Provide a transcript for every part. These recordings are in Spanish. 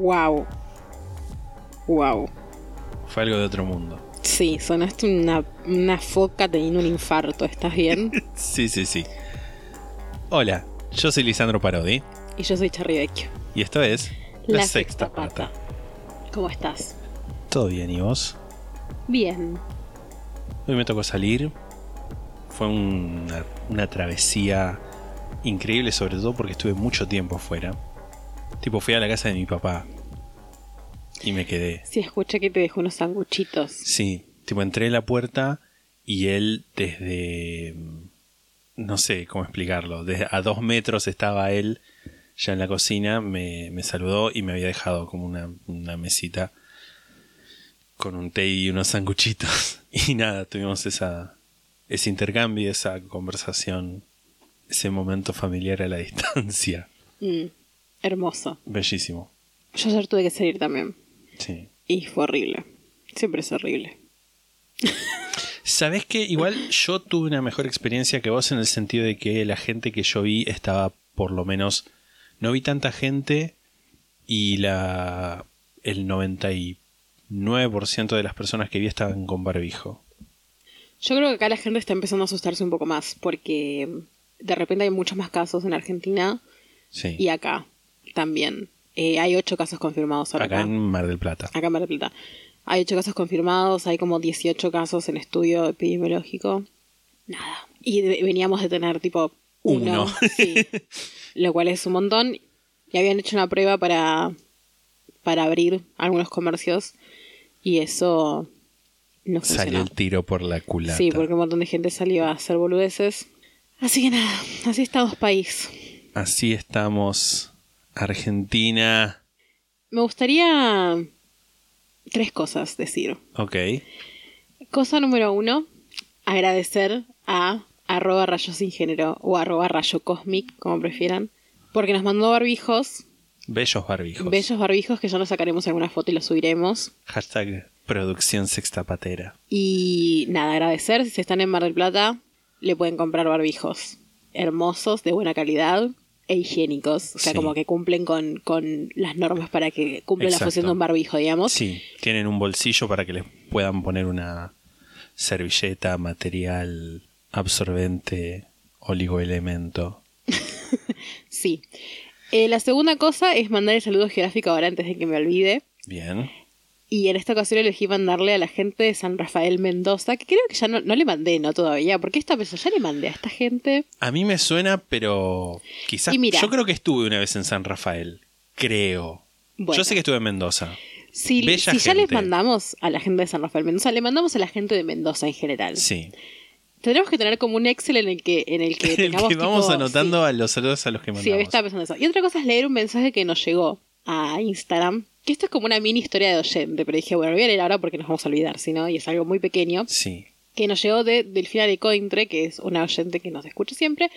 Wow. Wow. Fue algo de otro mundo. Sí, sonaste una, una foca teniendo un infarto. ¿Estás bien? Sí, sí, sí. Hola, yo soy Lisandro Parodi y yo soy Charry Vecchio. y esto es La, sexta pata. ¿Cómo estás? Todo bien, ¿y vos? Bien. Hoy me tocó salir. Fue una, una travesía increíble, sobre todo porque estuve mucho tiempo afuera. Tipo, fui a la casa de mi papá y me quedé. Sí, escuché que te dejó unos sanguchitos. Sí, tipo, entré en la puerta y él desde... No sé cómo explicarlo. Desde a dos metros estaba él ya en la cocina, me, me saludó y me había dejado como una, una mesita con un té y unos sanguchitos. Y nada, tuvimos esa, ese intercambio, esa conversación, ese momento familiar a la distancia. Mm, hermoso. Bellísimo. Yo ayer tuve que salir también. Sí. Y fue horrible. Siempre es horrible. Sabes que igual yo tuve una mejor experiencia que vos en el sentido de que la gente que yo vi estaba por lo menos no vi tanta gente y la el 99% de las personas que vi estaban con barbijo. Yo creo que acá la gente está empezando a asustarse un poco más porque de repente hay muchos más casos en Argentina Sí. y acá también. Eh, hay ocho casos confirmados ahora acá acá. en Mar del Plata. Acá en Mar del Plata. Hay ocho casos confirmados, hay como 18 casos en estudio epidemiológico. Nada. Y de- veníamos de tener tipo uno. Uno. Sí. Lo cual es un montón. Y habían hecho una prueba para, para abrir algunos comercios. Y eso no Salió funcionó. el tiro por la culata. Sí, porque un montón de gente salió a hacer boludeces. Así que nada, así estamos país. Así estamos. Argentina. Me gustaría tres cosas decir. Ok. Cosa número uno, agradecer a arroba rayos sin género o arroba rayo cosmic, como prefieran, porque nos mandó barbijos, Bellos barbijos. bellos barbijos que ya nos sacaremos alguna foto y los subiremos. Hashtag producción sextapatera. Y nada, agradecer, si se están en Mar del Plata, le pueden comprar barbijos hermosos, de buena calidad e higiénicos, o sea, Sí. como que cumplen con, con las normas para que cumplen la Exacto. función de un barbijo, digamos. Sí, tienen un bolsillo para que les puedan poner una servilleta, material absorbente, oligoelemento. Sí. Eh, la segunda cosa es mandar el saludo geográfico ahora antes de que me olvide. Bien. Y en esta ocasión elegí mandarle a la gente de San Rafael Mendoza, que creo que ya no, no le mandé, ¿no? Todavía, porque esta vez ya le mandé a esta gente. A mí me suena, pero quizás... Y mira. Yo creo que estuve una vez en San Rafael. Creo. Bueno. Yo sé que estuve en Mendoza. Si, Bella si ya les mandamos a la gente de San Rafael Mendoza, le mandamos a la gente de Mendoza en general. Sí. Tendremos que tener como un Excel en el que, en el que En el tengamos que vamos tipo- anotando a los saludos a los que Sí, sí, mandamos. estaba pensando eso. Y otra cosa es leer un mensaje que nos llegó a Instagram. Que esto es como una mini historia de oyente, pero dije, bueno, lo voy a leer ahora porque nos vamos a olvidar, si no, y es algo muy pequeño. Sí. que nos llegó de Delfina de Cointre, que es una oyente que nos escucha siempre,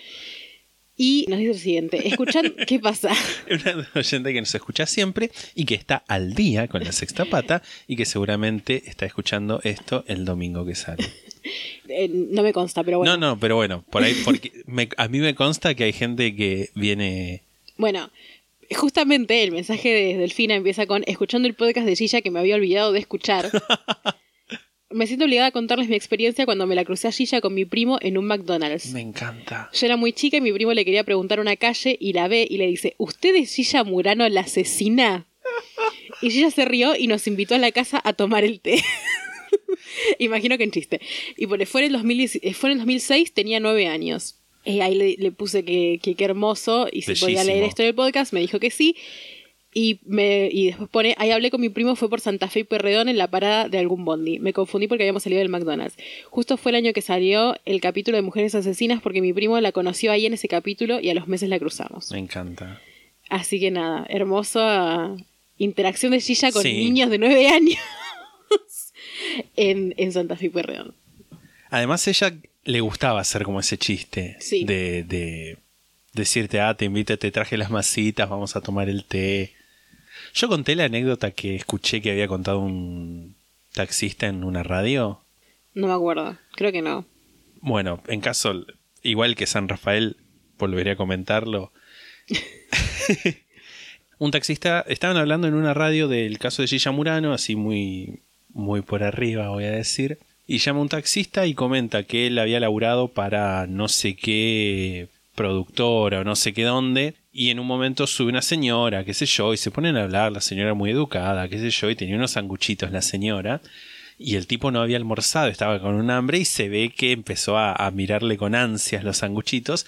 y nos dice lo siguiente, escuchan, ¿qué pasa? Una oyente que nos escucha siempre y que está al día con la sexta pata y que seguramente está escuchando esto el domingo que sale. Eh, no me consta, pero bueno. No, no, pero bueno, por ahí, porque me- a mí me consta que hay gente que viene. Bueno, justamente el mensaje de Delfina empieza con, escuchando el podcast de Gilla que me había olvidado de escuchar. Me siento obligada a contarles mi experiencia cuando me la crucé a Gilla con mi primo en un McDonald's. Me encanta. Yo era muy chica y mi primo le quería preguntar una calle y la ve y le dice, ¿usted es Gilla Murano la asesina? Y Gilla se rió y nos invitó a la casa a tomar el té. Imagino que en chiste. Y por, fue, en el 2010 eh, fue en el 2006, tenía nueve años. Eh, ahí le, le puse que, que qué hermoso y si podía leer esto en el podcast, me dijo que sí. Y, me, y después pone, ahí hablé con mi primo, fue por Santa Fe y Perredón en la parada de algún bondi. Me confundí porque habíamos salido del McDonald's. Justo fue el año que salió el capítulo de Mujeres Asesinas porque mi primo la conoció ahí en ese capítulo y a los meses la cruzamos. Me encanta. Así que nada, hermosa interacción de Gilla con Sí. niños de 9 años en, en Santa Fe y Pueyrredón. Además, ella le gustaba hacer como ese chiste Sí. de, de decirte, ah, te invito, te traje las masitas, vamos a tomar el té. Yo conté la anécdota que escuché que había contado un taxista en una radio. No me acuerdo, creo que no. Bueno, en caso, igual que San Rafael, volveré a comentarlo. un taxista, estaban hablando en una radio del caso de Gilla Murano, así muy, muy por arriba, voy a decir. Y llama un taxista y comenta que él había laburado para no sé qué productora o no sé qué dónde. Y en un momento sube una señora, qué sé yo, y se ponen a hablar, la señora muy educada, qué sé yo, y tenía unos sanguchitos la señora. Y el tipo no había almorzado, estaba con un hambre y se ve que empezó a, a mirarle con ansias los sanguchitos.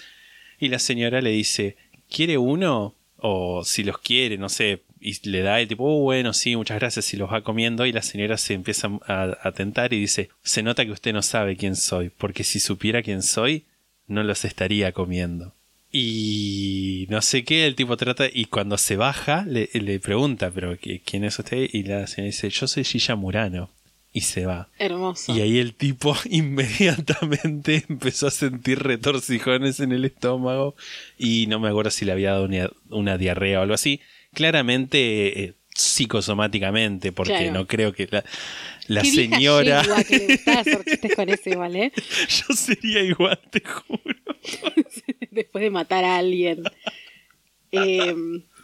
Y la señora le dice, ¿quiere uno? O si los quiere, no sé. Y le da el tipo, "Oh, bueno, sí, muchas gracias, y los va comiendo. Y la señora se empieza a, a tentar y dice, se nota que usted no sabe quién soy, porque si supiera quién soy, no los estaría comiendo. Y no sé qué, el tipo trata, y cuando se baja, le, le pregunta, pero ¿qui- ¿quién es usted? Y la señora dice, yo soy Gilla Murano. Y se va. Hermoso. Y ahí el tipo inmediatamente empezó a sentir retorcijones en el estómago y no me acuerdo si le había dado una, una diarrea o algo así. Claramente eh, psicosomáticamente, porque Claro. no creo que la, la Qué vieja señora... yegua que le gustaba hacer chistes con eso igual, ¿eh? Yo sería igual, te juro. Después de matar a alguien. Eh,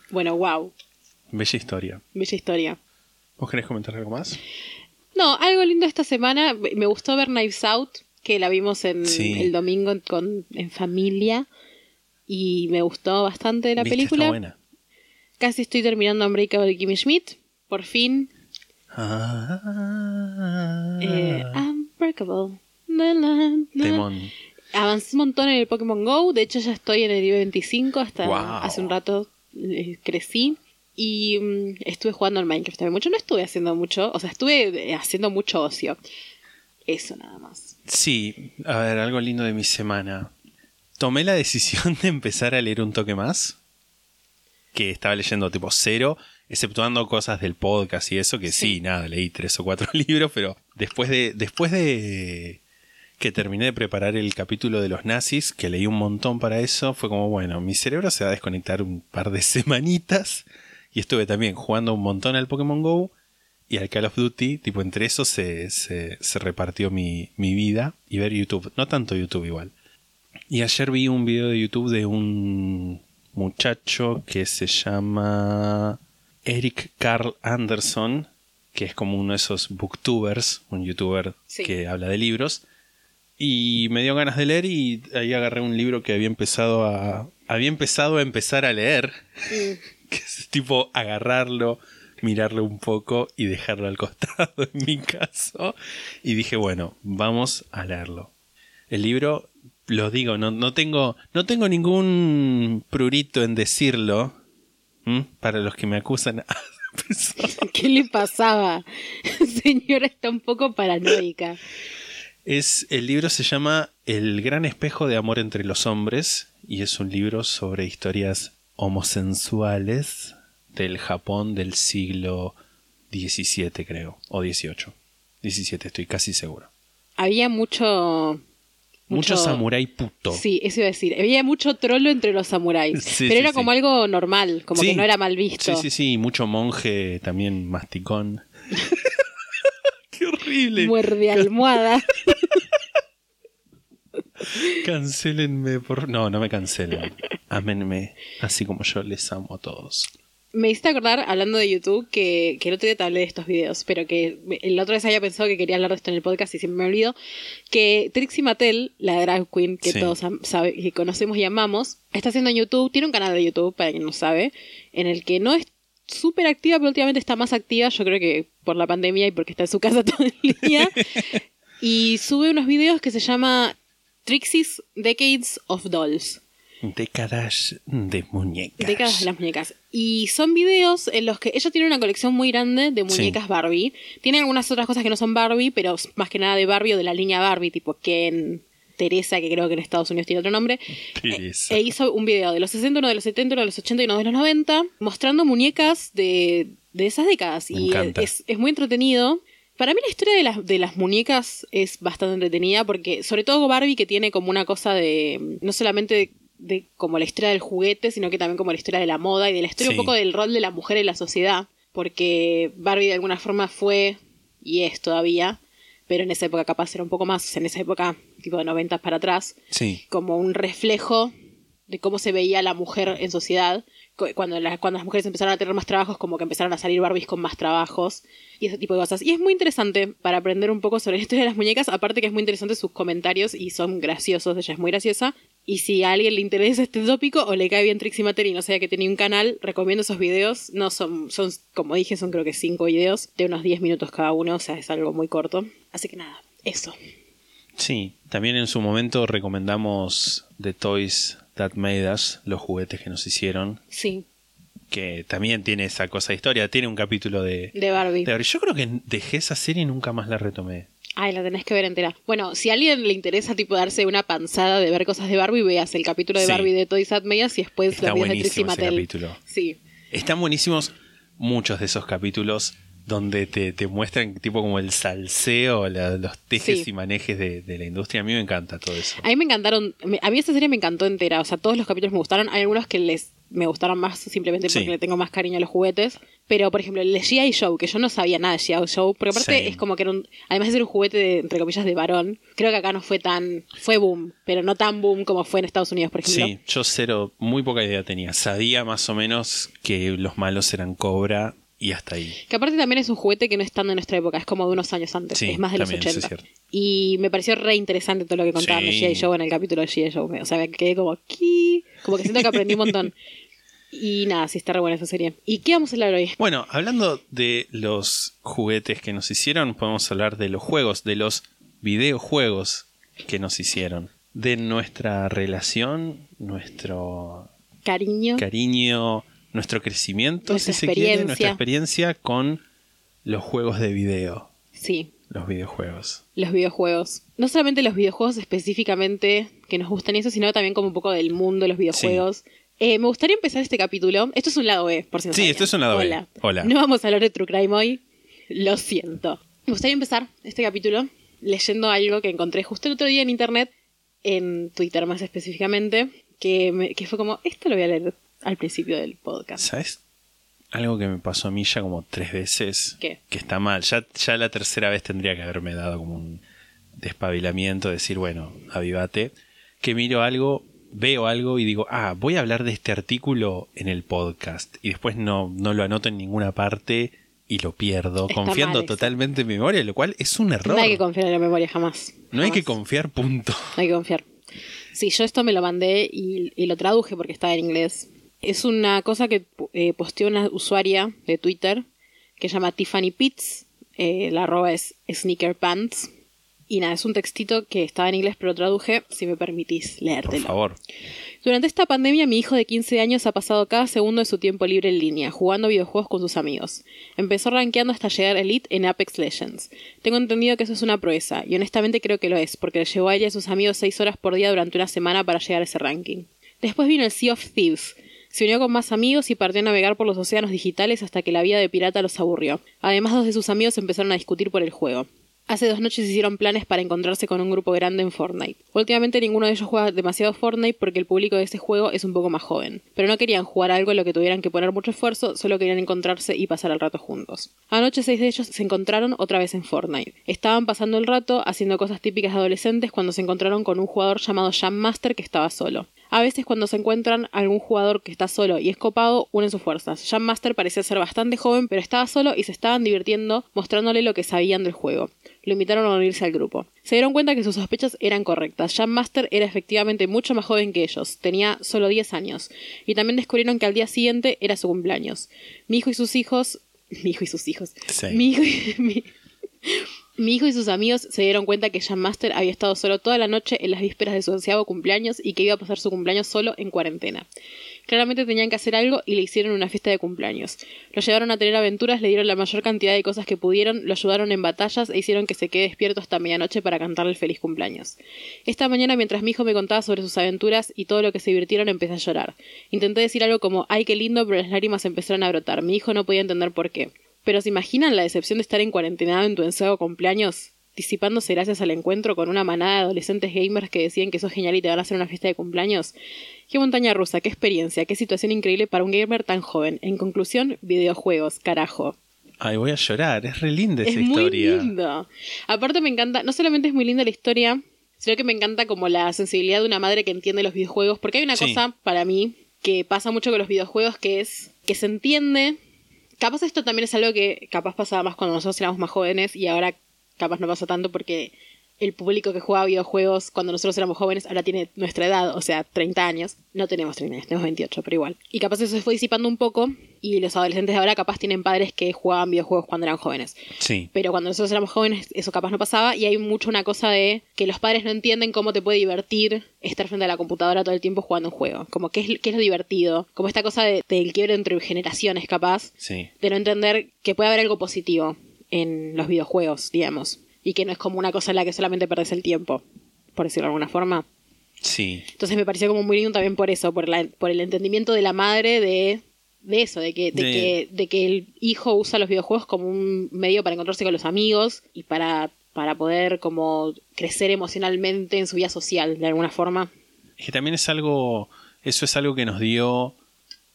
bueno, wow. Bella historia. Bella historia. ¿Vos querés comentar algo más? No, algo lindo esta semana. Me gustó ver Knives Out, que la vimos en Sí. el domingo en- con, en familia. Y me gustó bastante la ¿Viste? película. Está buena. Casi estoy terminando Unbreakable de Kimmy Schmidt. Por fin. Ah, Eh, Unbreakable. Na, na, na. Temón. Avancé un montón en el Pokémon Go. De hecho, ya estoy en el nivel 25. Hasta Wow. hace un rato eh, crecí. Y mm, estuve jugando al Minecraft también mucho. No estuve haciendo mucho. O sea, estuve eh, haciendo mucho ocio. Eso nada más. Sí, a ver, algo lindo de mi semana. Tomé la decisión de empezar a leer un toque más. Que estaba leyendo tipo cero, exceptuando cosas del podcast y eso, que sí, Sí. nada, leí tres o cuatro libros, pero después de, después de que terminé de preparar el capítulo de los nazis, que leí un montón para eso, fue como, bueno, mi cerebro se va a desconectar un par de semanitas. Y estuve también jugando un montón al Pokémon Go y al Call of Duty, tipo entre eso se, se, se repartió mi, mi vida y ver YouTube, no tanto YouTube igual. Y ayer vi un video de YouTube de un muchacho que se llama Eric Carl Anderson, que es como uno de esos booktubers, un youtuber Sí. que habla de libros. Y me dio ganas de leer y ahí agarré un libro que había empezado a había empezado a empezar a leer, que es tipo agarrarlo, mirarlo un poco y dejarlo al costado en mi caso. Y dije, bueno, vamos a leerlo. El libro, lo digo, no, no tengo, no tengo ningún prurito en decirlo. ¿m? Para los que me acusan. ¿Qué le pasaba? Señora está un poco paranoica. Es, el libro se llama El gran espejo de amor entre los hombres y es un libro sobre historias homosensuales del Japón del siglo XVII, creo, o XVIII. XVII, estoy casi seguro. Había mucho. Mucho, samurái puto. Sí, eso iba a decir. Había mucho trolo entre los samuráis. Sí, pero sí, era sí. como algo normal, como que no era mal visto. Sí, sí, sí, mucho monje también masticón. Qué horrible. Muerde almohada. Cancelenme, por No, no me cancelen. Ámenme, así como yo les amo a todos. Me hiciste acordar, hablando de YouTube, que, que el otro día te hablé de estos videos, pero que el otro vez había pensado que quería hablar de esto en el podcast y siempre me olvido, que Trixie Mattel, la drag queen que Sí. todos sabe, que conocemos y amamos, está haciendo en YouTube, tiene un canal de YouTube, para quien no sabe, en el que no es súper activa, pero últimamente está más activa, yo creo que por la pandemia y porque está en su casa todo el día, y sube unos videos que se llama Trixie's Decades of Dolls. Décadas de muñecas. Décadas de las muñecas. Y son videos en los que ella tiene una colección muy grande de muñecas Barbie. Tiene algunas otras cosas que no son Barbie, pero más que nada de Barbie o de la línea Barbie, tipo Ken, Teresa, que creo que en Estados Unidos tiene otro nombre. Teresa. E hizo un video de los 60, uno de los 70, uno de los 80 y uno de los 90, mostrando muñecas de, de esas décadas. Me y es, es muy entretenido. Para mí la historia de las, de las muñecas es bastante entretenida porque sobre todo Barbie que tiene como una cosa de no solamente de, como la historia del juguete, sino que también como la historia de la moda y de la historia Sí. un poco del rol de la mujer en la sociedad, porque Barbie de alguna forma fue y es todavía, pero en esa época capaz era un poco más, en esa época tipo de 90 para atrás, Sí. como un reflejo de cómo se veía la mujer en sociedad. Cu- Cuando, la- cuando las mujeres empezaron a tener más trabajos, como que empezaron a salir Barbies con más trabajos y ese tipo de cosas. Y es muy interesante para aprender un poco sobre la historia de las muñecas, aparte que es muy interesante sus comentarios y son graciosos, ella es muy graciosa. Y si a alguien le interesa este tópico o le cae bien Trixie Mattel y no sabía que tenía un canal, recomiendo esos videos. No son, son, como dije, son creo que cinco videos de unos 10 minutos cada uno, o sea, es algo muy corto. Así que nada, eso. Sí, también en su momento recomendamos The Toys That Made Us, los juguetes que nos hicieron, Sí, que también tiene esa cosa de historia, tiene un capítulo de... de Barbie. de Barbie. Yo creo que dejé esa serie y nunca más la retomé. Ay, la tenés que ver entera. Bueno, si a alguien le interesa tipo darse una panzada de ver cosas de Barbie, veas el capítulo de Sí. Barbie de Toys That Made Us y después Está los videos de ese capítulo. Sí. Están buenísimos muchos de esos capítulos donde te, te muestran tipo como el salseo, la- los tejes Sí. y manejes de, de la industria. A mí me encanta todo eso. A mí me encantaron, a mí esta serie me encantó entera, o sea, todos los capítulos me gustaron, hay algunos que les me gustaron más simplemente porque Sí. le tengo más cariño a los juguetes, pero por ejemplo el de G.I. Joe, que yo no sabía nada de G.I. Joe, porque aparte Same. es como que era un, además de ser un juguete de, entre comillas de varón, creo que acá no fue tan, fue boom, pero no tan boom como fue en Estados Unidos, por ejemplo. Sí, yo cero, muy poca idea tenía. Sabía más o menos que los malos eran Cobra y hasta ahí. Que aparte también es un juguete que no es tan de nuestra época, es como de unos años antes, Sí, es más de los también, es 80. cierto. y me pareció re interesante todo lo que contaban de Sí. G.I. Joe en el capítulo de G.I. Joe. O sea, me quedé como, ¿qué? Como que siento que aprendí un montón. Y nada, sí está re buena esa serie. ¿Y qué vamos a hablar hoy? Bueno, hablando de los juguetes que nos hicieron, podemos hablar de los juegos, de los videojuegos que nos hicieron. De nuestra relación, nuestro Cariño. cariño, nuestro crecimiento, Nuestra si se quiere, nuestra experiencia. con los juegos de video, sí, los videojuegos. los videojuegos. No solamente los videojuegos específicamente que nos gustan y eso, sino también como un poco del mundo de los videojuegos. Eh, me gustaría empezar este capítulo. Esto es un lado B, por si no Sí, sabían. esto es un lado B. Hola. Hola. No vamos a hablar de True Crime hoy. Lo siento. Me gustaría empezar este capítulo leyendo algo que encontré justo el otro día en internet, en Twitter más específicamente, que, me- que fue como, esto lo voy a leer al principio del podcast. ¿Sabes? Algo que me pasó a mí ya como tres veces. ¿Qué? Que está mal. Ya, ya la tercera vez tendría que haberme dado como un despabilamiento, decir, bueno, avivate. Que miro algo, veo algo y digo, ah, voy a hablar de este artículo en el podcast. Y después no, no lo anoto en ninguna parte y lo pierdo, Está confiando mal totalmente en mi memoria, lo cual es un error. No hay que confiar en la memoria jamás. No hay que confiar, punto. No hay que confiar. Sí, yo esto me lo mandé y, y lo traduje porque estaba en inglés. Es una cosa que eh, posteó una usuaria de Twitter que se llama Tiffany Pitts. Eh, la arroba es Sneaker Pants. Y nada, es un textito que estaba en inglés, pero traduje, si me permitís Por leértelo. favor. Durante esta pandemia, mi hijo de 15 años ha pasado cada segundo de su tiempo libre en línea, jugando videojuegos con sus amigos. Empezó rankeando hasta llegar Elite en Apex Legends. Tengo entendido que eso es una proeza, y honestamente creo que lo es, porque le llevó a ella y a sus amigos 6 horas por día durante una semana para llegar a ese ranking. Después vino el Sea of Thieves. Se unió con más amigos y partió a navegar por los océanos digitales hasta que la vida de pirata los aburrió. Además, dos de sus amigos empezaron a discutir por el juego. Hace dos noches hicieron planes para encontrarse con un grupo grande en Fortnite. Últimamente ninguno de ellos juega demasiado Fortnite porque el público de este juego es un poco más joven. Pero no querían jugar algo en lo que tuvieran que poner mucho esfuerzo, solo querían encontrarse y pasar el rato juntos. Anoche seis de ellos se encontraron otra vez en Fortnite. Estaban pasando el rato haciendo cosas típicas de adolescentes cuando se encontraron con un jugador llamado Jam Master que estaba solo. A veces cuando se encuentran algún jugador que está solo y es copado, unen sus fuerzas. Jam Master parecía ser bastante joven, pero estaba solo y se estaban divirtiendo mostrándole lo que sabían del juego. Lo invitaron a unirse al grupo. Se dieron cuenta que sus sospechas eran correctas. Jam Master era efectivamente mucho más joven que ellos, tenía solo 10 años, y también descubrieron que al día siguiente era su cumpleaños. Mi hijo y sus hijos... Mi hijo y sus hijos. Sí. Mi hijo y... mi- Mi hijo y sus amigos se dieron cuenta que Jam Master había estado solo toda la noche en las vísperas de su onceavo cumpleaños y que iba a pasar su cumpleaños solo en cuarentena. Claramente tenían que hacer algo y le hicieron una fiesta de cumpleaños. Lo llevaron a tener aventuras, le dieron la mayor cantidad de cosas que pudieron, lo ayudaron en batallas e hicieron que se quede despierto hasta medianoche para cantarle el feliz cumpleaños. Esta mañana, mientras mi hijo me contaba sobre sus aventuras y todo lo que se divirtieron, empecé a llorar. Intenté decir algo como ¡ay, qué lindo! pero las lágrimas empezaron a brotar. Mi hijo no podía entender por qué. Pero ¿se imaginan la decepción de estar en cuarentena en tu ensayo cumpleaños? disipándose gracias al encuentro con una manada de adolescentes gamers que decían que sos genial y te van a hacer una fiesta de cumpleaños. Qué montaña rusa, qué experiencia, qué situación increíble para un gamer tan joven. En conclusión, videojuegos, carajo. Ay, voy a llorar, es re linda esa es muy historia. lindo. Aparte me encanta, no solamente es muy linda la historia, sino que me encanta como la sensibilidad de una madre que entiende los videojuegos, porque hay una Sí. cosa para mí que pasa mucho con los videojuegos que es que se entiende. Capaz esto también es algo que capaz pasaba más cuando nosotros éramos más jóvenes y ahora capaz no pasa tanto porque el público que jugaba videojuegos cuando nosotros éramos jóvenes ahora tiene nuestra edad, o sea, 30 años. No tenemos 30 años, tenemos 28, pero igual. Y capaz eso se fue disipando un poco y los adolescentes de ahora capaz tienen padres que jugaban videojuegos cuando eran jóvenes. Sí, Pero cuando nosotros éramos jóvenes eso capaz no pasaba y hay mucho una cosa de que los padres no entienden cómo te puede divertir estar frente a la computadora todo el tiempo jugando un juego. Como qué es, qué es lo divertido. Como esta cosa de- del quiebre entre generaciones capaz. sí. De no entender que puede haber algo positivo en los videojuegos, digamos. Y que no es como una cosa en la que solamente perdes el tiempo, por decirlo de alguna forma. Sí, Entonces me pareció como muy lindo también por eso, por, la, por el entendimiento de la madre de, de eso, de que, de, De- que, de que el hijo usa los videojuegos como un medio para encontrarse con los amigos y para, para poder como crecer emocionalmente en su vida social, de alguna forma. Es que también es algo, eso es algo que nos dio,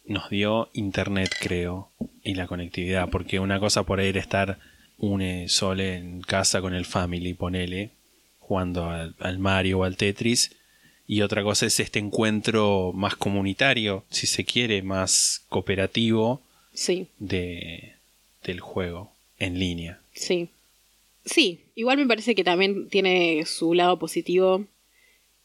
nos dio internet, creo, y la conectividad, porque una cosa por ahí era estar une sole en casa con el family, ponele, jugando al, al Mario o al Tetris, y otra cosa es este encuentro más comunitario, si se quiere, más cooperativo Sí, de, del juego en línea. sí. Sí, igual me parece que también tiene su lado positivo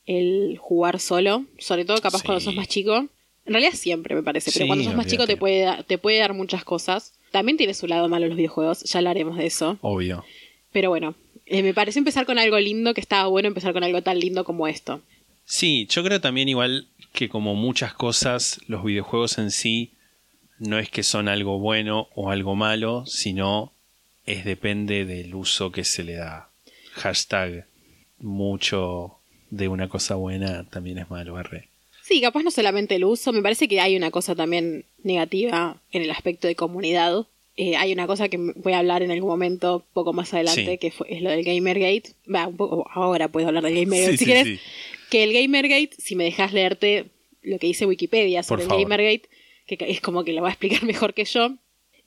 el jugar solo, sobre todo capaz Sí. cuando sos más chico. En realidad siempre me parece, pero Sí, cuando sos más chico te puede, te puede dar muchas cosas. También tiene su lado malo los videojuegos, ya hablaremos de eso. Obvio. Pero bueno, eh, me pareció empezar con algo lindo, que estaba bueno empezar con algo tan lindo como esto. Sí, yo creo también igual que como muchas cosas, los videojuegos en sí no es que son algo bueno o algo malo, sino es depende del uso que se le da. Hashtag mucho de una cosa buena también es malo, R. Sí, capaz no solamente el uso, me parece que hay una cosa también negativa en el aspecto de comunidad. Eh, hay una cosa que voy a hablar en algún momento, poco más adelante, Sí. que fue, es lo del Gamergate. Va, un poco, ahora puedo hablar del Gamergate Sí, si sí, quieres. Que el Gamergate, si me dejas leerte lo que dice Wikipedia sobre el. Gamergate, que es como que lo va a explicar mejor que yo.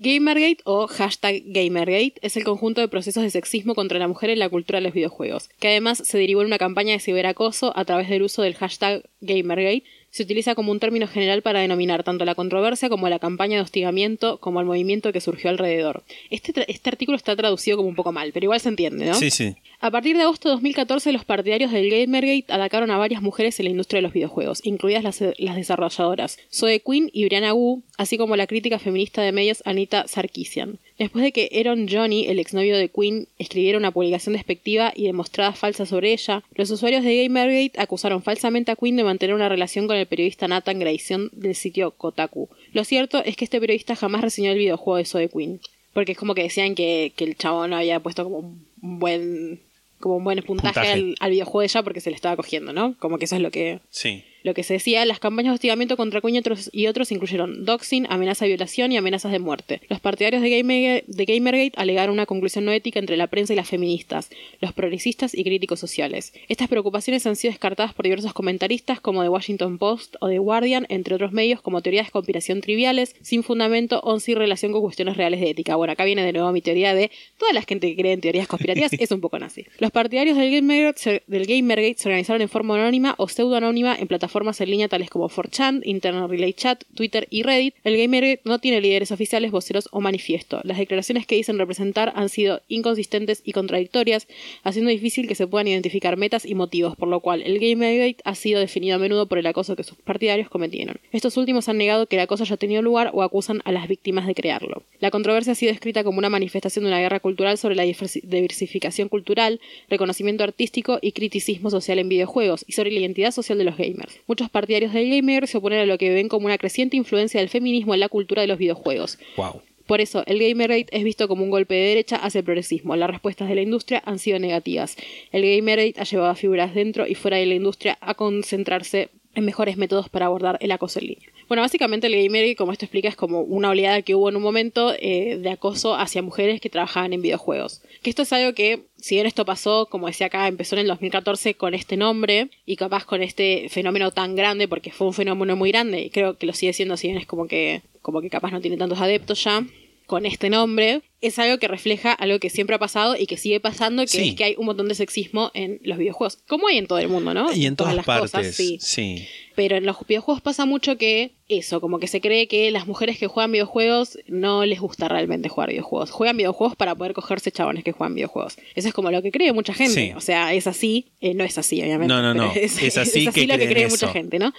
Gamergate o hashtag Gamergate es el conjunto de procesos de sexismo contra la mujer en la cultura de los videojuegos, que además se derivó en una campaña de ciberacoso a través del uso del hashtag Gamergate. Se utiliza como un término general para denominar tanto la controversia como la campaña de hostigamiento como el movimiento que surgió alrededor. Este, este artículo está traducido como un poco mal, pero igual se entiende, ¿no? Sí, sí. A partir de agosto de 2014, los partidarios del Gamergate atacaron a varias mujeres en la industria de los videojuegos, incluidas las, las desarrolladoras Zoe Quinn y Brianna Wu, así como la crítica feminista de medios Anita Sarkeesian. Después de que Aaron Johnny, el exnovio de Quinn, escribiera una publicación despectiva y demostrada falsa sobre ella, los usuarios de Gamergate acusaron falsamente a Quinn de mantener una relación con el periodista Nathan Grayson del sitio Kotaku. Lo cierto es que este periodista jamás reseñó el videojuego de Zoe Quinn. Porque es como que decían que, que el chabón había puesto como un un buen como un buen puntaje, Puntaje. Al, al videojuego de ella porque se le estaba cogiendo, ¿no? Como que eso es lo que, Sí. Lo que se decía. Las campañas de hostigamiento contra Queen y otros, incluyeron doxing, amenaza de violación y amenazas de muerte. Los partidarios de, Gamer- de Gamergate alegaron una conclusión no ética entre la prensa y las feministas, los progresistas y críticos sociales. Estas preocupaciones han sido descartadas por diversos comentaristas como The Washington Post o The Guardian, entre otros medios como teorías de conspiración triviales, sin fundamento o sin relación con cuestiones reales de ética. Bueno, acá viene de nuevo mi teoría de toda la gente que cree en teorías conspirativas es un poco nazi. Los partidarios del Gamergate, se, del Gamergate se organizaron en forma anónima o pseudoanónima en plataformas plataformas en línea tales como 4chan, Internet Relay Chat, Twitter y Reddit, el Gamergate no tiene líderes oficiales, voceros o manifiesto. Las declaraciones que dicen representar han sido inconsistentes y contradictorias, haciendo difícil que se puedan identificar metas y motivos, por lo cual el Gamergate ha sido definido a menudo por el acoso que sus partidarios cometieron. Estos últimos han negado que el acoso haya tenido lugar o acusan a las víctimas de crearlo. La controversia ha sido descrita como una manifestación de una guerra cultural sobre la diversi- diversificación cultural, reconocimiento artístico y criticismo social en videojuegos y sobre la identidad social de los gamers. Muchos partidarios del gamer se oponen a lo que ven como una creciente influencia del feminismo en la cultura de los videojuegos. Wow. Por eso, el Gamergate es visto como un golpe de derecha hacia el progresismo. Las respuestas de la industria han sido negativas. El Gamergate ha llevado a figuras dentro y fuera de la industria a concentrarse en mejores métodos para abordar el acoso en línea. Bueno, básicamente el Gamergate, como esto explica, es como una oleada que hubo en un momento eh, de acoso hacia mujeres que trabajaban en videojuegos. Que esto es algo que, si bien esto pasó, como decía acá, empezó en el 2014 con este nombre y capaz con este fenómeno tan grande, porque fue un fenómeno muy grande y creo que lo sigue siendo, si bien es como que, como que capaz no tiene tantos adeptos ya, con este nombre, es algo que refleja algo que siempre ha pasado y que sigue pasando, que Sí. es que hay un montón de sexismo en los videojuegos. Como hay en todo el mundo, ¿no? Y en todas, las partes. cosas, sí. sí. Pero en los videojuegos pasa mucho que eso, como que se cree que las mujeres que juegan videojuegos no les gusta realmente jugar videojuegos. Juegan videojuegos para poder cogerse chabones que juegan videojuegos. Eso es como lo que cree mucha gente. Sí. O sea, es así. Eh, no es así, obviamente. No, no, no. Es así que lo que cree eso. mucha gente, ¿no?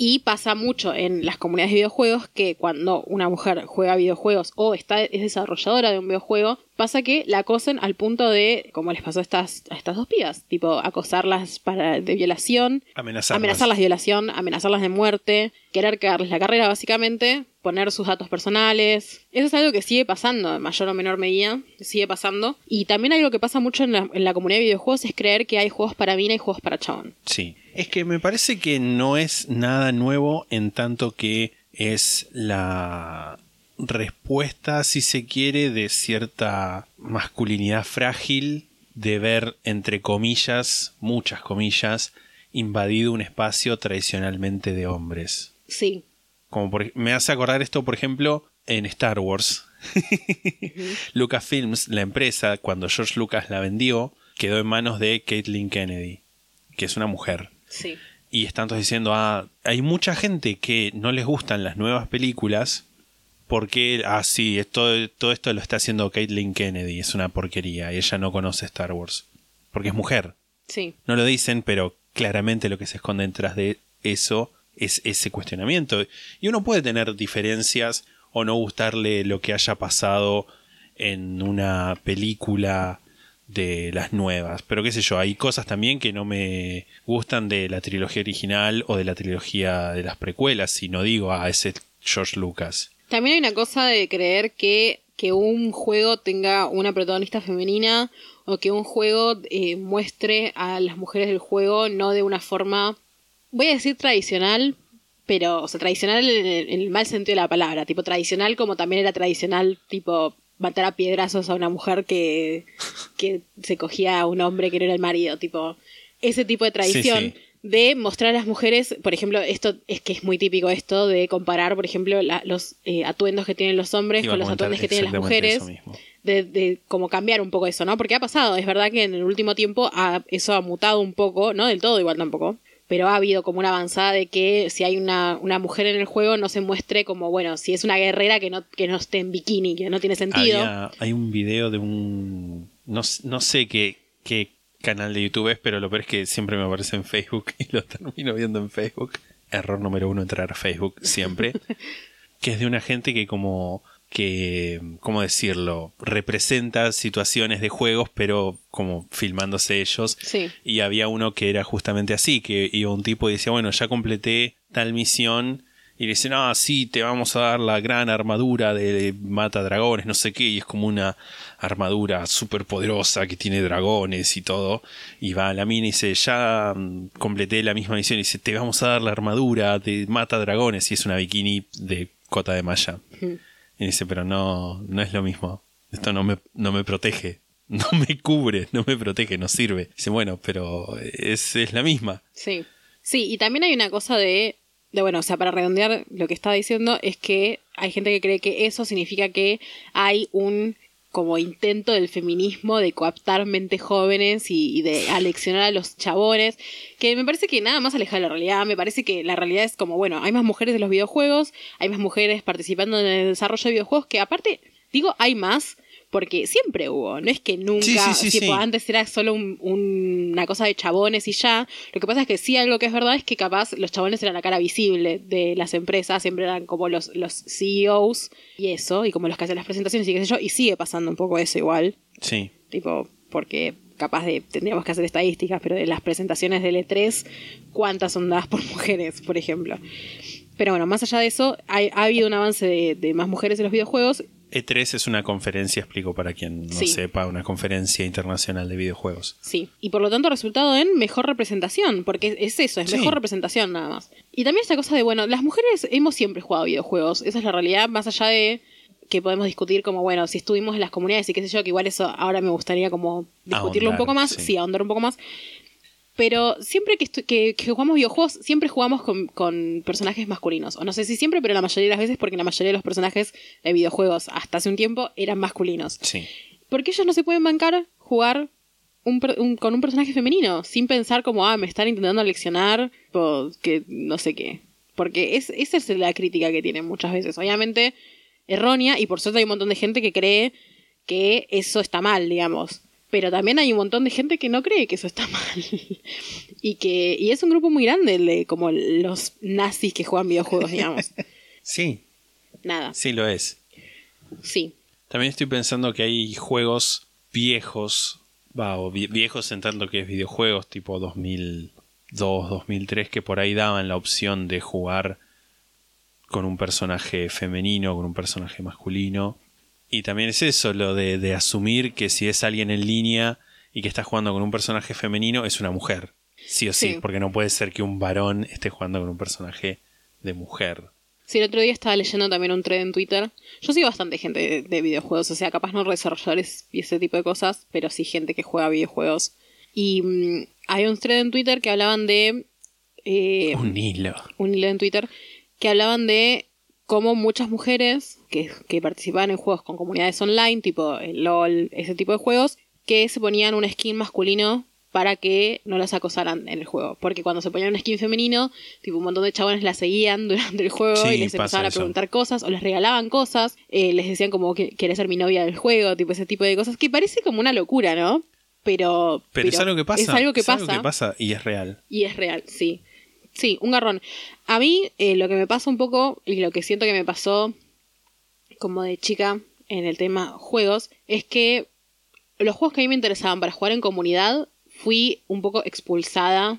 Y pasa mucho en las comunidades de videojuegos que cuando una mujer juega videojuegos o está, es desarrolladora de un videojuego, pasa que la acosen al punto de, como les pasó a estas, a estas dos pibas, tipo acosarlas para, de violación, Amenazarlas. amenazarlas de violación, amenazarlas de muerte, querer cagarles la carrera básicamente, poner sus datos personales. Eso es algo que sigue pasando en mayor o menor medida, sigue pasando. Y también algo que pasa mucho en la, en la comunidad de videojuegos es creer que hay juegos para mina y juegos para chabón. Sí. Es que me parece que no es nada nuevo en tanto que es la respuesta, si se quiere, de cierta masculinidad frágil de ver, entre comillas, muchas comillas, invadido un espacio tradicionalmente de hombres. Sí, Como por- me hace acordar esto, por ejemplo, en Star Wars. Lucasfilms, la empresa, cuando George Lucas la vendió, quedó en manos de Caitlin Kennedy, que es una mujer. sí. Y están todos diciendo, ah, hay mucha gente que no les gustan las nuevas películas porque, ah, sí, esto, todo esto lo está haciendo Caitlin Kennedy, es una porquería, y ella no conoce Star Wars. Porque es mujer. Sí, No lo dicen, pero claramente lo que se esconde detrás de eso es ese cuestionamiento. Y uno puede tener diferencias o no gustarle lo que haya pasado en una película de las nuevas. Pero qué sé yo, hay cosas también que no me gustan de la trilogía original o de la trilogía de las precuelas. Si no digo, ah, ese es George Lucas. También hay una cosa de creer que, que un juego tenga una protagonista femenina o que un juego eh, muestre a las mujeres del juego no de una forma, voy a decir tradicional, pero, o sea, tradicional en el, en el mal sentido de la palabra, tipo tradicional como también era tradicional, tipo matar a piedrazos a una mujer que, que se cogía a un hombre que no era el marido, tipo ese tipo de tradición Sí, sí. De mostrar a las mujeres, por ejemplo, esto es que es muy típico esto de comparar, por ejemplo, la- los eh, atuendos que tienen los hombres Iba con los atuendos que tienen las mujeres, de, de como cambiar un poco eso, ¿no? Porque ha pasado, es verdad que en el último tiempo ha- eso ha mutado un poco, no del todo igual tampoco, pero ha habido como una avanzada de que si hay una, una mujer en el juego no se muestre como, bueno, si es una guerrera que no, que no esté en bikini, que no tiene sentido. Había- hay un video de un. No, no sé qué, qué canal de YouTube es, pero lo peor es que siempre me aparece en Facebook y lo termino viendo en Facebook. Error número uno, entrar a Facebook siempre. que es de una gente que, como. que. ¿Cómo decirlo? Representa situaciones de juegos, pero como filmándose ellos. Sí. Y había uno que era justamente así, que iba un tipo y decía, bueno, ya completé tal misión. Y le dicen, ah, sí, te vamos a dar la gran armadura de mata dragones, no sé qué. Y es como una armadura súper poderosa que tiene dragones y todo. Y va a la mina y dice, ya mm, completé la misma misión. Y dice, te vamos a dar la armadura de mata dragones. Y es una bikini de cota de malla. Y dice, pero no, no es lo mismo. Esto no me, no me protege. No me cubre, no me protege, no sirve. Dice, bueno, pero es, es la misma. Sí. Sí, y también hay una cosa de, de, bueno, o sea, para redondear lo que estaba diciendo, es que hay gente que cree que eso significa que hay un como intento del feminismo de coaptar mentes jóvenes y, de aleccionar a los chabones, que me parece que nada más aleja de la realidad, me parece que la realidad es como, bueno, hay más mujeres en los videojuegos, hay más mujeres participando en el desarrollo de videojuegos, que aparte, digo, hay más, porque siempre hubo, no es que nunca, Sí, sí, sí, tipo, antes era solo un- un- una cosa de chabones y ya. Lo que pasa es que sí, algo que es verdad es que capaz los chabones eran la cara visible de las empresas, siempre eran como los, los CEOs y eso, y como los que hacen las presentaciones y qué sé yo, y sigue pasando un poco eso igual, Sí. tipo, porque capaz de, tendríamos que hacer estadísticas, pero de las presentaciones del E3, ¿cuántas son dadas por mujeres, por ejemplo? Pero bueno, más allá de eso, hay- ha habido un avance de, de más mujeres en los videojuegos E3 E es una conferencia, explico para quien no Sí. sepa, una conferencia internacional de videojuegos. Sí, y por lo tanto resultado en mejor representación, porque es eso, es Sí. mejor representación nada más. Y también esta cosa de, bueno, las mujeres hemos siempre jugado videojuegos, esa es la realidad, más allá de que podemos discutir como, bueno, si estuvimos en las comunidades y qué sé yo, que igual eso ahora me gustaría como discutirlo un poco más, sí. sí, ahondar un poco más. Pero siempre que, que, que jugamos videojuegos, siempre jugamos con, con personajes masculinos. O no sé si siempre, pero la mayoría de las veces, porque la mayoría de los personajes de videojuegos hasta hace un tiempo eran masculinos. Sí. ¿Por qué ellos no se pueden bancar jugar un per- un- con un personaje femenino? Sin pensar como, ah, me están intentando leccionar, o que no sé qué. Porque es, esa es la crítica que tienen muchas veces. Obviamente, errónea, y por suerte hay un montón de gente que cree que eso está mal, digamos. Pero también hay un montón de gente que no cree que eso está mal. y que y es un grupo muy grande, el de como los nazis que juegan videojuegos, digamos. Sí, Nada, sí lo es. sí. También estoy pensando que hay juegos viejos, va, o vie- viejos en tanto que es videojuegos tipo 2002, 2003, que por ahí daban la opción de jugar con un personaje femenino, con un personaje masculino. Y también es eso, lo de, de asumir que si es alguien en línea y que está jugando con un personaje femenino, es una mujer. Sí o sí, Sí. porque no puede ser que un varón esté jugando con un personaje de mujer. Sí, el otro día estaba leyendo también un thread en Twitter. Yo sigo bastante gente de, de videojuegos, o sea, capaz no desarrolladores y ese tipo de cosas, pero sí gente que juega videojuegos. Y mm, hay un thread en Twitter que hablaban de... eh, Un hilo. un hilo en Twitter que hablaban de cómo muchas mujeres que, que participaban en juegos con comunidades online, tipo el LOL, ese tipo de juegos, que se ponían un skin masculino para que no las acosaran en el juego. Porque cuando se ponían un skin femenino, tipo un montón de chabones la seguían durante el juego Sí, y les empezaban a eso. preguntar cosas o les regalaban cosas, eh, les decían como que querés ser mi novia del juego, tipo ese tipo de cosas, que parece como una locura, ¿no? Pero, Pero, es algo que pasa. Es algo que es pasa. algo que pasa y es real. Y es real, sí. Sí, un garrón. A mí eh, lo que me pasa un poco y lo que siento que me pasó como de chica en el tema juegos es que los juegos que a mí me interesaban para jugar en comunidad fui un poco expulsada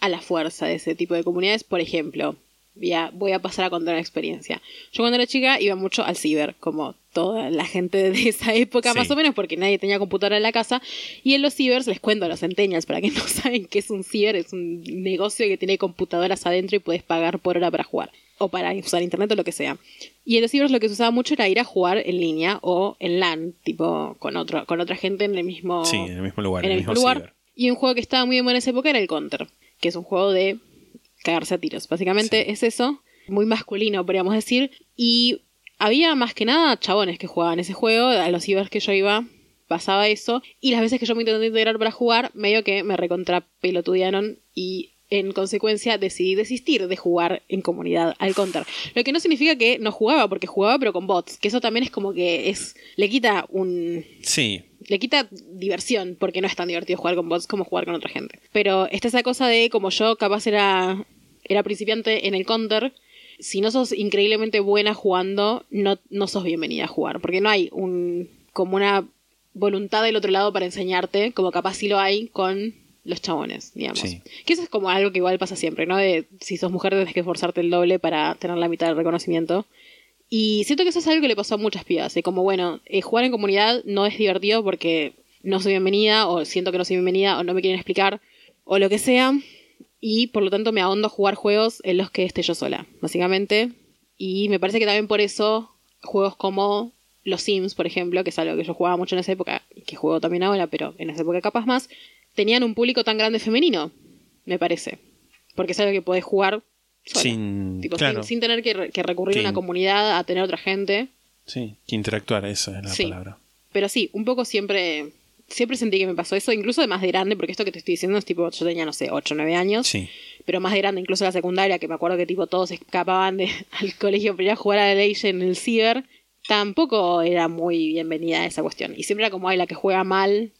a la fuerza de ese tipo de comunidades. Por ejemplo, voy a, voy a pasar a contar una experiencia. Yo cuando era chica iba mucho al ciber, como toda la gente de esa época Sí. más o menos, porque nadie tenía computadora en la casa. Y en los cibers, les cuento a los centennials, para que no saben qué es un ciber, es un negocio que tiene computadoras adentro y puedes pagar por hora para jugar. O para usar internet o lo que sea. Y en los cibers lo que se usaba mucho era ir a jugar en línea o en LAN, tipo con, otro, con otra gente en el mismo, Sí, en el mismo lugar, en el mismo mismo lugar. ciber. Y un juego que estaba muy de moda en esa época era el Counter, que es un juego de cagarse a tiros. Básicamente es eso, muy masculino, podríamos decir. Y había más que nada chabones que jugaban ese juego, a los cibers que yo iba pasaba eso. Y las veces que yo me intenté integrar para jugar, medio que me recontra pelotudearon y en consecuencia decidí desistir de jugar en comunidad al Counter. Lo que no significa que no jugaba, porque jugaba pero con bots, que eso también es como que es le quita un Sí, le quita diversión, porque no es tan divertido jugar con bots como jugar con otra gente. Pero está esa cosa de, como yo capaz era, era principiante en el counter, si no sos increíblemente buena jugando, no, no sos bienvenida a jugar, porque no hay un como una voluntad del otro lado para enseñarte, como capaz sí lo hay con los chabones, digamos. Sí. Que eso es como algo que igual pasa siempre, ¿no? De si sos mujer tenés que esforzarte el doble para tener la mitad del reconocimiento. Y siento que eso es algo que le pasó a muchas pibas. De como, bueno, eh, jugar en comunidad no es divertido porque no soy bienvenida, o siento que no soy bienvenida, o no me quieren explicar, o lo que sea. Y por lo tanto me ahondo a jugar juegos en los que esté yo sola, básicamente. Y me parece que también por eso juegos como los Sims, por ejemplo, que es algo que yo jugaba mucho en esa época, que juego también ahora, pero en esa época capaz más, tenían un público tan grande femenino, me parece. Porque es algo que podés jugar sola. sin. Tipo, claro, sin, sin tener que, re- que recurrir a una comunidad, a tener otra gente. sí, que interactuar, eso es la Sí. palabra. Pero sí, un poco siempre, siempre sentí que me pasó eso, incluso de más de grande, porque esto que te estoy diciendo es tipo, yo tenía, no sé, 8 o 9 años. Sí. Pero más de grande, incluso la secundaria, que me acuerdo que tipo todos escapaban de, al colegio para ir a jugar a la ley en el ciber, tampoco era muy bienvenida esa cuestión. Y siempre era como, ay, la que juega mal,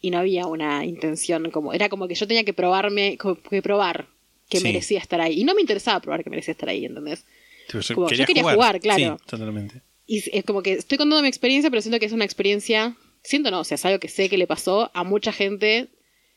y no había una intención, como, era como que yo tenía que probarme, como que probar que Sí. merecía estar ahí. Y no me interesaba probar que merecía estar ahí, ¿entendés? Yo, Como, yo quería jugar, claro. Sí, totalmente. Y es como que estoy contando mi experiencia, pero siento que es una experiencia, siento no, o sea, es algo que sé que le pasó a mucha gente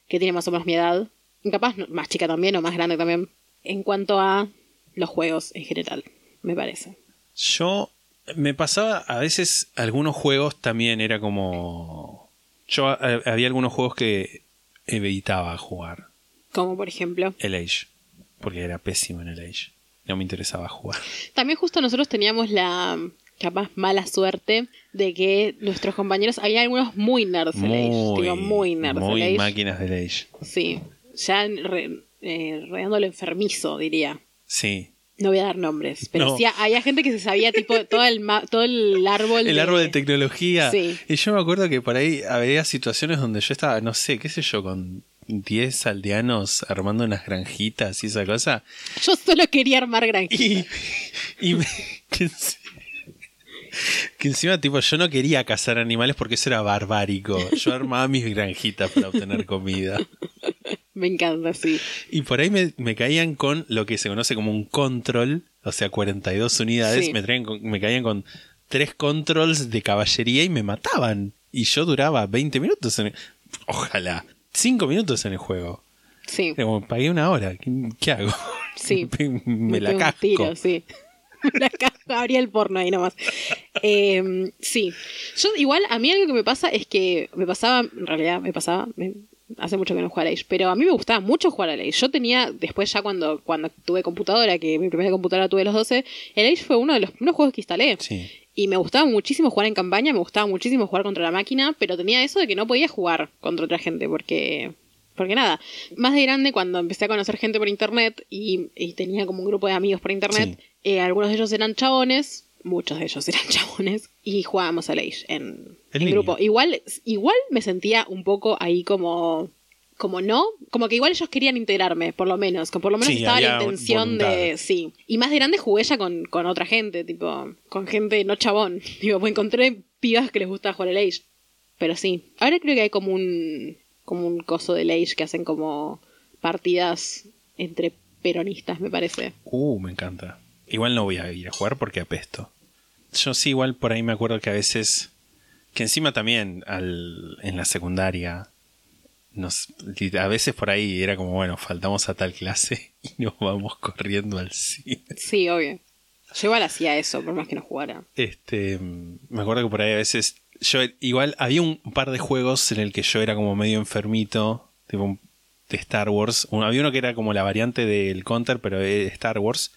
que tiene más o menos mi edad, capaz más chica también o más grande también, en cuanto a los juegos en general, me parece. Yo me pasaba a veces algunos juegos también era como yo eh, había algunos juegos que evitaba jugar Como por ejemplo. el Age porque era pésimo en el Age no me interesaba jugar También justo nosotros teníamos la capaz mala suerte de que nuestros compañeros, había algunos muy nerds del Age, digo, muy nerds muy del Age. máquinas del Age Sí, ya re, eh, rodeándolo enfermizo, diría. sí No voy a dar nombres, pero No. sí había gente que se sabía tipo todo el ma- todo el árbol el árbol de tecnología Sí. y yo me acuerdo que por ahí había situaciones donde yo estaba no sé qué sé yo con 10 aldeanos armando unas granjitas y esa cosa Yo solo quería armar granjitas. Y, y me- que, enci- que encima, tipo, yo no quería cazar animales porque eso era barbárico. Yo armaba mis granjitas para obtener comida. Me encanta, sí. Y por ahí me, me caían con lo que se conoce como un control, o sea, 42 unidades. Sí. Me, traían con- me caían con tres controls de caballería y me mataban. Y yo duraba 20 minutos en el- Ojalá. 5 minutos en el juego. Sí, como, pagué una hora. ¿Qué, qué hago? sí. me la casco. tiro, sí. La casco, abría el porno ahí nomás. Eh, sí. Yo, igual, a mí algo que me pasa es que me pasaba, en realidad me pasaba, me- hace mucho que no juego a Age, pero a mí me gustaba mucho jugar a Age. Yo tenía, después ya cuando, cuando tuve computadora, que mi primera computadora tuve a los 12, el Age fue uno de los primeros juegos que instalé. Sí. Y me gustaba muchísimo jugar en campaña, me gustaba muchísimo jugar contra la máquina, pero tenía eso de que no podía jugar contra otra gente, porque. Porque nada, más de grande cuando empecé a conocer gente por internet y, y tenía como un grupo de amigos por internet, Sí. Eh, algunos de ellos eran chabones, muchos de ellos eran chabones, y jugábamos a Age en, línea. grupo. Igual, igual me sentía un poco ahí como como no, como que igual ellos querían integrarme, por lo menos, por lo menos Sí, estaba la intención de, sí. Y más de grande jugué ya con, con otra gente, tipo, con gente no chabón. Digo, pues encontré pibas que les gusta jugar el Age. Pero sí, ahora creo que hay como un como un coso del Age que hacen como partidas entre peronistas, me parece. Uh, me encanta. Igual no voy a ir a jugar porque apesto. Yo sí, igual por ahí me acuerdo que a veces. Que encima también al, en la secundaria. Nos, a veces por ahí era como, bueno, faltamos a tal clase y nos vamos corriendo al cine. Sí, obvio. Yo igual hacía eso, por más que no jugara. Este, me acuerdo que por ahí a veces. Yo igual había un par de juegos en el que yo era como medio enfermito. Tipo un- de Star Wars. Había uno que era como la variante del Counter, pero de Star Wars.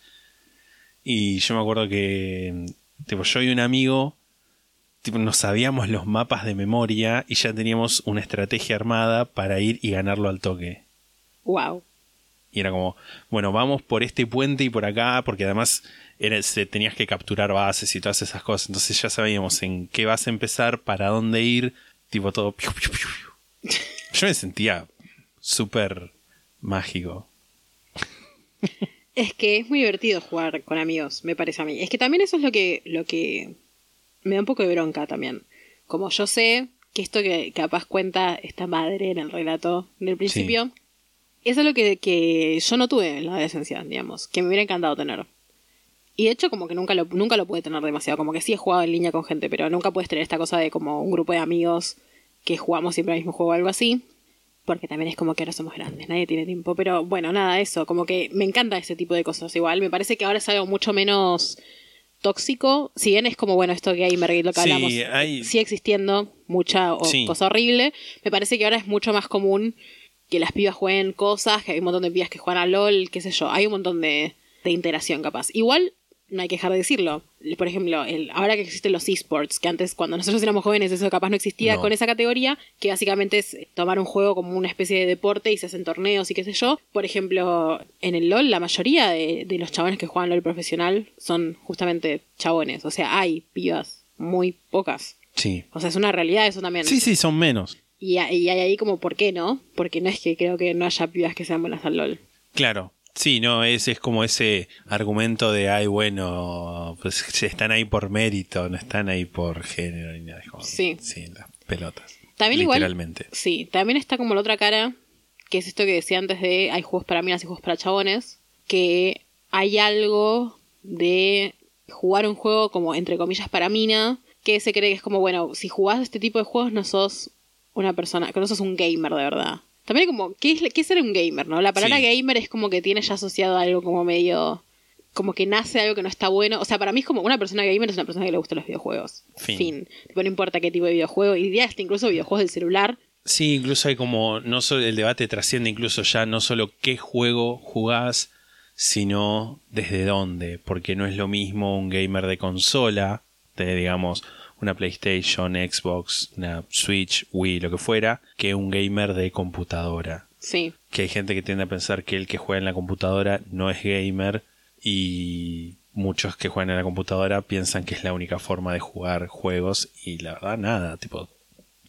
Y yo me acuerdo que. Tipo, yo y un amigo. Tipo, nos sabíamos los mapas de memoria y ya teníamos una estrategia armada para ir y ganarlo al toque. Wow. Y era como, bueno, vamos por este puente y por acá, porque además era, se- tenías que capturar bases y todas esas cosas. Entonces ya sabíamos en qué vas a empezar, para dónde ir, tipo todo. piu, piu, piu, piu. Yo me sentía súper mágico. Es que es muy divertido jugar con amigos, me parece a mí. Es que también eso es lo que, lo que me da un poco de bronca también. Como yo sé que esto que capaz cuenta esta madre en el relato del principio, eso es lo que, que yo no tuve en la adolescencia, digamos, que me hubiera encantado tener. Y de hecho como que nunca lo, nunca lo pude tener demasiado, como que sí he jugado en línea con gente, pero nunca puedes tener esta cosa de como un grupo de amigos que jugamos siempre al mismo juego o algo así. Porque también es como que ahora somos grandes, nadie tiene tiempo. Pero bueno, nada, eso, como que me encanta ese tipo de cosas igual. Me parece que ahora es algo mucho menos tóxico. Si bien es como, bueno, esto Gamergate, lo que Sí, hablamos, hay- sigue existiendo mucha o- Sí. cosa horrible. Me parece que ahora es mucho más común que las pibas jueguen cosas, que hay un montón de pibas que juegan a LOL, qué sé yo. Hay un montón de, de interacción capaz. Igual, no hay que dejar de decirlo. Por ejemplo, el, ahora que existen los esports, que antes cuando nosotros éramos jóvenes eso capaz no existía No. con esa categoría, que básicamente es tomar un juego como una especie de deporte y se hacen torneos y qué sé yo. Por ejemplo, en el LOL la mayoría de, de los chabones que juegan LOL profesional son justamente chabones. O sea, hay pibas muy pocas. Sí. O sea, es una realidad eso también. Sí, sí, son menos. Y, y hay ahí como, ¿por qué no? Porque no es que creo que no haya pibas que sean buenas al LOL. Claro. Sí, no, es, es como ese argumento de, ay, bueno, pues se están ahí por mérito, no están ahí por género ni nada. Es como, Sí. Sí, las pelotas. También igual. Literalmente. Sí, también está como la otra cara, que es esto que decía antes de hay juegos para minas y juegos para chabones, que hay algo de jugar un juego como entre comillas para mina, que se cree que es como, bueno, si jugás este tipo de juegos no sos una persona, que no sos un gamer de verdad. También como, ¿qué es, qué es ser un gamer, no? La palabra Sí. gamer es como que tiene ya asociado algo como medio... Como que nace algo que no está bueno. O sea, para mí es como una persona gamer es una persona que le gustan los videojuegos. Fin. Tipo, no importa qué tipo de videojuego. Y ya hasta incluso videojuegos del celular. Sí, incluso hay como, no solo el debate trasciende incluso ya no solo qué juego jugás, sino desde dónde, porque no es lo mismo un gamer de consola, de digamos una PlayStation, Xbox, una Switch, Wii, lo que fuera, que un gamer de computadora. Sí. Que hay gente que tiende a pensar que el que juega en la computadora no es gamer y muchos que juegan en la computadora piensan que es la única forma de jugar juegos y la verdad nada, tipo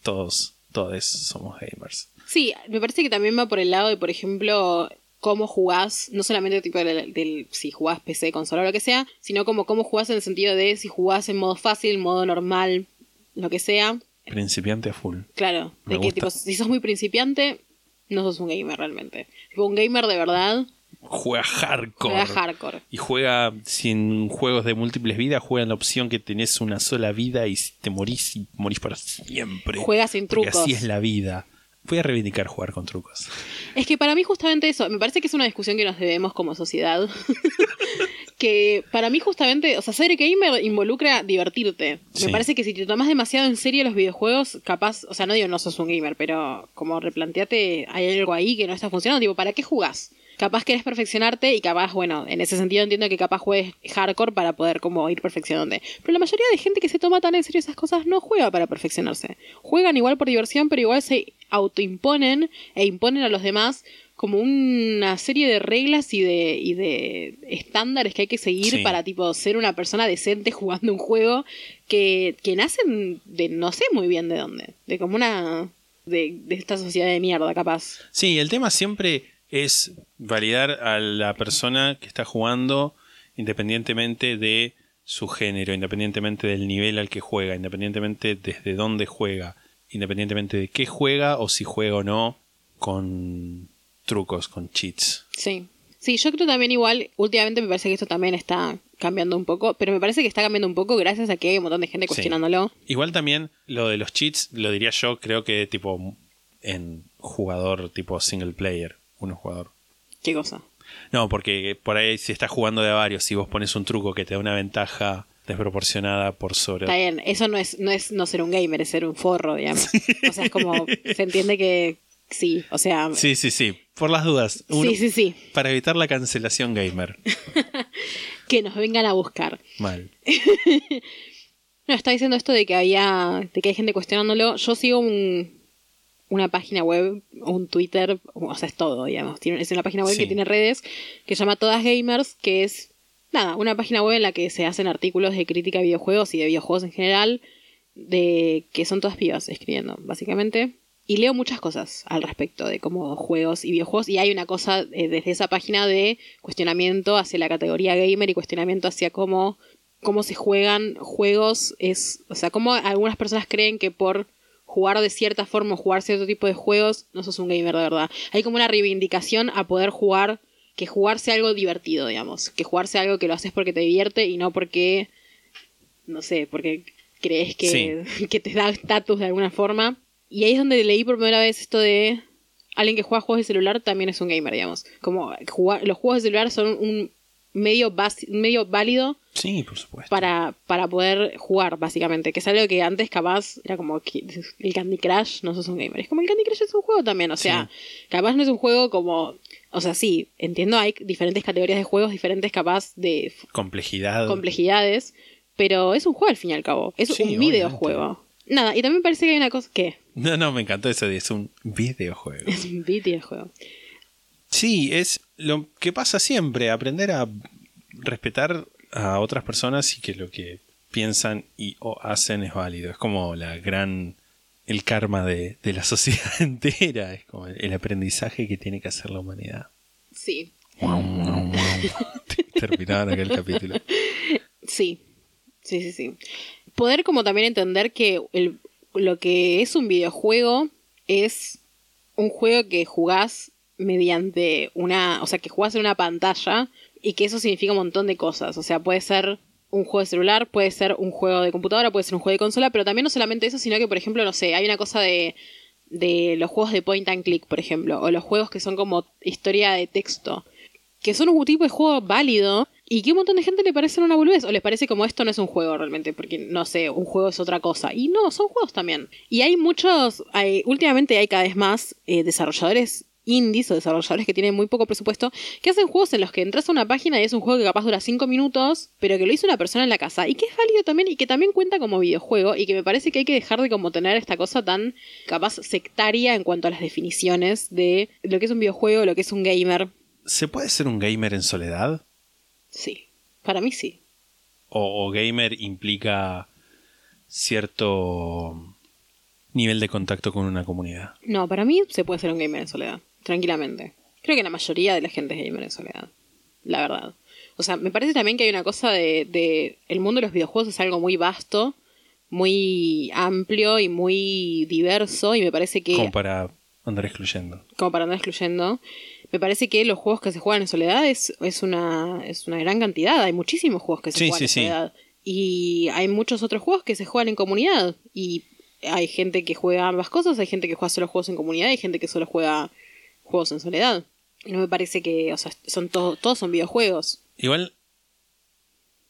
todos, todos somos gamers. Sí, me parece que también va por el lado de, por ejemplo, cómo jugás, no solamente tipo del, del- si jugás PC, consola o lo que sea, sino como cómo jugás en el sentido de si jugás en modo fácil, modo normal, lo que sea. Principiante a full. Claro, Me de que tipo, si sos muy principiante, no sos un gamer realmente. Tipo, un gamer de verdad Juega hardcore. juega hardcore. Y juega sin juegos de múltiples vidas, juega en la opción que tenés una sola vida y te morís y morís para siempre. Juega sin Porque trucos. así es la vida. Voy a reivindicar jugar con trucos. Es que para mí justamente eso, me parece que es una discusión que nos debemos como sociedad. que para mí justamente, o sea, ser gamer involucra divertirte. Sí. Me parece que si te tomas demasiado en serio los videojuegos, capaz, o sea, no digo no sos un gamer, pero como replanteate, hay algo ahí que no está funcionando, tipo, ¿para qué jugás? Capaz querés perfeccionarte y capaz, bueno, en ese sentido entiendo que capaz juegues hardcore para poder como ir perfeccionándote. Pero la mayoría de gente que se toma tan en serio esas cosas no juega para perfeccionarse. Juegan igual por diversión, pero igual se autoimponen e imponen a los demás como una serie de reglas y de, y de estándares que hay que seguir Sí. para tipo ser una persona decente jugando un juego que, que nacen de no sé muy bien de dónde. De como una... De, de esta sociedad de mierda, capaz. Sí, el tema siempre es validar a la persona que está jugando independientemente de su género, independientemente del nivel al que juega, independientemente desde dónde juega, independientemente de qué juega o si juega o no con trucos, con cheats. Sí. Sí, yo creo también igual, últimamente me parece que esto también está cambiando un poco, pero me parece que está cambiando un poco gracias a que hay un montón de gente cuestionándolo. Igual también lo de los cheats, lo diría yo, creo que tipo en jugador tipo single player, uno jugador. ¿Qué cosa? No, porque por ahí si estás jugando de a varios, si vos pones un truco que te da una ventaja desproporcionada por sobre... Está bien, eso no es, no es no ser un gamer, es ser un forro, digamos. O sea, es como, se entiende que sí, o sea, Sí, sí, sí. Por las dudas. Uno- sí, sí, sí, Para evitar la cancelación gamer. que nos vengan a buscar. Mal. No, está diciendo esto de que había, de que hay gente cuestionándolo. Yo sigo un, una página web, un Twitter, o sea, es todo, digamos. Tiene, es una página web Sí. que tiene redes, que se llama Todas Gamers, que es, nada, una página web en la que se hacen artículos de crítica de videojuegos y de videojuegos en general, de que son todas pibas escribiendo, básicamente. Y leo muchas cosas al respecto de cómo juegos y videojuegos. Y hay una cosa eh, desde esa página de cuestionamiento hacia la categoría gamer y cuestionamiento hacia cómo, cómo se juegan juegos. Es, o sea, cómo algunas personas creen que por jugar de cierta forma o jugar cierto tipo de juegos no sos un gamer de verdad. Hay como una reivindicación a poder jugar, que jugarse algo divertido, digamos. Que jugarse algo que lo haces porque te divierte y no porque, no sé, porque crees que, que te da estatus de alguna forma. Y ahí es donde leí por primera vez esto de alguien que juega juegos de celular también es un gamer, digamos. Como jugar, los juegos de celular son un medio, medio válido Sí, por supuesto. para, para poder jugar, básicamente. Que es algo que antes capaz era como que el Candy Crush no sos un gamer. Es como el Candy Crush es un juego también. O sea, capaz no es un juego como. O sea, sí, entiendo, hay diferentes categorías de juegos, diferentes capaz de Complejidad. complejidades. Pero es un juego al fin y al cabo. Es Sí, un obviamente. videojuego. Nada, y también me parece que hay una cosa. ¿Qué? no, no, me encantó eso de es un videojuego. Es un videojuego. Sí, es lo que pasa siempre, aprender a respetar a otras personas y que lo que piensan y o hacen es válido. Es como la gran. el karma de, de la sociedad entera. Es como el, el aprendizaje que tiene que hacer la humanidad. Sí, Terminaban aquel capítulo. sí, sí, sí, sí. Poder como también entender que el- lo que es un videojuego es un juego que jugás mediante una, o sea, que jugás en una pantalla y que eso significa un montón de cosas. O sea, puede ser un juego de celular, puede ser un juego de computadora, puede ser un juego de consola, pero también no solamente eso, sino que, por ejemplo, no sé, hay una cosa de, de los juegos de point and click, por ejemplo, o los juegos que son como historia de texto, que son un tipo de juego válido y que un montón de gente le parece una boludez, o les parece como esto no es un juego realmente, porque no sé, un juego es otra cosa. Y no, son juegos también. Y hay muchos, hay, últimamente hay cada vez más eh, desarrolladores indies o desarrolladores que tienen muy poco presupuesto que hacen juegos en los que entras a una página y es un juego que capaz dura 5 minutos, pero que lo hizo una persona en la casa y que es válido también y que también cuenta como videojuego y que me parece que hay que dejar de como tener esta cosa tan capaz sectaria en cuanto a las definiciones de lo que es un videojuego, lo que es un gamer. ¿Se puede ser un gamer en soledad? Sí, para mí sí. O, o gamer implica cierto nivel de contacto con una comunidad. No, para mí se puede ser un gamer en soledad, tranquilamente. Creo que la mayoría de la gente es gamer en soledad, la verdad. O sea, me parece también que hay una cosa de, de el mundo de los videojuegos es algo muy vasto, muy amplio y muy diverso y me parece que Como para andar excluyendo. como para no excluyendo, me parece que los juegos que se juegan en soledad es, es, una, es una gran cantidad. Hay muchísimos juegos que se Sí, juegan sí, en sí. soledad. Y hay muchos otros juegos que se juegan en comunidad. Y hay gente que juega ambas cosas, hay gente que juega solo juegos en comunidad hay gente que solo juega juegos en soledad. No me parece que, o sea, son todo- todos son videojuegos. Igual,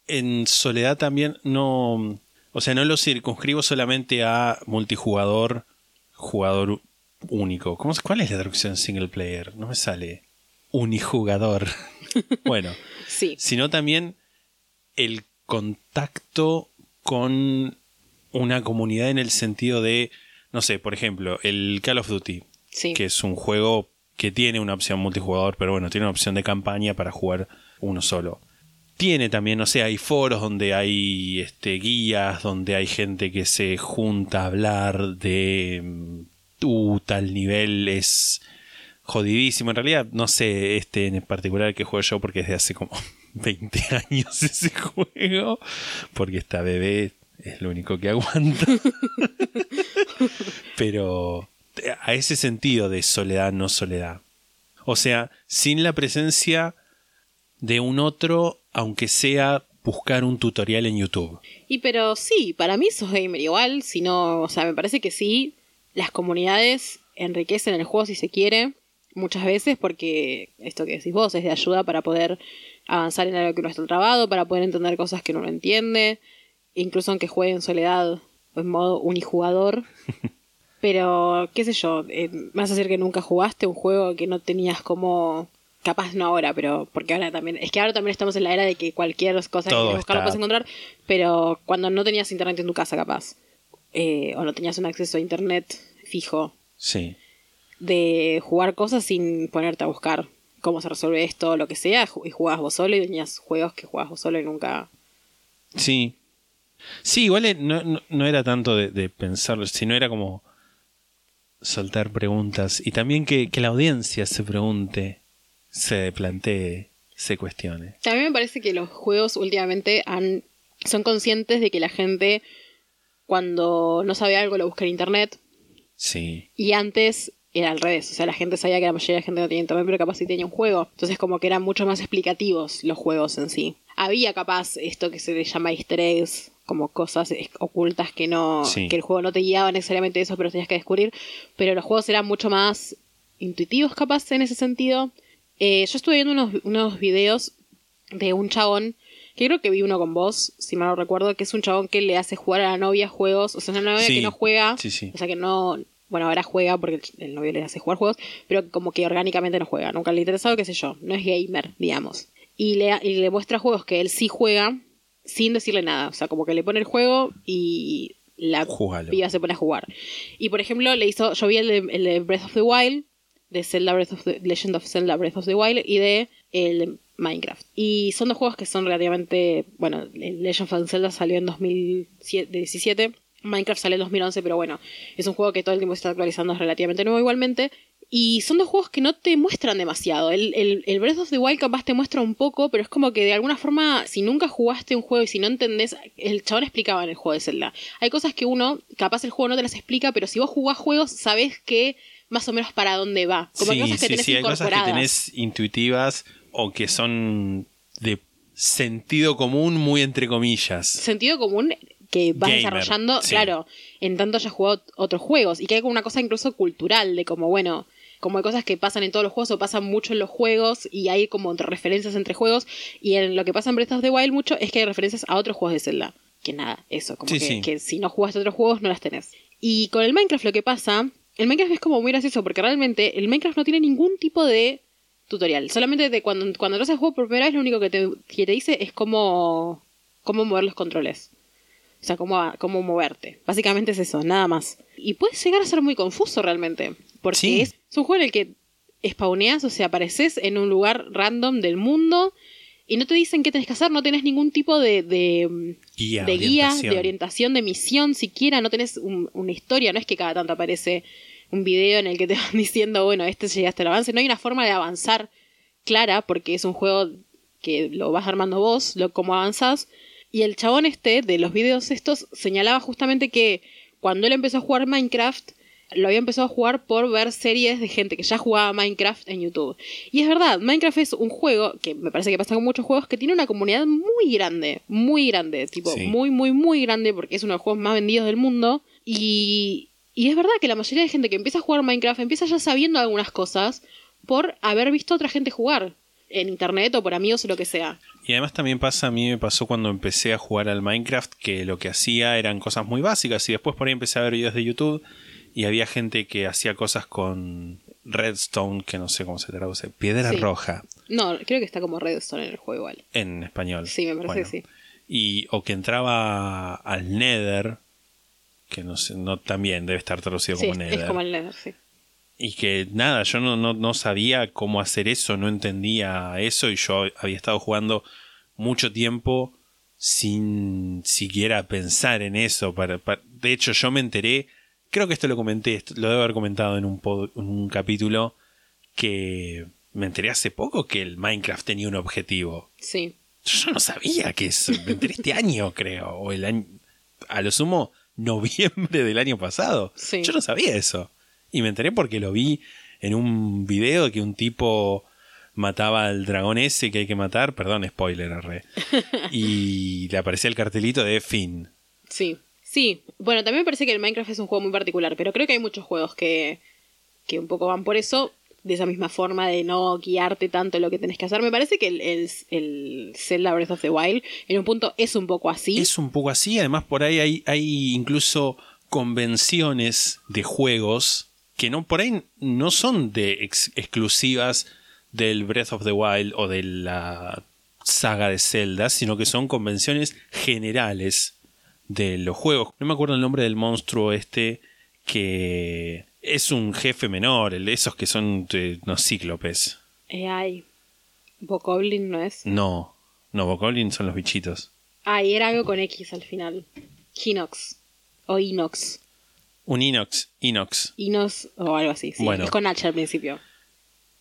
en soledad también no. O sea, no lo circunscribo solamente a multijugador, jugador único. ¿Cómo, ¿Cuál es la traducción single player? No me sale. Unijugador. bueno, Sí, sino también el contacto con una comunidad en el sentido de, no sé, por ejemplo, el Call of Duty, sí. que es un juego que tiene una opción multijugador, pero bueno, tiene una opción de campaña para jugar uno solo. Tiene también, no sé, hay foros donde hay este, guías, donde hay gente que se junta a hablar de mm, uh, tal nivel es jodidísimo. En realidad, no sé este en particular que juego yo porque es de hace como 20 años ese juego, porque esta bebé es lo único que aguanta. Pero a ese sentido de soledad, no soledad. O sea, sin la presencia de un otro, aunque sea buscar un tutorial en YouTube. Y pero sí, para mí sos gamer igual, si no, o sea, me parece que sí, las comunidades enriquecen el juego si se quiere, muchas veces porque esto que decís vos es de ayuda para poder avanzar en algo que no está trabado, para poder entender cosas que uno no entiende, incluso aunque juegue en soledad o en modo unijugador. Pero, qué sé yo, eh, vas a decir que nunca jugaste un juego que no tenías como... Capaz no ahora, pero porque ahora también... Es que ahora también estamos en la era de que cualquier cosa que quieras buscar lo puedes encontrar, pero cuando no tenías internet en tu casa capaz, eh, o no tenías un acceso a internet fijo, Sí. de jugar cosas sin ponerte a buscar cómo se resuelve esto, lo que sea, y jugabas vos solo y tenías juegos que jugabas vos solo y nunca... Sí. Sí, igual eh, no, no- no era tanto de, de pensarlo, sino era como soltar preguntas y también que, que la audiencia se pregunte, se plantee, se cuestione. También me parece que los juegos últimamente han, son conscientes de que la gente cuando no sabe algo lo busca en internet Sí. y antes era al revés, o sea, la gente sabía que la mayoría de la gente no tenía internet, pero capaz sí tenía un juego. Entonces como que eran mucho más explicativos los juegos en sí. Había capaz esto que se le llama easter eggs, como cosas ocultas que no Sí. que el juego no te guiaba necesariamente eso, pero tenías que descubrir, pero los juegos eran mucho más intuitivos capaz en ese sentido. Eh, yo estuve viendo unos, unos videos de un chabón, que creo que vi uno con vos, si mal no recuerdo, que es un chabón que le hace jugar a la novia juegos, o sea, una novia Sí, que no juega, sí, sí. o sea, que no, bueno, ahora juega porque el, el novio le hace jugar juegos, pero como que orgánicamente no juega, nunca le ha interesado, qué sé yo, no es gamer, digamos. Y le, y le muestra juegos que él sí juega sin decirle nada, o sea, como que le pone el juego y la Júgalo. piba se pone a jugar. Y por ejemplo, le hizo, yo vi el de, el de Breath of the Wild, de Zelda Breath of the, Legend of Zelda Breath of the Wild y de el Minecraft. Y son dos juegos que son relativamente, bueno, Legend of Zelda salió en 2017, Minecraft salió en 2011, pero bueno, es un juego que todo el tiempo se está actualizando, es relativamente nuevo igualmente. Y son dos juegos que no te muestran demasiado. El, el, el, Breath of the Wild capaz te muestra un poco, pero es como que de alguna forma, si nunca jugaste un juego y si no entendés, el chabón explicaba en el juego de Zelda. Hay cosas que uno, capaz el juego no te las explica, pero si vos jugás juegos, sabés que más o menos para dónde va. Como sí, hay cosas que sí, tenés sí, hay cosas que tenés intuitivas o que son de sentido común muy entre comillas. Sentido común que vas Gamer, desarrollando, claro, en tanto hayas jugado otros juegos. Y que hay como una cosa incluso cultural, de como, bueno, como hay cosas que pasan en todos los juegos o pasan mucho en los juegos y hay como entre- referencias entre juegos. Y en lo que pasa en Breath of the Wild mucho es que hay referencias a otros juegos de Zelda. Que nada, eso, como Sí, que, sí. que si no jugaste otros juegos no las tenés. Y con el Minecraft lo que pasa, el Minecraft es como muy gracioso porque realmente el Minecraft no tiene ningún tipo de tutorial. Solamente de cuando, cuando entras al juego por primera vez lo único que te, que te dice es cómo, cómo mover los controles. O sea, cómo, cómo moverte. Básicamente es eso, nada más. Y puede llegar a ser muy confuso realmente. Porque Sí. es, es un juego en el que spawneas, o sea, apareces en un lugar random del mundo y no te dicen qué tenés que hacer, no tenés ningún tipo de, de, Guía, de guía, orientación. de orientación, de misión siquiera, no tenés un- una historia, no es que cada tanto aparece un video en el que te van diciendo, bueno, este llegaste al avance, no hay una forma de avanzar clara porque es un juego que lo vas armando vos, lo cómo avanzás. Y el chabón este de los videos estos señalaba justamente que cuando él empezó a jugar Minecraft, lo había empezado a jugar por ver series de gente que ya jugaba Minecraft en YouTube. Y es verdad, Minecraft es un juego que me parece que pasa con muchos juegos que tiene una comunidad muy grande, muy grande, tipo Sí. muy, muy, muy grande porque es uno de los juegos más vendidos del mundo. Y, y es verdad que la mayoría de gente que empieza a jugar Minecraft empieza ya sabiendo algunas cosas por haber visto a otra gente jugar en internet o por amigos o lo que sea. Y además también pasa, a mí me pasó cuando empecé a jugar al Minecraft que lo que hacía eran cosas muy básicas y después por ahí empecé a ver videos de YouTube y había gente que hacía cosas con redstone, que no sé cómo se traduce, piedra Sí. roja No, creo que está como Redstone en el juego igual. en español. Sí, me parece Bueno, que sí. Y, o que entraba al Nether, que no sé, no, también debe estar traducido Sí, como Nether. es como el Nether, sí. Y que nada, yo no, no, no sabía cómo hacer eso, no entendía eso y yo había estado jugando mucho tiempo sin siquiera pensar en eso. Para, para- de hecho, yo me enteré, creo que esto lo comenté, esto lo debo haber comentado en un, pod- en un capítulo, que me enteré hace poco que el Minecraft tenía un objetivo. Sí. Yo no sabía que eso, me enteré este año, creo, o el año, a lo sumo, noviembre del año pasado. Sí. Yo no sabía eso. Y me enteré porque lo vi en un video que un tipo mataba al dragón ese que hay que matar, perdón, spoiler, arre. y le aparecía el cartelito de fin. Sí. Sí. Bueno, también me parece que el Minecraft es un juego muy particular, pero creo que hay muchos juegos que, que un poco van por eso, de esa misma forma de no guiarte tanto lo que tenés que hacer. Me parece que el, el, el Zelda Breath of the Wild en un punto es un poco así. Es un poco así, además por ahí hay, hay incluso convenciones de juegos que no por ahí no son de ex- exclusivas del Breath of the Wild o de la saga de Zelda, sino que son convenciones generales de los juegos. No me acuerdo el nombre del monstruo este que es un jefe menor, el de esos que son de, no cíclopes. Eh, ay. Bokoblin no es. No, no, Bokoblin son los bichitos. Ay, era algo con X al final. Hinox. O Inox. Un Inox, Inox, Inos o algo así. Sí. Bueno. Es con H al principio.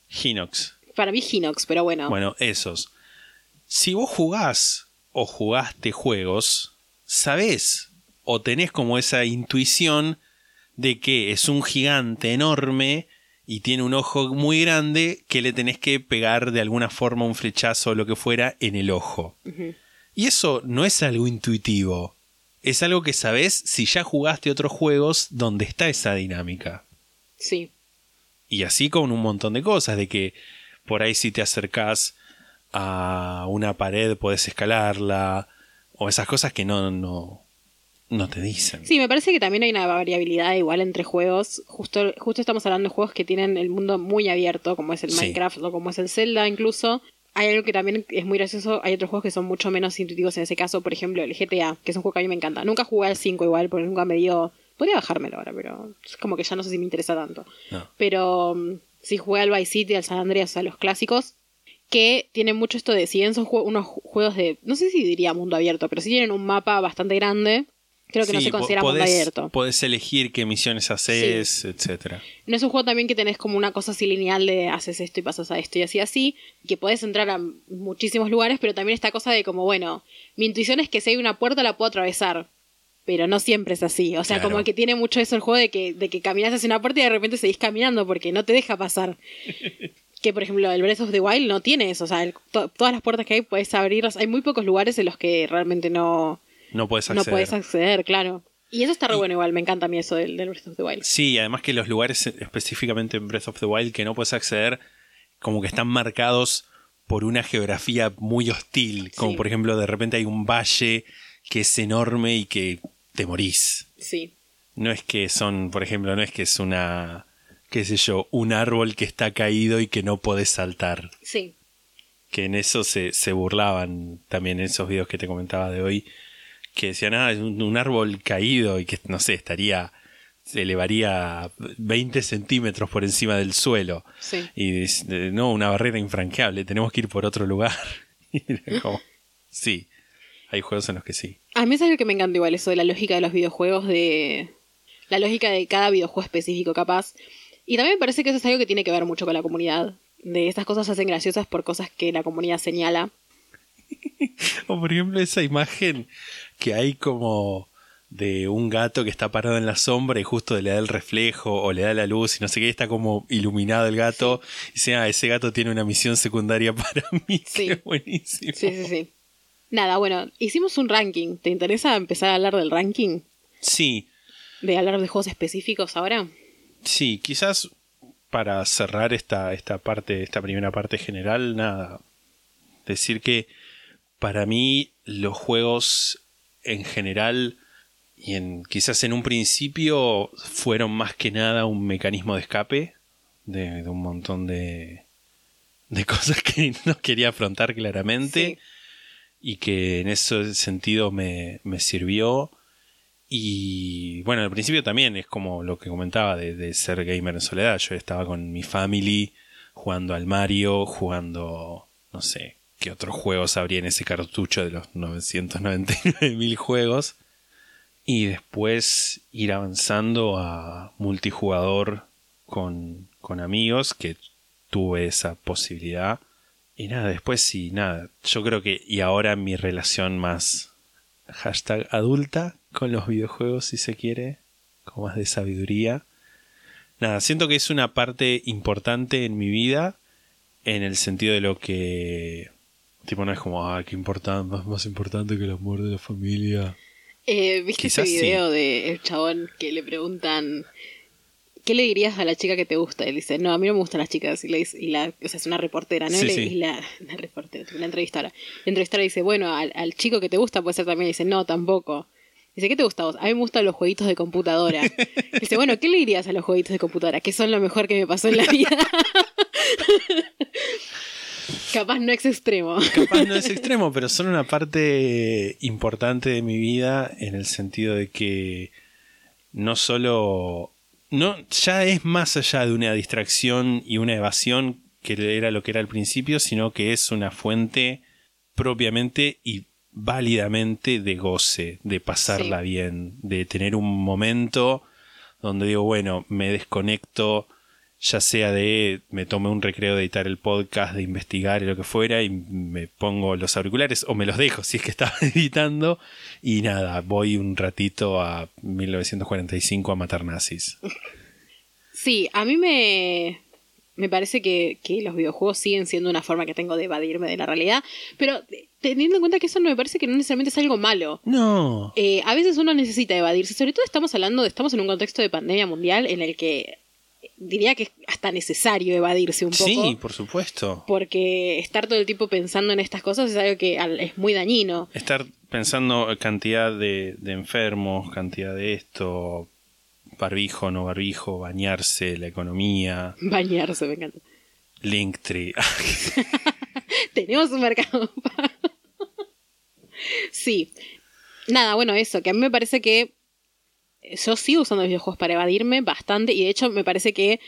Hinox. Para mí Hinox, pero bueno. Bueno, esos. Si vos jugás o jugaste juegos, sabés o tenés como esa intuición de que es un gigante enorme y tiene un ojo muy grande que le tenés que pegar de alguna forma un flechazo o lo que fuera en el ojo. Y eso no es algo intuitivo. Es algo que sabés si ya jugaste otros juegos donde está esa dinámica. Sí. Y así con un montón de cosas, de que por ahí si te acercás a una pared podés escalarla, o esas cosas que no, no, no te dicen. Sí, me parece que también hay una variabilidad igual entre juegos. Justo, justo estamos hablando de juegos que tienen el mundo muy abierto, como es el Sí. Minecraft o como es el Zelda incluso. Hay algo que también es muy gracioso, hay otros juegos que son mucho menos intuitivos en ese caso, por ejemplo el GTA, que es un juego que a mí me encanta. Nunca jugué al 5 igual, porque nunca me dio... Podría bajármelo ahora, pero es como que ya no sé si me interesa tanto. No. Pero mm, sí jugué al Vice City, al San Andreas, a los clásicos, que tienen mucho esto de, si bien son jue- unos juegos de, no sé si diría mundo abierto, pero sí tienen un mapa bastante grande, creo que no Sí, se considera mundo abierto. Podés elegir qué misiones haces, etcétera. No es un juego también que tenés como una cosa así lineal de haces esto y pasas a esto y así así, que podés entrar a muchísimos lugares, pero también esta cosa de como, bueno, mi intuición es que si hay una puerta la puedo atravesar, pero no siempre es así. O sea, Claro. como que tiene mucho eso el juego de que, de que caminas hacia una puerta y de repente seguís caminando porque no te deja pasar. que por ejemplo el Breath of the Wild no tiene eso, o sea, el- to- todas las puertas que hay puedes abrirlas, hay muy pocos lugares en los que realmente no, No puedes no acceder. puedes acceder, claro. Y eso está re bueno igual, me encanta a mí eso del, del Breath of the Wild. Sí, además que los lugares específicamente en Breath of the Wild que no puedes acceder, como que están marcados por una geografía muy hostil. Como Sí. por ejemplo, de repente hay un valle que es enorme y que te morís. Sí. No es que son, por ejemplo, no es que es una, qué sé yo, un árbol que está caído y que no podés saltar. Sí. Que en eso se, se burlaban también en esos videos que te comentaba de hoy. Que decían, ah, es un, un árbol caído y que, no sé, estaría, se elevaría 20 centímetros por encima del suelo. Sí. Y dice, no, una barrera infranqueable, tenemos que ir por otro lugar. Y era como, sí, hay juegos en los que sí. A mí es algo que me encanta igual, eso de la lógica de los videojuegos, de la lógica de cada videojuego específico capaz. Y también me parece que eso es algo que tiene que ver mucho con la comunidad. De estas cosas se hacen graciosas por cosas que la comunidad señala. O por ejemplo esa imagen que hay como de un gato que está parado en la sombra y justo le da el reflejo o le da la luz y no sé qué, está como iluminado el gato. Y dice, ah, ese gato tiene una misión secundaria para mí. Sí. Qué buenísimo. Sí, sí, sí. Nada, bueno, hicimos un ranking. ¿Te interesa empezar a hablar del ranking? Sí, ¿De hablar de juegos específicos ahora? Sí, quizás para cerrar esta, esta parte, esta primera parte general, nada. Decir que para mí los juegos en general y en quizás en un principio fueron más que nada un mecanismo de escape de, de un montón de, de cosas que no quería afrontar claramente Sí. y que en ese sentido me, me sirvió. Y bueno, al principio también es como lo que comentaba de, ser gamer en soledad. Yo estaba con mi family jugando al Mario, jugando, no sé, qué otros juegos habría en ese cartucho de los 999 mil juegos. Y después ir avanzando a multijugador con, con amigos, que tuve esa posibilidad. Y nada, después sí, nada. Yo creo que, y ahora mi relación más hashtag adulta con los videojuegos, si se quiere, con más de sabiduría. Nada, siento que es una parte importante en mi vida, en el sentido de lo que, tipo, no es como, ah, qué importante, más, más importante que el amor de la familia. Eh, ¿Viste Quizás ese sí. video de el chabón que le preguntan ¿qué le dirías a la chica que te gusta? Él dice, no, a mí no me gustan las chicas. Y, le dice- y la, o sea, es una reportera, ¿no? Sí, y, le- sí. y la, la reportera, la entrevistadora. La entrevistadora dice, bueno, al, al chico que te gusta puede ser también. Y dice, no, tampoco. Dice, ¿qué te gusta a vos? A mí me gustan los jueguitos de computadora. Dice, bueno, ¿qué le dirías a los jueguitos de computadora? Que son lo mejor que me pasó en la vida. Capaz no es extremo. Capaz no es extremo, pero son una parte importante de mi vida en el sentido de que no solo. No, ya es más allá de una distracción y una evasión que era lo que era al principio, sino que es una fuente propiamente y válidamente de goce, de pasarla Sí. bien, de tener un momento donde digo, bueno, me desconecto, ya sea de me tomé un recreo de editar el podcast, de investigar y lo que fuera, y me pongo los auriculares o me los dejo si es que estaba editando, y nada, voy un ratito a 1945 a matar nazis. Sí, a mí me, me parece que, que los videojuegos siguen siendo una forma que tengo de evadirme de la realidad, pero teniendo en cuenta que eso no me parece que no necesariamente es algo malo. No. Eh, a veces uno necesita evadirse, sobre todo estamos hablando de, estamos en un contexto de pandemia mundial en el que diría que es hasta necesario evadirse un poco. Sí, por supuesto. Porque estar todo el tiempo pensando en estas cosas es algo que es muy dañino. Estar pensando cantidad de, de enfermos, cantidad de esto, barbijo, no barbijo, bañarse, la economía, Bañarse, me encanta. Linktree. Tenemos un mercado. Sí. Nada, bueno, eso, que a mí me parece que yo sigo usando los videojuegos para evadirme bastante y de hecho me parece que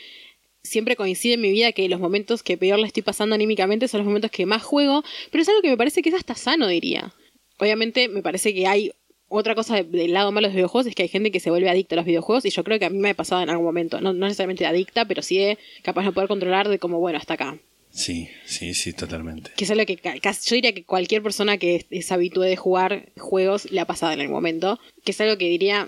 siempre coincide en mi vida que los momentos que peor le estoy pasando anímicamente son los momentos que más juego, pero es algo que me parece que es hasta sano, diría. Obviamente me parece que hay otra cosa de- del lado malo de los videojuegos es que hay gente que se vuelve adicta a los videojuegos y yo creo que a mí me ha pasado en algún momento, no, necesariamente adicta, pero sí de capaz no poder controlar de como, bueno, hasta acá. Sí, sí, sí, totalmente. Que es algo que yo diría que cualquier persona que es, es habitué de jugar juegos le ha pasado en algún momento, que es algo que diría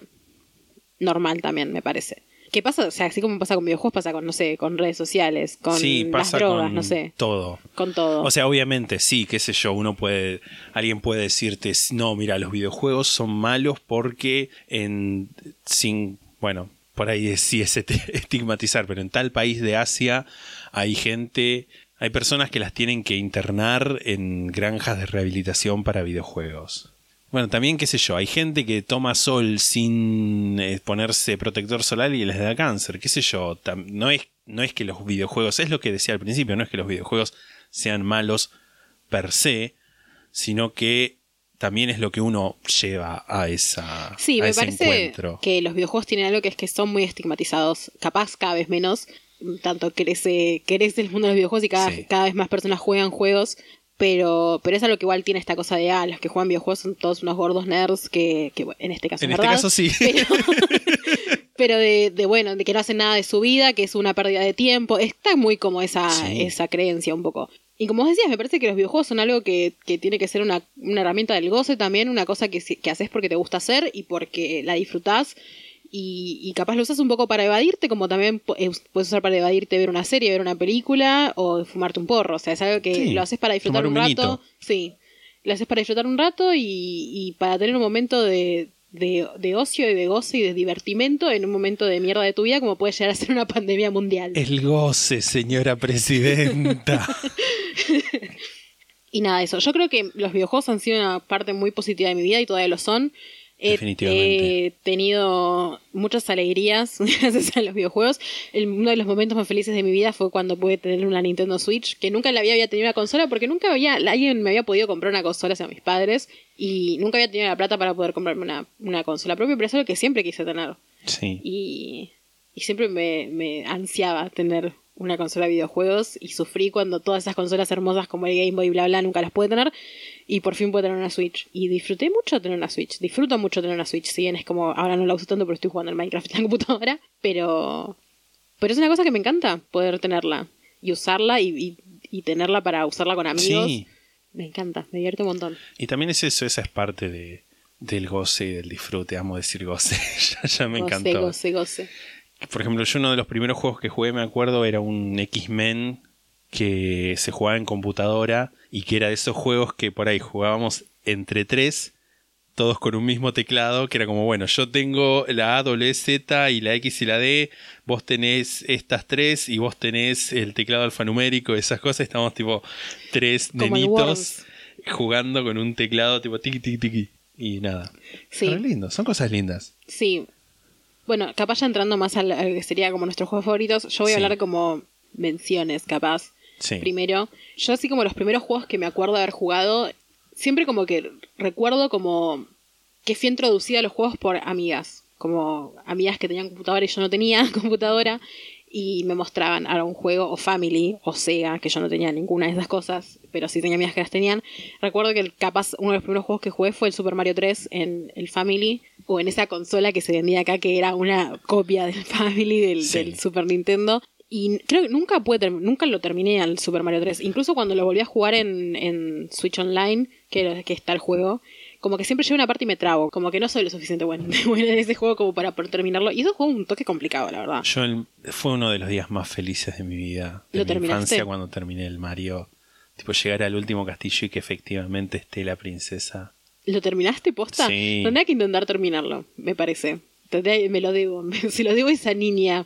normal también, me parece. ¿Qué pasa? O sea, así como pasa con videojuegos, pasa con, no sé, con redes sociales, con sí, las pasa drogas, con no sé, todo. con todo. O sea, obviamente, sí, qué sé yo, uno puede, alguien puede decirte, no, mira, los videojuegos son malos porque en, sin, bueno, por ahí sí es estigmatizar, pero en tal país de Asia hay gente, hay personas que las tienen que internar en granjas de rehabilitación para videojuegos. Bueno, también, qué sé yo, hay gente que toma sol sin eh, ponerse protector solar y les da cáncer, qué sé yo. no, es, no es que los videojuegos, es lo que decía al principio, no es que los videojuegos sean malos per se, sino que también es lo que uno lleva a, esa, Sí, a me ese parece encuentro. que los videojuegos tienen algo que es que son muy estigmatizados, capaz cada vez menos, tanto crece, crece el mundo de los videojuegos y cada, Sí. cada vez más personas juegan juegos, pero, pero es algo que igual tiene esta cosa de, ah, los que juegan videojuegos son todos unos gordos nerds, que, que en este caso En es este verdad, caso sí. Pero, pero de, de, bueno, de que no hacen nada de su vida, que es una pérdida de tiempo, está muy como esa, Sí. esa creencia un poco. Y como vos decías, me parece que los videojuegos son algo que, que tiene que ser una, una herramienta del goce también, una cosa que, que haces porque te gusta hacer y porque la disfrutás. Y, y capaz lo usas un poco para evadirte, como también eh, puedes usar para evadirte ver una serie, ver una película o fumarte un porro. O sea, es algo que Sí, lo haces para disfrutar un un rato. Sí, lo haces para disfrutar un rato y, y para tener un momento de, de, de ocio y de goce y de divertimento en un momento de mierda de tu vida, como puede llegar a ser una pandemia mundial. El goce, señora presidenta. Y nada, eso. Yo creo que los videojuegos han sido una parte muy positiva de mi vida y todavía lo son. He- Definitivamente. He tenido muchas alegrías gracias a los videojuegos. El- uno de los momentos más felices de mi vida fue cuando pude tener una Nintendo Switch, que nunca la había, había tenido una consola porque nunca había, alguien me había podido comprar una consola hacia mis padres y nunca había tenido la plata para poder comprarme una, una consola propia, pero es algo que siempre quise tener. Sí. Y, y siempre me, me ansiaba tener una consola de videojuegos y sufrí cuando todas esas consolas hermosas como el Game Boy y bla bla nunca las pude tener y por fin pude tener una Switch y disfruté mucho tener una Switch disfruto mucho tener una Switch si bien es como ahora no la uso tanto pero estoy jugando al Minecraft en la computadora pero pero es una cosa que me encanta poder tenerla y usarla y, y- y tenerla para usarla con amigos Sí. me encanta me divierte un montón Y también es eso, esa es parte de, del goce y del disfrute. Amo decir goce. ya, ya me goce encantó. goce goce Por ejemplo, yo uno de los primeros juegos que jugué, me acuerdo, era un X-Men que se jugaba en computadora y que era de esos juegos que por ahí jugábamos entre tres, todos con un mismo teclado, que era como, bueno, yo tengo la A, W, Z y la X y la D, vos tenés estas tres y vos tenés el teclado alfanumérico, esas cosas, estamos tipo tres Como nenitos jugando con un teclado tipo tiki tiki tiki y nada. Sí. Re lindo, son cosas lindas. Sí. Bueno, capaz ya entrando más al, al que sería como nuestros juegos favoritos, yo voy a Sí. hablar como menciones, capaz. Sí. Primero, yo así como los primeros juegos que me acuerdo de haber jugado, siempre como que recuerdo como que fui introducida a los juegos por amigas, como amigas que tenían computadora y yo no tenía computadora y me mostraban ahora un juego o Family o Sega, que yo no tenía ninguna de esas cosas, pero sí tenía amigas que las tenían. Recuerdo que el, capaz uno de los primeros juegos que jugué fue el Super Mario 3 en el Family o en esa consola que se vendía acá que era una copia del Family del, Sí. del Super Nintendo. Y creo que nunca pude nunca lo terminé al Super Mario 3. Incluso cuando lo volví a jugar en, en Switch Online, que, era- que está el juego, como que siempre llego a una parte y me trabo. Como que no soy lo suficiente bueno, buena en ese juego como para poder terminarlo. Y eso fue un toque complicado, la verdad. Yo el- fue uno de los días más felices de mi vida, de ¿Lo mi terminaste? infancia cuando terminé el Mario. Tipo llegar al último castillo y que efectivamente esté la princesa. ¿Lo terminaste posta? Sí. Tendría que intentar terminarlo, me parece. Tendría- me lo debo. Se lo debo a esa niña.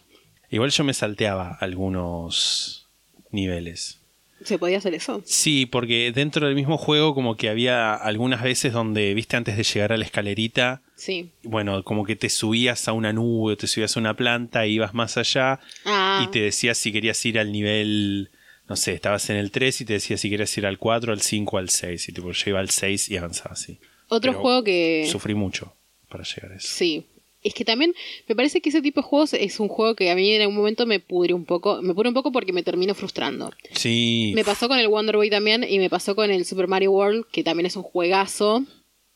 Igual yo me salteaba algunos niveles. ¿Se podía hacer eso? Sí, porque dentro del mismo juego como que había algunas veces donde, viste, antes de llegar a la escalerita, Sí. bueno, como que te subías a una nube o te subías a una planta e ibas más allá Ah, y te decías si querías ir al nivel, no sé, estabas en el 3 y te decía si querías ir al 4, al 5, al 6. Y tipo, yo iba al 6 y avanzaba así. Otro pero juego que... Sufrí mucho para llegar a eso. Sí. Es que también me parece que ese tipo de juegos es un juego que a mí en algún momento me pudre un poco. Me pudre un poco porque me termino frustrando. Sí. Me pasó con el Wonder Boy también y me pasó con el Super Mario World, que también es un juegazo,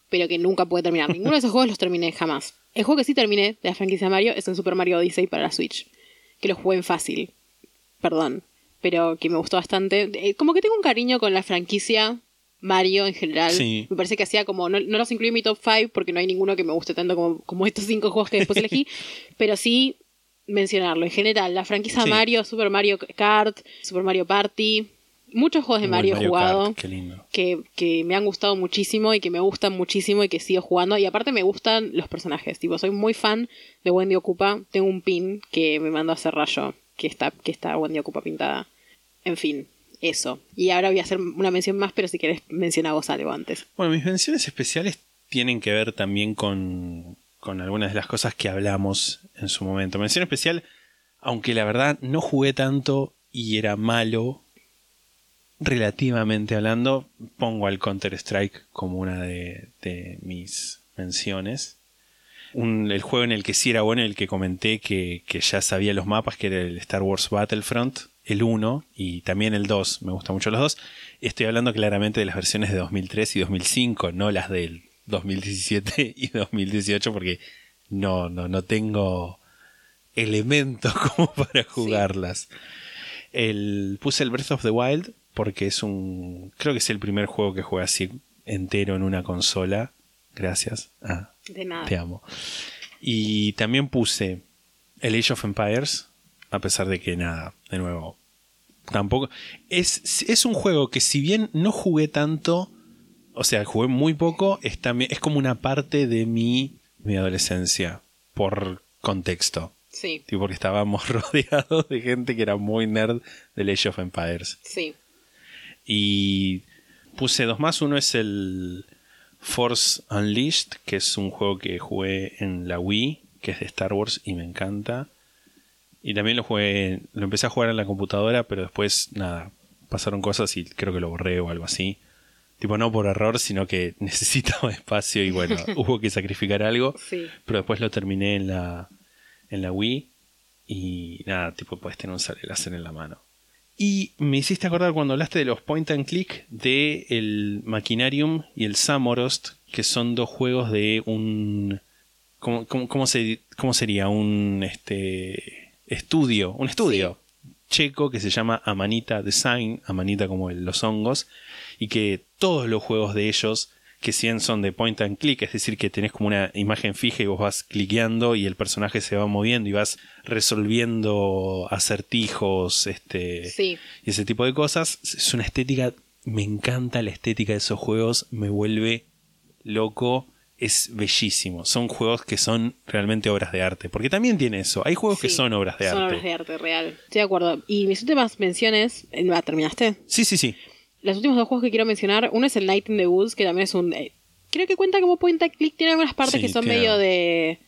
pero que nunca pude terminar. Ninguno de esos juegos los terminé jamás. El juego que sí terminé de la franquicia Mario es el Super Mario Odyssey para la Switch, que lo jugué en fácil. Perdón, pero que me gustó bastante. Eh, Como que tengo un cariño con la franquicia Mario en general. Sí. Me parece que hacía como. No, no los incluí en mi top 5 porque no hay ninguno que me guste tanto como, como estos cinco juegos que después elegí. pero sí mencionarlo. En general, la franquicia Sí. Mario, Super Mario Kart, Super Mario Party. Muchos juegos de Mario, he jugado Kart, qué lindo. que, que me han gustado muchísimo y que me gustan muchísimo y que sigo jugando. Y aparte me gustan los personajes. Tipo, soy muy fan de Wendy Ocupa. Tengo un pin que me mandó a hacer rayo que está, que está Wendy Ocupa pintada. En fin, eso. Y ahora voy a hacer una mención más, pero si querés menciona vos algo antes. Bueno, mis menciones especiales tienen que ver también con, con algunas de las cosas que hablamos en su momento. Mención especial, aunque la verdad no jugué tanto y era malo, relativamente hablando, pongo al Counter-Strike como una de, mis menciones. El juego en el que sí era bueno, el que comenté que, que ya sabía los mapas, que era el Star Wars Battlefront, el 1 y también el 2, me gustan mucho los dos. Estoy hablando claramente de las versiones de 2003 y 2005, no las del 2017 y 2018, porque no, no, no tengo elementos como para jugarlas. El, puse el Breath of the Wild porque es un. Creo que es el primer juego que juega así entero en una consola. Gracias. Ah, De nada. te amo. Y también puse el Age of Empires, a pesar de que nada, de nuevo, tampoco. Es, es un juego que si bien no jugué tanto, o sea, jugué muy poco, es, también, es como una parte de mi, mi adolescencia, por contexto. Sí, Tipo, porque estábamos rodeados de gente que era muy nerd del Age of Empires. sí. Y puse dos más. Uno es el Force Unleashed, que es un juego que jugué en la Wii, que es de Star Wars y me encanta. Y también lo jugué, lo empecé a jugar en la computadora, pero después, nada, pasaron cosas y creo que lo borré o algo así. Tipo, no por error, sino que necesitaba espacio y bueno, hubo que sacrificar algo. Sí. Pero después lo terminé en la, en la Wii y nada, tipo, puedes tener un láser en la mano. Y me hiciste acordar cuando hablaste de los point and click de el Machinarium y el Samorost, que son dos juegos de un... ¿Cómo, cómo- cómo se- cómo sería? Un este, estudio, un estudio checo que se llama Amanita Design, Amanita como los hongos, y que todos los juegos de ellos, que si bien son de point and click, es decir, que tenés como una imagen fija y vos vas cliqueando y el personaje se va moviendo y vas resolviendo acertijos, este, Sí. y ese tipo de cosas. Es una estética, me encanta la estética de esos juegos, me vuelve loco, es bellísimo. Son juegos que son realmente obras de arte, porque también tiene eso. Hay juegos que son obras de Son arte. obras de arte, real. Estoy de acuerdo. Y mis últimas menciones. eh, ¿la ¿Terminaste? Sí, sí, sí. Los últimos dos juegos que quiero mencionar, uno es el Night in the Woods, que también es un... eh, creo que cuenta como point and click, tiene algunas partes Sí, que son medio de...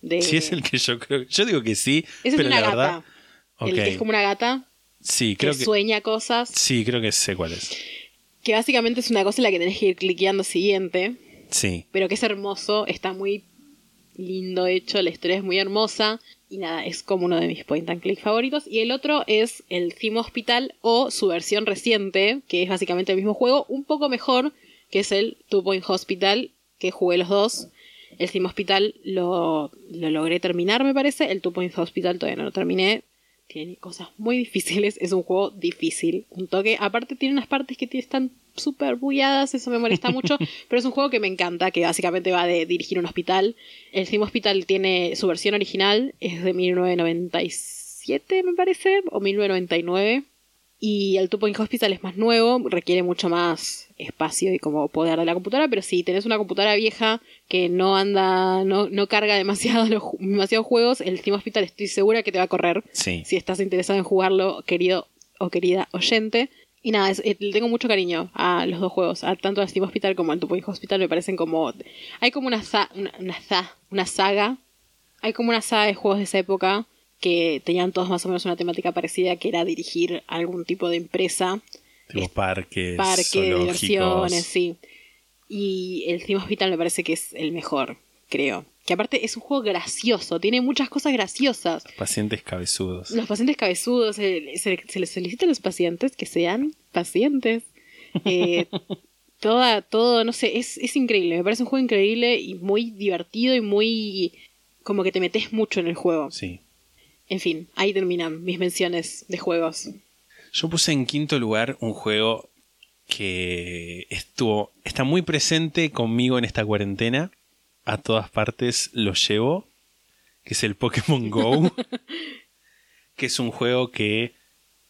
de Sí, es el que yo creo. Yo digo que sí, Ese es pero una la gata. verdad. El que es como una gata Sí, que, creo que. sueña cosas, Sí, creo que sé cuál es. que básicamente es una cosa en la que tenés que ir cliqueando siguiente, Sí. pero que es hermoso, está muy lindo hecho, la historia es muy hermosa y nada, es como uno de mis point and click favoritos. Y el otro es el Theme Hospital o su versión reciente, que es básicamente el mismo juego, un poco mejor, que es el Two Point Hospital, que jugué los dos. El Theme Hospital lo, lo logré terminar, me parece. El Two Point Hospital todavía no lo terminé. Tiene cosas muy difíciles. Es un juego difícil. Un toque. Aparte, tiene unas partes que están súper bulladas. Eso me molesta mucho. pero es un juego que me encanta. Que básicamente va de dirigir un hospital. El Theme Hospital tiene su versión original. Es de 1997, me parece. O 1999. Y el Two Point Hospital es más nuevo, requiere mucho más espacio y como poder de la computadora, pero si tenés una computadora vieja que no anda, no, no carga demasiado los, demasiados juegos, el Steam Hospital estoy segura que te va a correr Sí. si estás interesado en jugarlo, querido o querida oyente. Y nada, es- eh, tengo mucho cariño a los dos juegos, a tanto al Steam Hospital como al Two Point Hospital, me parecen como... Hay como una, sa- una, una sa- una saga, hay como una saga de juegos de esa época que tenían todos más o menos una temática parecida, que era dirigir algún tipo de empresa, Tipo parques, parque de zoológicos. diversiones, sí. Y el Steam Hospital me parece que es el mejor, creo. que aparte es un juego gracioso, tiene muchas cosas graciosas. Pacientes cabezudos. Los pacientes cabezudos, se, se- se les solicita a los pacientes que sean pacientes. Eh, toda, todo, no sé, es, es increíble, me parece un juego increíble y muy divertido y muy... como que te metes mucho en el juego. Sí. En fin, ahí terminan mis menciones de juegos. Yo puse en quinto lugar un juego que estuvo, está muy presente conmigo en esta cuarentena. A todas partes lo llevo. Que es el Pokémon Go. que es un juego que,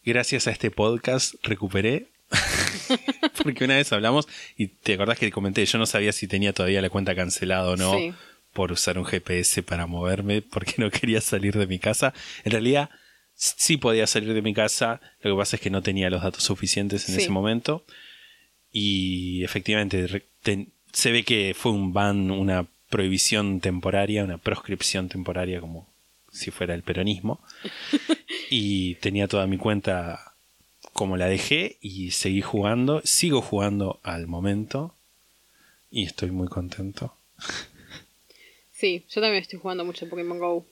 gracias a este podcast, recuperé. Porque una vez hablamos y te acordás que comenté, yo no sabía si tenía todavía la cuenta cancelada o no Sí. Por usar un GPS para moverme, porque no quería salir de mi casa. En realidad, sí podía salir de mi casa, lo que pasa es que no tenía los datos suficientes en Sí. ese momento. Y efectivamente, se ve que fue un ban, una prohibición temporaria, una proscripción temporaria, como si fuera el peronismo. y tenía toda mi cuenta como la dejé y seguí jugando. Sigo jugando al momento y estoy muy contento. Sí, yo también estoy jugando mucho Pokémon Go.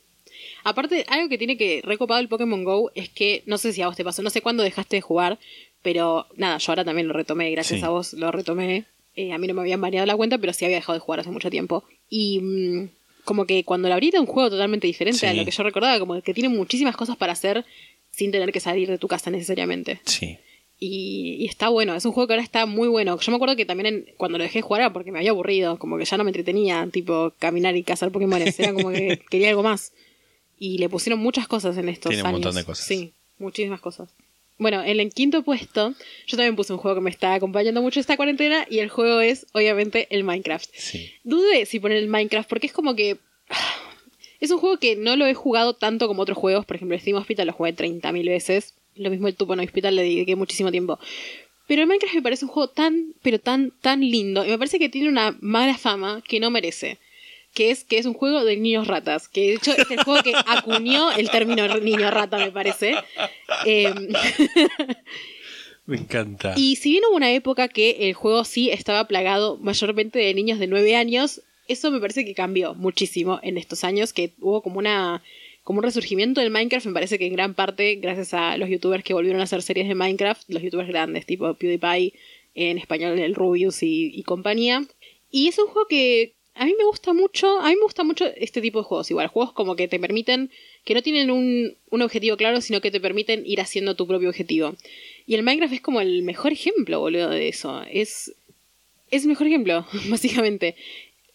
Aparte, algo que tiene que recopado el Pokémon Go es que, no sé si a vos te pasó, no sé cuándo dejaste de jugar, pero nada, yo ahora también lo retomé, gracias Sí. a vos lo retomé. Eh, a mí no me habían baneado la cuenta, pero sí había dejado de jugar hace mucho tiempo. Y mm, como que cuando lo abrí era un juego totalmente diferente a lo que yo recordaba, como que tiene muchísimas cosas para hacer sin tener que salir de tu casa necesariamente. Sí. Y, y está bueno, es un juego que ahora está muy bueno. Yo me acuerdo que también en- cuando lo dejé de jugar era porque me había aburrido, como que ya no me entretenía, tipo caminar y cazar Pokémon, era como que quería algo más. Y le pusieron muchas cosas en estos Tiene un años. montón de cosas. Sí, muchísimas cosas. Bueno, en el quinto puesto, yo también puse un juego que me está acompañando mucho esta cuarentena y el juego es, obviamente, el Minecraft. Sí. Dudé si poner el Minecraft porque es como que... Es un juego que no lo he jugado tanto como otros juegos. Por ejemplo, el Steam Hospital lo jugué 30.000 veces. Lo mismo el Tupo no Hospital le dediqué muchísimo tiempo. Pero el Minecraft me parece un juego tan, pero tan, tan lindo. Y me parece que tiene una mala fama que no merece. Que es que es un juego de niños ratas. Que de hecho es el juego que acuñó el término niño rata, me parece. Em, Me encanta. y si bien hubo una época que el juego sí estaba plagado mayormente de niños de 9 años, eso me parece que cambió muchísimo en estos años, que hubo como una como un resurgimiento del Minecraft, me parece que en gran parte gracias a los youtubers que volvieron a hacer series de Minecraft, los youtubers grandes, tipo PewDiePie, en español el Rubius y, compañía. Y es un juego que a mí me gusta mucho, a mí me gusta mucho este tipo de juegos, igual, juegos como que te permiten, que no tienen un, un objetivo claro, sino que te permiten ir haciendo tu propio objetivo. Y el Minecraft es como el mejor ejemplo, boludo, de eso. Es, es el mejor ejemplo, básicamente.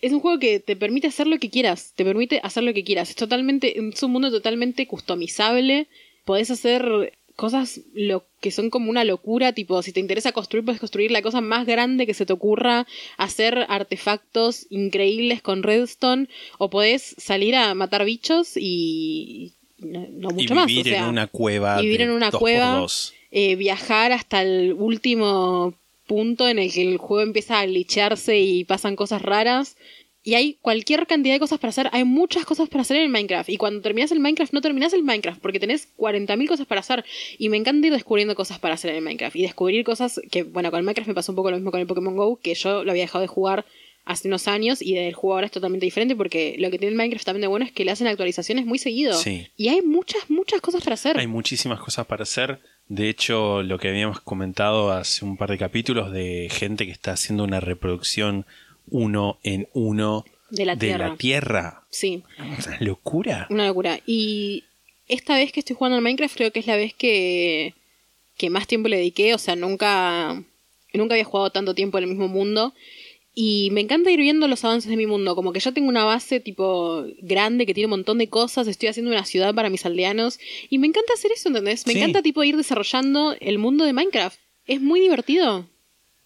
Es un juego que te permite hacer lo que quieras, te permite hacer lo que quieras. Es totalmente, es un mundo totalmente customizable. Podés hacer cosas lo que son como una locura, tipo, si te interesa construir, puedes construir la cosa más grande que se te ocurra, hacer artefactos increíbles con redstone, o podés salir a matar bichos y, no, y mucho más. vivir o sea, en una cueva. vivir en una cueva, eh, viajar hasta el último punto en el que el juego empieza a glitcharse y pasan cosas raras. Y hay cualquier cantidad de cosas para hacer. Hay muchas cosas para hacer en el Minecraft. Y cuando terminas el Minecraft, no terminas el Minecraft porque tenés 40.000 cosas para hacer. Y me encanta ir descubriendo cosas para hacer en el Minecraft. Y descubrir cosas que, bueno, con el Minecraft me pasó un poco lo mismo con el Pokémon Go, que yo lo había dejado de jugar hace unos años y el juego ahora es totalmente diferente porque lo que tiene el Minecraft también de bueno es que le hacen actualizaciones muy seguido. Sí. Y hay muchas, muchas cosas para hacer. Hay muchísimas cosas para hacer. De hecho, lo que habíamos comentado hace un par de capítulos de gente que está haciendo una reproducción uno en uno De la Tierra. Tierra. Sí. Una locura. Una locura. Y esta vez que estoy jugando al Minecraft creo que es la vez que, que más tiempo le dediqué. O sea, nunca, nunca había jugado tanto tiempo en el mismo mundo. Y me encanta ir viendo los avances de mi mundo. Como que ya tengo una base tipo grande que tiene un montón de cosas. Estoy haciendo una ciudad para mis aldeanos. Y me encanta hacer eso, ¿entendés? Me Sí. encanta tipo ir desarrollando el mundo de Minecraft. Es muy divertido.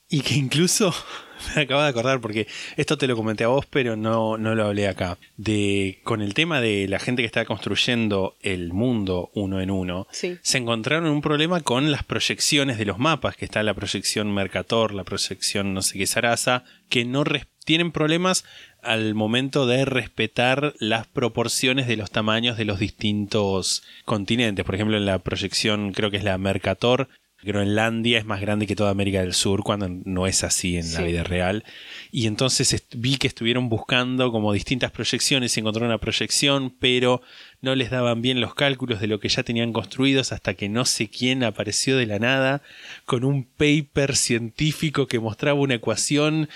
Y que incluso me acabo de acordar, porque esto te lo comenté a vos, pero no, no lo hablé acá. De con el tema de la gente que está construyendo el mundo uno en uno, Sí. se encontraron un problema con las proyecciones de los mapas, que está la proyección Mercator, la proyección no sé qué Sarasa, que no tienen problemas al momento de respetar las proporciones de los tamaños de los distintos continentes. Por ejemplo, en la proyección, creo que es la Mercator, Groenlandia es más grande que toda América del Sur cuando no es así en la vida real. Y entonces vi que estuvieron buscando como distintas proyecciones y encontraron una proyección, pero no les daban bien los cálculos de lo que ya tenían construidos hasta que no sé quién apareció de la nada con un paper científico que mostraba una ecuación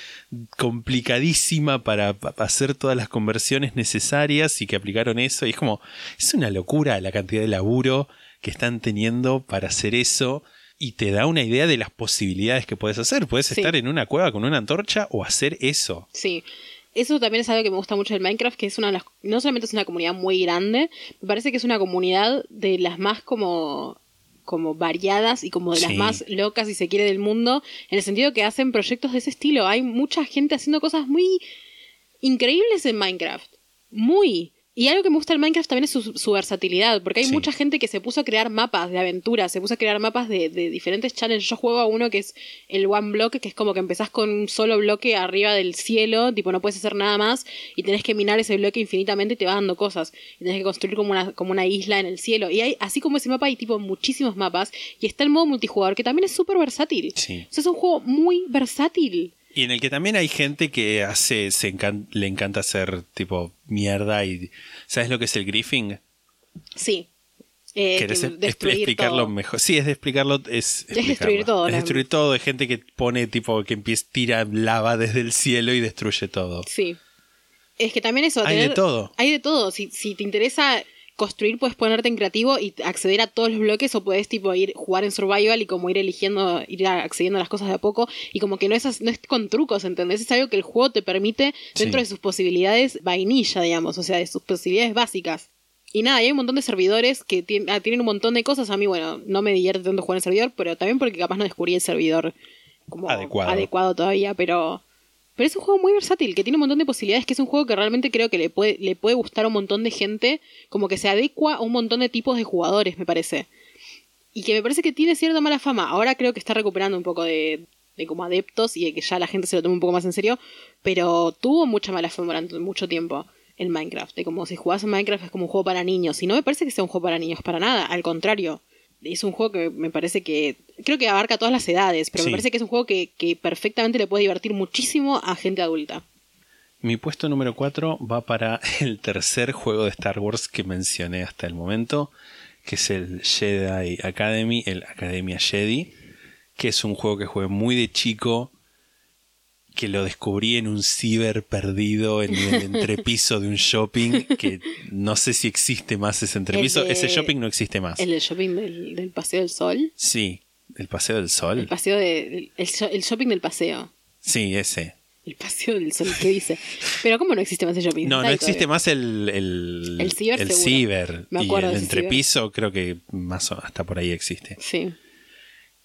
complicadísima para pa- hacer todas las conversiones necesarias y que aplicaron eso. Y es como, es una locura la cantidad de laburo que están teniendo para hacer eso y te da una idea de las posibilidades que puedes hacer. Puedes Sí. estar en una cueva con una antorcha o hacer eso. Sí. Eso también es algo que me gusta mucho del Minecraft, que es una de las... No solamente es una comunidad muy grande, me parece que es una comunidad de las más como como variadas y como de las Sí. más locas, si se quiere, del mundo, en el sentido que hacen proyectos de ese estilo. Hay mucha gente haciendo cosas muy increíbles en Minecraft. Muy. Y algo que me gusta del Minecraft también es su, su versatilidad, porque hay Sí. mucha gente que se puso a crear mapas de aventuras, se puso a crear mapas de, de diferentes challenges. Yo juego a uno que es el One Block, que es como que empezás con un solo bloque arriba del cielo, tipo no puedes hacer nada más, y tenés que minar ese bloque infinitamente y te va dando cosas. Y tenés que construir como una, como una isla en el cielo. Y hay, así como ese mapa, hay tipo muchísimos mapas. Y está el modo multijugador, que también es súper versátil. Sí. O sea, es un juego muy versátil. Y en el que también hay gente que hace, se encan- le encanta hacer tipo mierda y... ¿Sabes lo que es el griefing? Sí. Eh, ¿Querés que explicarlo todo. mejor? Sí, es de explicarlo. Es, destruir todo, Es la- destruir todo. Hay gente que pone tipo que empieza, tira lava desde el cielo y destruye todo. Sí. Es que también eso. Hay de todo. Hay de todo. Si, si te interesa construir, puedes ponerte en creativo y acceder a todos los bloques o puedes tipo ir jugar en survival y como ir eligiendo, ir accediendo a las cosas de a poco y como que no es, no es con trucos, ¿entendés? Es algo que el juego te permite dentro Sí. de sus posibilidades vainilla, digamos, o sea, de sus posibilidades básicas. Y nada, y hay un montón de servidores que ah, tienen un montón de cosas. A mí, bueno, no me divierte tanto jugar en servidor, pero también porque capaz no descubrí el servidor como Adecuado. adecuado todavía, pero pero es un juego muy versátil, que tiene un montón de posibilidades, que es un juego que realmente creo que le puede, le puede gustar a un montón de gente, como que se adecua a un montón de tipos de jugadores, me parece. Y que me parece que tiene cierta mala fama. Ahora creo que está recuperando un poco de, como adeptos y de que ya la gente se lo toma un poco más en serio, pero tuvo mucha mala fama durante mucho tiempo el Minecraft. De como si jugás en Minecraft es como un juego para niños. Y no me parece que sea un juego para niños, para nada. Al contrario. Es un juego que me parece que. Creo que abarca todas las edades, pero Sí. me parece que es un juego que, que perfectamente le puede divertir muchísimo a gente adulta. Mi puesto número 4 va para el tercer juego de Star Wars que mencioné hasta el momento, que es el Jedi Academy, el Academia Jedi, que es un juego que jugué muy de chico, que lo descubrí en un ciber perdido en el entrepiso de un shopping, que no sé si existe más ese entrepiso, El de- ese shopping no existe más. El del shopping del, del Paseo del Sol. Sí, el Paseo del Sol. El paseo de, el, sho- el shopping del paseo. Sí, ese. El paseo del sol, ¿qué dice? Pero ¿cómo no existe más el shopping? No, no existe todavía. más el, el, El ciber, seguro. ciber. Me y el ciber. entrepiso creo que más o- hasta por ahí existe. Sí.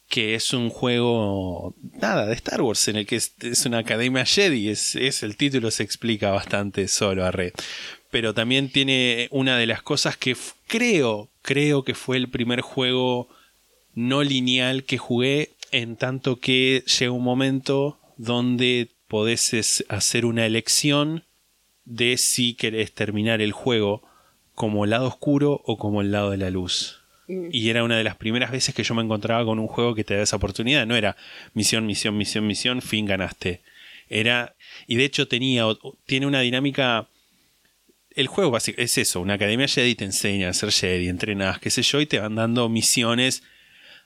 Que es un juego, nada, de Star Wars, en el que es, una academia Jedi. Es, es el título se explica bastante solo a red. Pero también tiene una de las cosas que creo, creo que fue el primer juego no lineal que jugué, en tanto que llega un momento donde podés hacer una elección de si querés terminar el juego como el lado oscuro o como el lado de la luz. Y era una de las primeras veces que yo me encontraba con un juego que te da esa oportunidad. No era misión, misión, misión, misión, fin, ganaste. Era. Y de hecho tenía. Tiene una dinámica. El juego básico es eso, una academia Jedi te enseña a ser Jedi, entrenas, qué sé yo, y te van dando misiones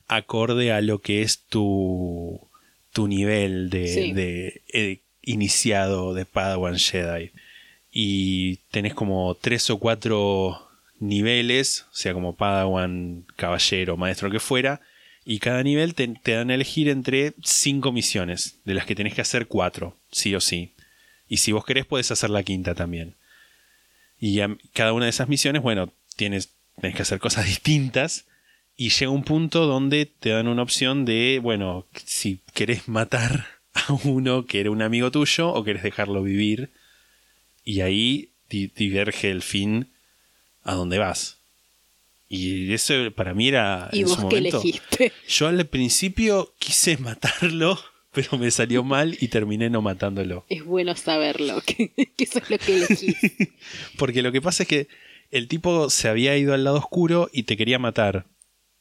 acorde a lo que es tu, tu nivel de, Sí. de, eh, iniciado de Padawan Jedi. Y tenés como tres o cuatro niveles, sea, como Padawan, caballero, maestro que fuera, y cada nivel te, dan a elegir entre cinco misiones, de las que tenés que hacer cuatro, sí o sí. Y si vos querés, puedes hacer la quinta también. Y cada una de esas misiones, bueno, tienes, tenés que hacer cosas distintas. Y llega un punto donde te dan una opción de, bueno, si querés matar a uno que era un amigo tuyo o querés dejarlo vivir. Y ahí di- diverge el fin a dónde vas. Y eso para mí era... ¿Y en vos su qué momento- elegiste? Yo al principio quise matarlo, pero me salió mal y terminé no matándolo. Es bueno saberlo, que, que eso es lo que elegí. Porque lo que pasa es que el tipo se había ido al lado oscuro y te quería matar.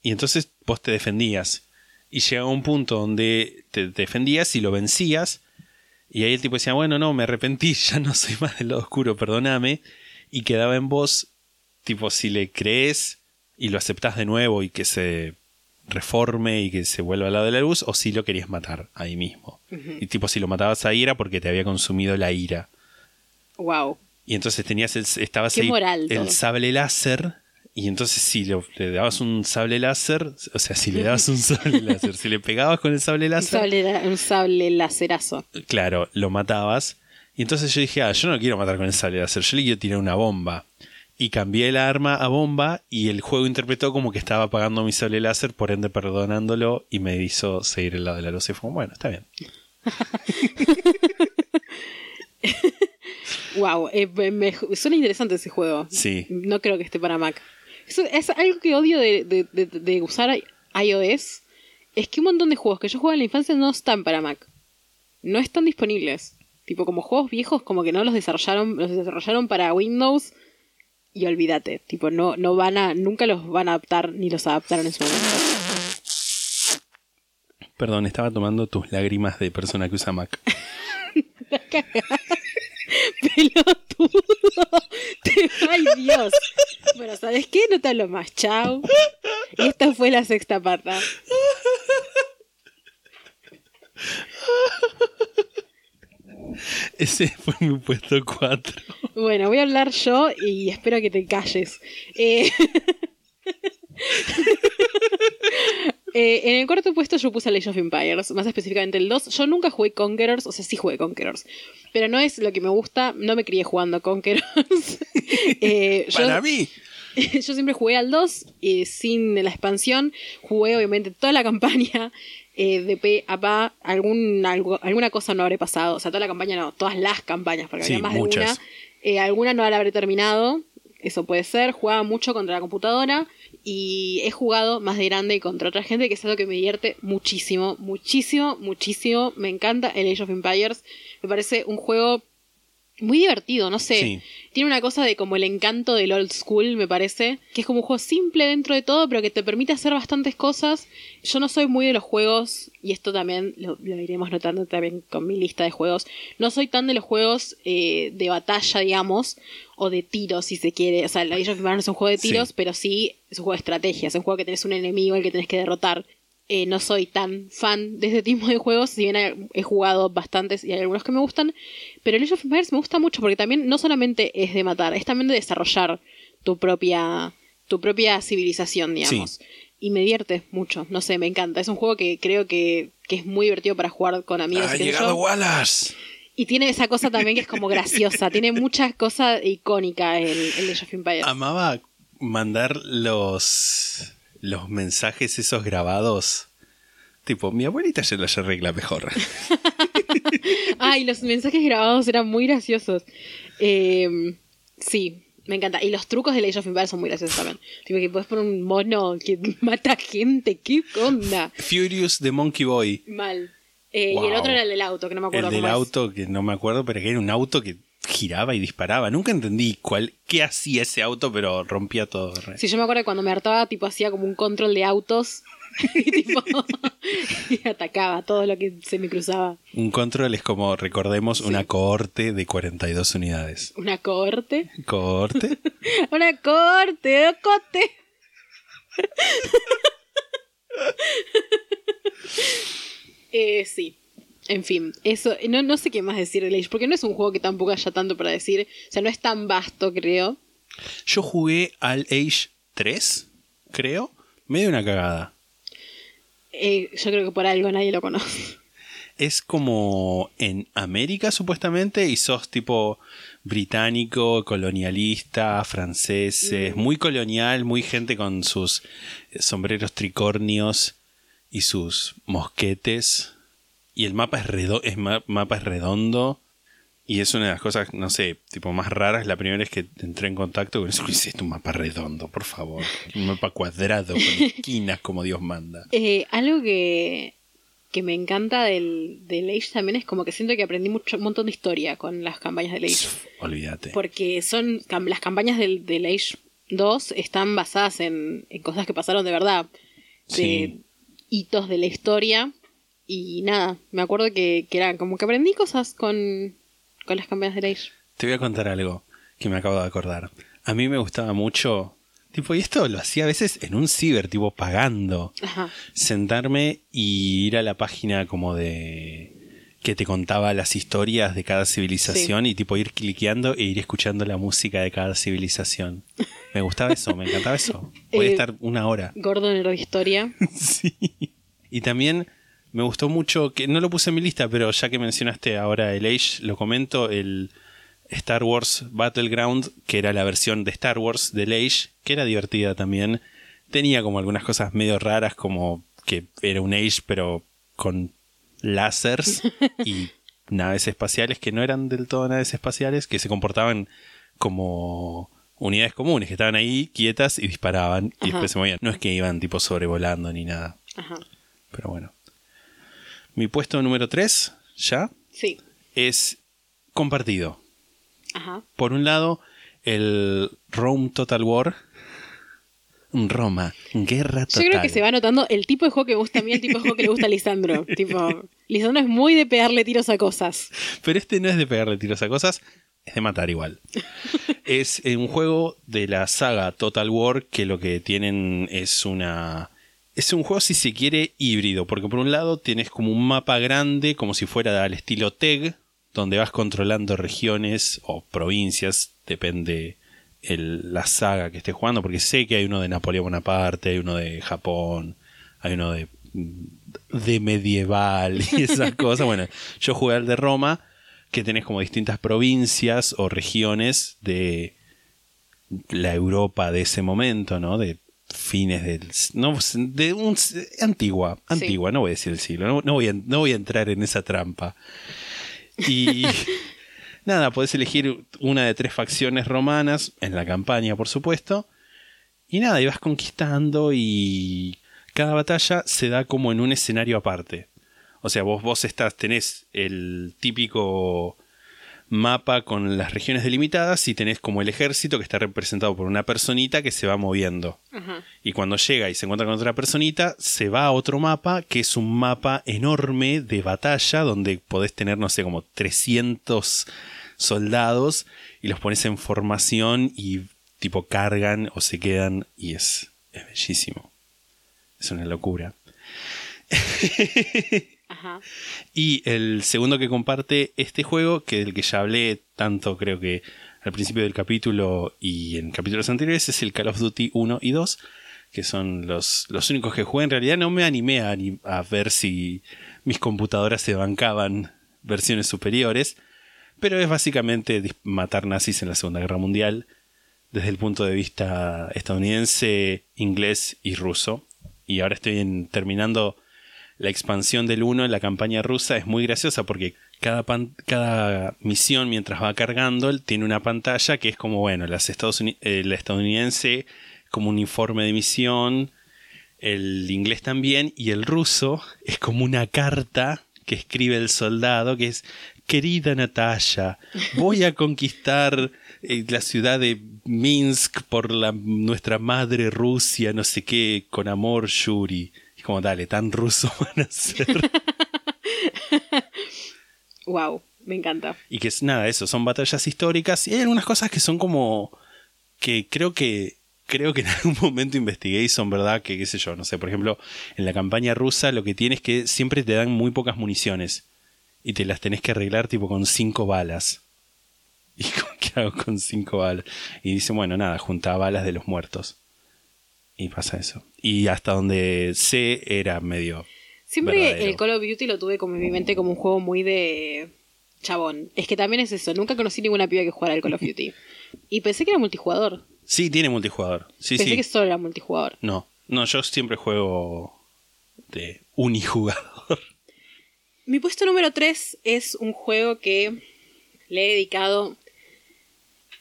Y entonces vos te defendías. Y llegaba un punto donde te defendías y lo vencías. Y ahí el tipo decía, bueno, no, me arrepentí, ya no soy más del lado oscuro, perdóname. Y quedaba en vos, tipo, si le crees y lo aceptás de nuevo y que se reforme y que se vuelva al lado de la luz, o si lo querías matar ahí mismo. Y tipo, si lo matabas ahí era porque te había consumido la ira. Wow. Y entonces tenías el, estabas Qué ahí moral todo. el sable láser. Y entonces si le, le dabas un sable láser, o sea, si le dabas un sable láser, si le pegabas con el sable Un láser, sable, la- un sable lacerazo. claro, lo matabas. Y entonces yo dije, ah, yo no lo quiero matar con el sable láser, yo le quiero tirar una bomba. Y cambié el arma a bomba y el juego interpretó como que estaba apagando mi sable láser, por ende perdonándolo y me hizo seguir el lado de la luz. Y fue, bueno, está bien. Wow, eh, me- suena interesante ese juego. Sí. No creo que esté para Mac. Eso es algo que odio de, de- de- de usar iOS. Es que un montón de juegos que yo jugaba en la infancia no están para Mac. No están disponibles. Tipo, como juegos viejos, como que no los desarrollaron, los desarrollaron para Windows y olvídate. Tipo, no, no van a, nunca los van a adaptar ni los adaptaron en su momento. Perdón, estaba tomando tus lágrimas de persona que usa Mac. Pelotudo. Ay, Dios. Bueno, ¿sabes qué? No te hablo más. Chao. Y esta fue la sexta pata. Ese fue mi puesto 4. Bueno, voy a hablar yo y espero que te calles. Eh, eh, en el cuarto puesto yo puse Age of Empires, más específicamente el 2. Yo nunca jugué Conquerors, o sea, sí jugué Conquerors, pero no es lo que me gusta, no me crié jugando Conquerors. Eh, yo- Para mí. yo siempre jugué al 2 eh, sin la expansión. Jugué obviamente toda la campaña eh, de P a Pa. Algún, algo- alguna cosa no habré pasado. O sea, toda la campaña no, todas las campañas, porque Sí, había más muchas. de una. Eh, alguna no la habré terminado. Eso puede ser. Jugaba mucho contra la computadora. Y he jugado más de grande contra otra gente, que es algo que me divierte muchísimo, muchísimo, muchísimo. Me encanta el Age of Empires. Me parece un juego muy divertido, no sé. Sí. Tiene una cosa de como el encanto del old school, me parece, que es como un juego simple dentro de todo, pero que te permite hacer bastantes cosas. Yo no soy muy de los juegos, y esto también lo, lo iremos notando también con mi lista de juegos. No soy tan de los juegos eh, de batalla, digamos, o de tiros, si se quiere. O sea, el Age of Empires no es un juego de Sí. tiros, pero sí es un juego de estrategia. Es un juego que tenés un enemigo al que tenés que derrotar. Eh, no soy tan fan de este tipo de juegos, si bien he- he jugado bastantes y hay algunos que me gustan, pero el Age of Empires me gusta mucho porque también no solamente es de matar, es también de desarrollar tu propia, tu propia civilización, digamos. Y me divierte mucho, no sé, me encanta. Es un juego que creo que, que es muy divertido para jugar con amigos. Ha llegado yo. Wallace. Y tiene esa cosa también que es como graciosa, tiene muchas cosas icónicas el, el Age of Empires. Amaba mandar los, los mensajes esos grabados. Tipo, mi abuelita ya los arregla mejor. Ay, los mensajes grabados eran muy graciosos. Eh, sí, me encanta. Y los trucos de Age of Empires son muy graciosos también. Tipo que puedes poner un mono que mata gente. ¿Qué onda? Furious de Monkey Boy. Mal. Eh, Y el otro era el del auto, que no me acuerdo El del cómo es. auto, que no me acuerdo, pero que era un auto que giraba y disparaba. Nunca entendí cuál, qué hacía ese auto, pero rompía todo. Re. Sí, yo me acuerdo que cuando me hartaba, tipo, hacía como un control de autos. y tipo, y atacaba todo lo que se me cruzaba. Un control es como, recordemos, una cohorte de 42 unidades. Una cohorte. ¿Cohorte? Una corte, cote. eh, sí. En fin, eso, no, no sé qué más decir de Age, porque no es un juego que tampoco haya tanto para decir. O sea, no es tan vasto, creo. Yo jugué al Age 3, creo. Medio una cagada. Eh, yo creo que por algo nadie lo conoce. Es como en América supuestamente y sos tipo británico, colonialista, franceses, muy colonial, muy gente con sus sombreros tricornios y sus mosquetes. Y el mapa es, redo- es ma- mapa es redondo. Y es una de las cosas, no sé, tipo más raras. La primera vez que entré en contacto con eso, es un mapa redondo, por favor. Un mapa cuadrado, con esquinas como Dios manda. Eh, algo que, que me encanta del, del Age también es como que siento que aprendí mucho, un montón de historia con las campañas del Age. Olvídate. Porque son cam- las campañas del, del Age 2 están basadas en, en cosas que pasaron de verdad. De Sí. hitos de la historia. Y nada, me acuerdo que, que era como que aprendí cosas con, con las campañas de Age. Te voy a contar algo que me acabo de acordar. A mí me gustaba mucho, tipo, y esto lo hacía a veces en un ciber, tipo, pagando. Ajá. Sentarme y ir a la página como de que te contaba las historias de cada civilización y tipo ir cliqueando e ir escuchando la música de cada civilización. Me gustaba eso, me encantaba eso. Voy a Eh, estar una hora. Gordo en de historia. Sí. Y también me gustó mucho, que no lo puse en mi lista, pero ya que mencionaste ahora el Age, lo comento, el Star Wars Battleground, que era la versión de Star Wars del Age, que era divertida también. Tenía como algunas cosas medio raras, como que era un Age, pero con lásers y naves espaciales que no eran del todo naves espaciales, que se comportaban como unidades comunes, que estaban ahí quietas y disparaban y Ajá. después se movían. No es que iban tipo sobrevolando ni nada. Ajá. Pero bueno. Mi puesto número 3, ya, Sí. es compartido. Ajá. Por un lado, el Rome Total War. Roma, guerra Yo total. creo que se va notando el tipo de juego que gusta a mí, el tipo de juego que le gusta a Lisandro. tipo, Lisandro es muy de pegarle tiros a cosas. Pero este no es de pegarle tiros a cosas, es de matar igual. es eh, un juego de la saga Total War que lo que tienen es una... Es un juego, si se quiere, híbrido, porque por un lado tienes como un mapa grande, como si fuera al estilo TEG, donde vas controlando regiones o provincias, depende el- la saga que estés jugando, porque sé que hay uno de Napoleón Bonaparte, hay uno de Japón, hay uno de, de medieval y esas cosas. Bueno, yo jugué al de Roma, que tenés como distintas provincias o regiones de la Europa de ese momento, ¿no? De fines del... No, de un... Antigua, antigua, no voy a decir el siglo, no, no voy, a, no voy a entrar en esa trampa. Y nada, podés elegir una de tres facciones romanas, en la campaña por supuesto, y nada, y vas conquistando y cada batalla se da como en un escenario aparte. O sea, vos, vos estás, tenés el típico mapa con las regiones delimitadas y tenés como el ejército que está representado por una personita que se va moviendo. Y cuando llega y se encuentra con otra personita, se va a otro mapa, que es un mapa enorme de batalla, donde podés tener, no sé, como 300 soldados y los pones en formación y tipo cargan o se quedan y es, es bellísimo. Es una locura. Y el segundo que comparte este juego, que del que ya hablé tanto creo que al principio del capítulo y en capítulos anteriores, es el Call of Duty 1 y 2, que son los, los únicos que jugué. En realidad no me animé a, ver si mis computadoras se bancaban versiones superiores, pero es básicamente matar nazis en la Segunda Guerra Mundial desde el punto de vista estadounidense, inglés y ruso. Y ahora estoy terminando la expansión del 1 en la campaña rusa. Es muy graciosa porque cada, cada misión mientras va cargando tiene una pantalla que es como, bueno, las la estadounidense como un informe de misión, el inglés también, y el ruso es como una carta que escribe el soldado que es, querida Natalia, voy a conquistar eh, la ciudad de Minsk por la, nuestra madre Rusia, no sé qué, con amor Yuri. Como, dale, tan ruso van a ser. Wow, me encanta. y que es nada, eso, son batallas históricas y hay algunas cosas que son como que creo que creo que en algún momento investigué y son verdad que qué sé yo, no sé, por ejemplo, en la campaña rusa lo que tienes es que siempre te dan muy pocas municiones y te las tenés que arreglar tipo con cinco balas. ¿Y con- qué hago con cinco balas? Y dice, bueno, nada, junta balas de los muertos. Y pasa eso. Y hasta donde sé era medio Siempre verdadero. el Call of Duty lo tuve como en mi mente como un juego muy de chabón. Es que también es eso, nunca conocí ninguna piba que jugara al Call of Duty. Y pensé que era multijugador. Sí, tiene multijugador. Sí, pensé sí. que solo era multijugador. No, no, yo siempre juego de unijugador. Mi puesto número 3 es un juego que le he dedicado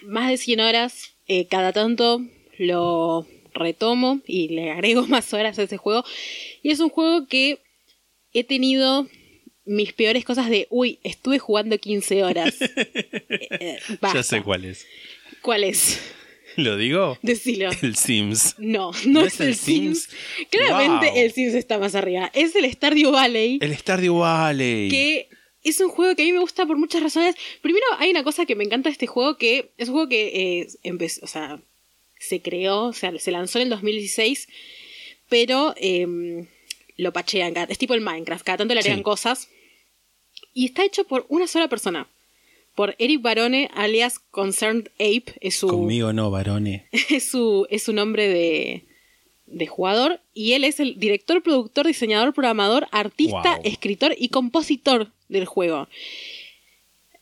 más de 100 horas. Eh, cada tanto lo retomo y le agrego más horas a ese juego. Y es un juego que he tenido mis peores cosas de, uy, estuve jugando 15 horas. Eh, eh, Ya sé cuál es. ¿Cuál es? ¿Lo digo? Decilo. El Sims. No, no, es, el Sims. Claramente Wow. el Sims está más arriba. Es el Stardew Valley, El Stardew Valley. que es un juego que a mí me gusta por muchas razones. Primero, hay una cosa que me encanta de este juego, que es un juego que eh, empezó, o sea, se creó, o sea, se lanzó en el 2016, pero eh, lo pachean. Es tipo el Minecraft, cada tanto le agregan Sí. cosas. Y está hecho por una sola persona. Por Eric Barone, alias Concerned Ape, es su, Conmigo no, varones. es su, es su nombre de, de jugador. Y él es el director, productor, diseñador, programador, artista, Wow. escritor y compositor del juego.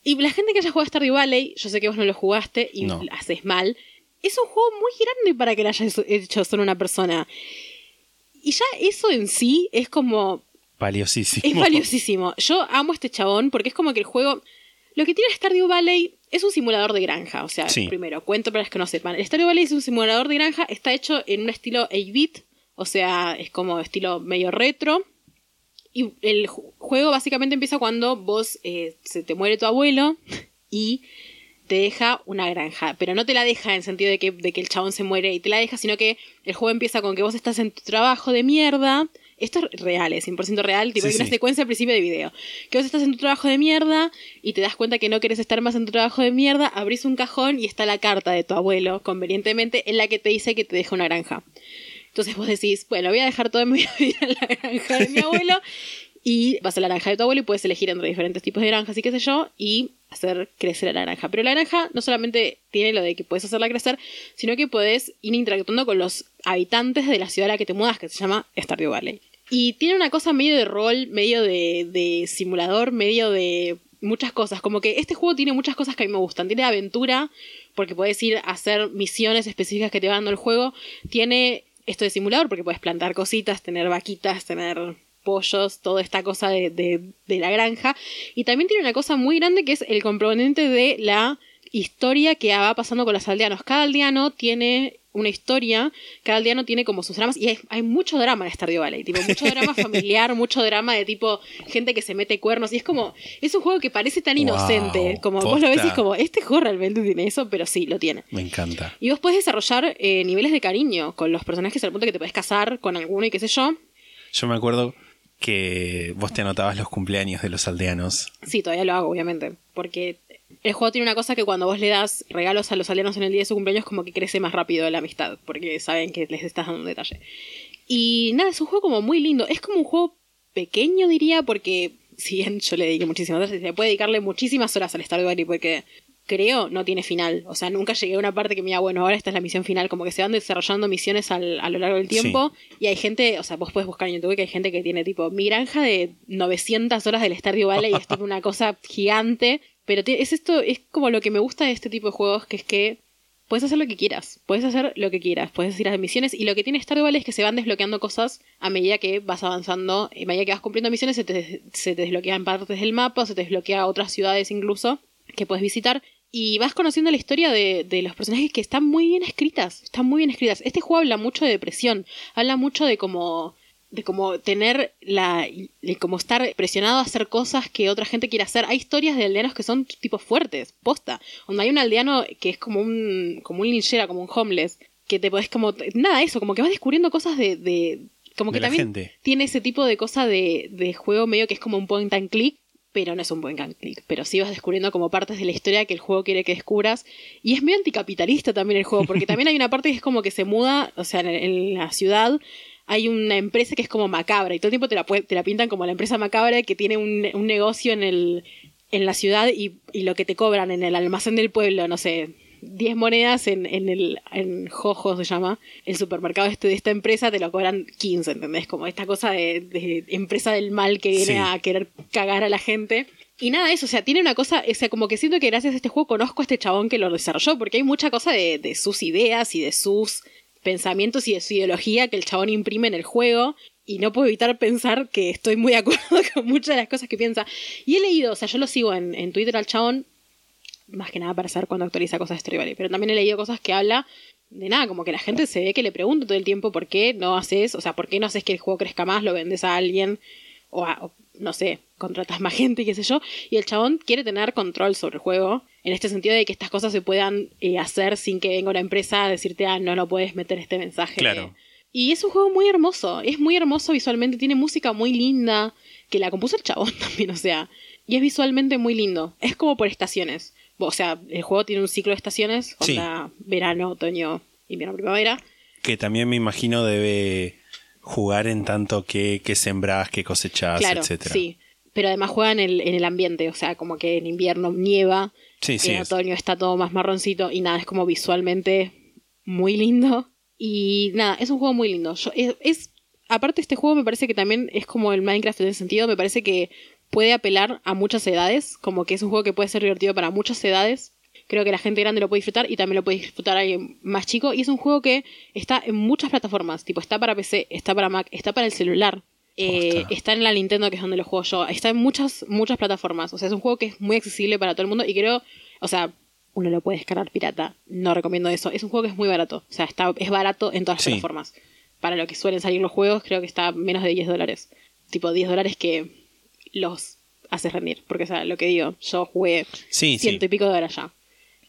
Y la gente que haya jugado Stardew Valley, yo sé que vos no lo jugaste y No. haces mal, es un juego muy grande para que lo hayas hecho solo una persona. Y ya eso en sí es como Valiosísimo. es valiosísimo. Yo amo a este chabón porque es como que el juego. Lo que tiene Stardew Valley es un simulador de granja. O sea, Sí. primero, cuento para los que no sepan. El Stardew Valley es un simulador de granja, está hecho en un estilo 8-bit. O sea, es como estilo medio retro. Y el ju- juego básicamente empieza cuando vos eh, se te muere tu abuelo y te deja una granja. Pero no te la deja en sentido de que, de que el chabón se muere y te la deja, sino que el juego empieza con que vos estás en tu trabajo de mierda. Esto es real, es 100% real. Tipo, Sí, hay una sí. secuencia al principio del video. Que vos estás en tu trabajo de mierda y te das cuenta que no querés estar más en tu trabajo de mierda, abrís un cajón y está la carta de tu abuelo, convenientemente, en la que te dice que te deja una granja. Entonces vos decís, bueno, voy a dejar toda mi vida en la granja de mi abuelo y vas a la granja de tu abuelo y puedes elegir entre diferentes tipos de granjas y qué sé yo y hacer crecer la granja. Pero la granja no solamente tiene lo de que puedes hacerla crecer, sino que puedes ir interactuando con los habitantes de la ciudad a la que te mudas, que se llama Stardew Valley. Y tiene una cosa medio de rol, medio de, de simulador, medio de muchas cosas. Como que este juego tiene muchas cosas que a mí me gustan. Tiene aventura, porque puedes ir a hacer misiones específicas que te va dando el juego. Tiene esto de simulador, porque puedes plantar cositas, tener vaquitas, tener pollos, toda esta cosa de, de- de la granja. Y también tiene una cosa muy grande que es el componente de la historia que va pasando con los aldeanos. Cada aldeano tiene una historia, cada aldeano tiene como sus dramas, y hay, hay mucho drama en Stardew Valley, tipo, mucho drama familiar, mucho drama de tipo gente que se mete cuernos, y es como, es un juego que parece tan Wow, inocente, como vos lo ves y es como, este juego realmente tiene eso, pero sí, lo tiene. Me encanta. Y vos puedes desarrollar eh, niveles de cariño con los personajes al punto que te puedes casar con alguno y qué sé yo. Yo me acuerdo que vos te anotabas los cumpleaños de los aldeanos. Sí, todavía lo hago, obviamente. Porque el juego tiene una cosa que cuando vos le das regalos a los aldeanos en el día de su cumpleaños, como que crece más rápido la amistad. Porque saben que les estás dando un detalle. Y nada, es un juego como muy lindo. Es como un juego pequeño, diría, porque si bien yo le dediqué muchísimas horas, se puede dedicarle muchísimas horas al Stardew Valley porque creo no tiene final. O sea, nunca llegué a una parte que me diga, bueno, ahora esta es la misión final. Como que se van desarrollando misiones al- a lo largo del tiempo. Y hay gente, o sea, vos puedes buscar en YouTube que hay gente que tiene tipo mi granja de 900 horas del Stardew Valley y es tipo una cosa gigante. Pero es esto, es como lo que me gusta de este tipo de juegos, que es que puedes hacer lo que quieras, puedes hacer lo que quieras, puedes ir a las misiones y lo que tiene Stardew Valley es que se van desbloqueando cosas a medida que vas avanzando, a medida que vas cumpliendo misiones se te, se te desbloquean partes del mapa, se te desbloquea otras ciudades incluso que puedes visitar y vas conociendo la historia de, de los personajes que están muy bien escritas, están muy bien escritas. Este juego habla mucho de depresión, habla mucho de como de como tener la de como estar presionado a hacer cosas que otra gente quiere hacer. Hay historias de aldeanos que son tipo fuertes, posta. Donde hay un aldeano que es como un como un linchera, como un homeless, que te podés como nada eso, como que vas descubriendo cosas de, de como que De también gente. tiene ese tipo de cosa de, de juego medio que es como un point and click, pero no es un and click. Pero sí vas descubriendo como partes de la historia que el juego quiere que descubras. Y es medio anticapitalista también el juego, porque también hay una parte que es como que se muda, o sea, en, la ciudad hay una empresa que es como macabra y todo el tiempo te la, te la pintan como la empresa macabra que tiene un, un negocio en, el, en la ciudad y, y lo que te cobran en el almacén del pueblo, no sé, 10 monedas en, en el en Jojo se llama, el supermercado este de esta empresa te lo cobran 15, ¿entendés? Como esta cosa de, de empresa del mal que viene Sí. a querer cagar a la gente. Y nada, eso, o sea, tiene una cosa, o sea, como que siento que gracias a este juego conozco a este chabón que lo desarrolló, porque hay mucha cosa de, de sus ideas y de sus pensamientos y de su ideología que el chabón imprime en el juego. Y no puedo evitar pensar que estoy muy de acuerdo con muchas de las cosas que piensa. Y he leído, o sea, yo lo sigo en, en Twitter al chabón, más que nada para saber cuándo actualiza cosas de Story Valley. Pero también he leído cosas que habla de nada, como que la gente se ve que le pregunta todo el tiempo por qué no haces, o sea, por qué no haces que el juego crezca más, lo vendes a alguien, o, a- o no sé, contratas más gente, qué sé yo, y el chabón quiere tener control sobre el juego, en este sentido de que estas cosas se puedan eh, hacer sin que venga una empresa a decirte, ah, no, no puedes meter este mensaje. Claro. Y es un juego muy hermoso, es muy hermoso visualmente, tiene música muy linda, que la compuso el chabón también, o sea, y es visualmente muy lindo. Es como por estaciones. O sea, el juego tiene un ciclo de estaciones, Sí. onda verano, otoño, invierno, primavera. Que también me imagino debe jugar en tanto que, que sembrás, que cosechás, claro, etcétera. sí. Pero además juega en el, en el ambiente, o sea, como que en invierno nieva, Sí, sí, en es- otoño está todo más marroncito y nada, es como visualmente muy lindo. Y nada, es un juego muy lindo. Yo- es, es- aparte este juego me parece que también es como el Minecraft en ese sentido, me parece que puede apelar a muchas edades, como que es un juego que puede ser divertido para muchas edades. Creo que la gente grande lo puede disfrutar y también lo puede disfrutar alguien más chico. Y es un juego que está en muchas plataformas, tipo está para PC, está para Mac, está para el celular. Eh, está en la Nintendo, que es donde lo juego yo. Está en muchas, muchas plataformas. O sea, es un juego que es muy accesible para todo el mundo. Y creo, o sea, uno lo puede descargar pirata. No recomiendo eso. Es un juego que es muy barato. O sea, está, es barato en todas las Sí. plataformas. Para lo que suelen salir los juegos, creo que está menos de 10 dólares. Tipo 10 dólares que los haces rendir. Porque, o sea, lo que digo, yo jugué Sí, sí. ciento y pico de horas ya.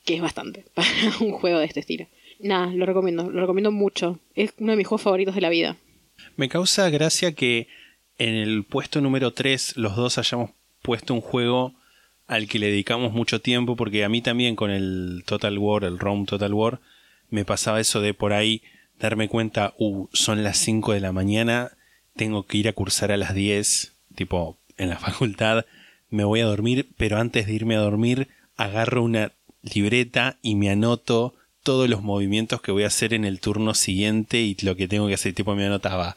Que es bastante para un juego de este estilo. Nada, lo recomiendo. Lo recomiendo mucho. Es uno de mis juegos favoritos de la vida. Me causa gracia que en el puesto número 3 los dos hayamos puesto un juego al que le dedicamos mucho tiempo, porque a mí también con el Total War, el Rome Total War, me pasaba eso de por ahí darme cuenta, uh, son las 5 de la mañana, tengo que ir a cursar a las 10, tipo en la facultad, me voy a dormir, pero antes de irme a dormir agarro una libreta y me anoto todos los movimientos que voy a hacer en el turno siguiente y lo que tengo que hacer, tipo me anotaba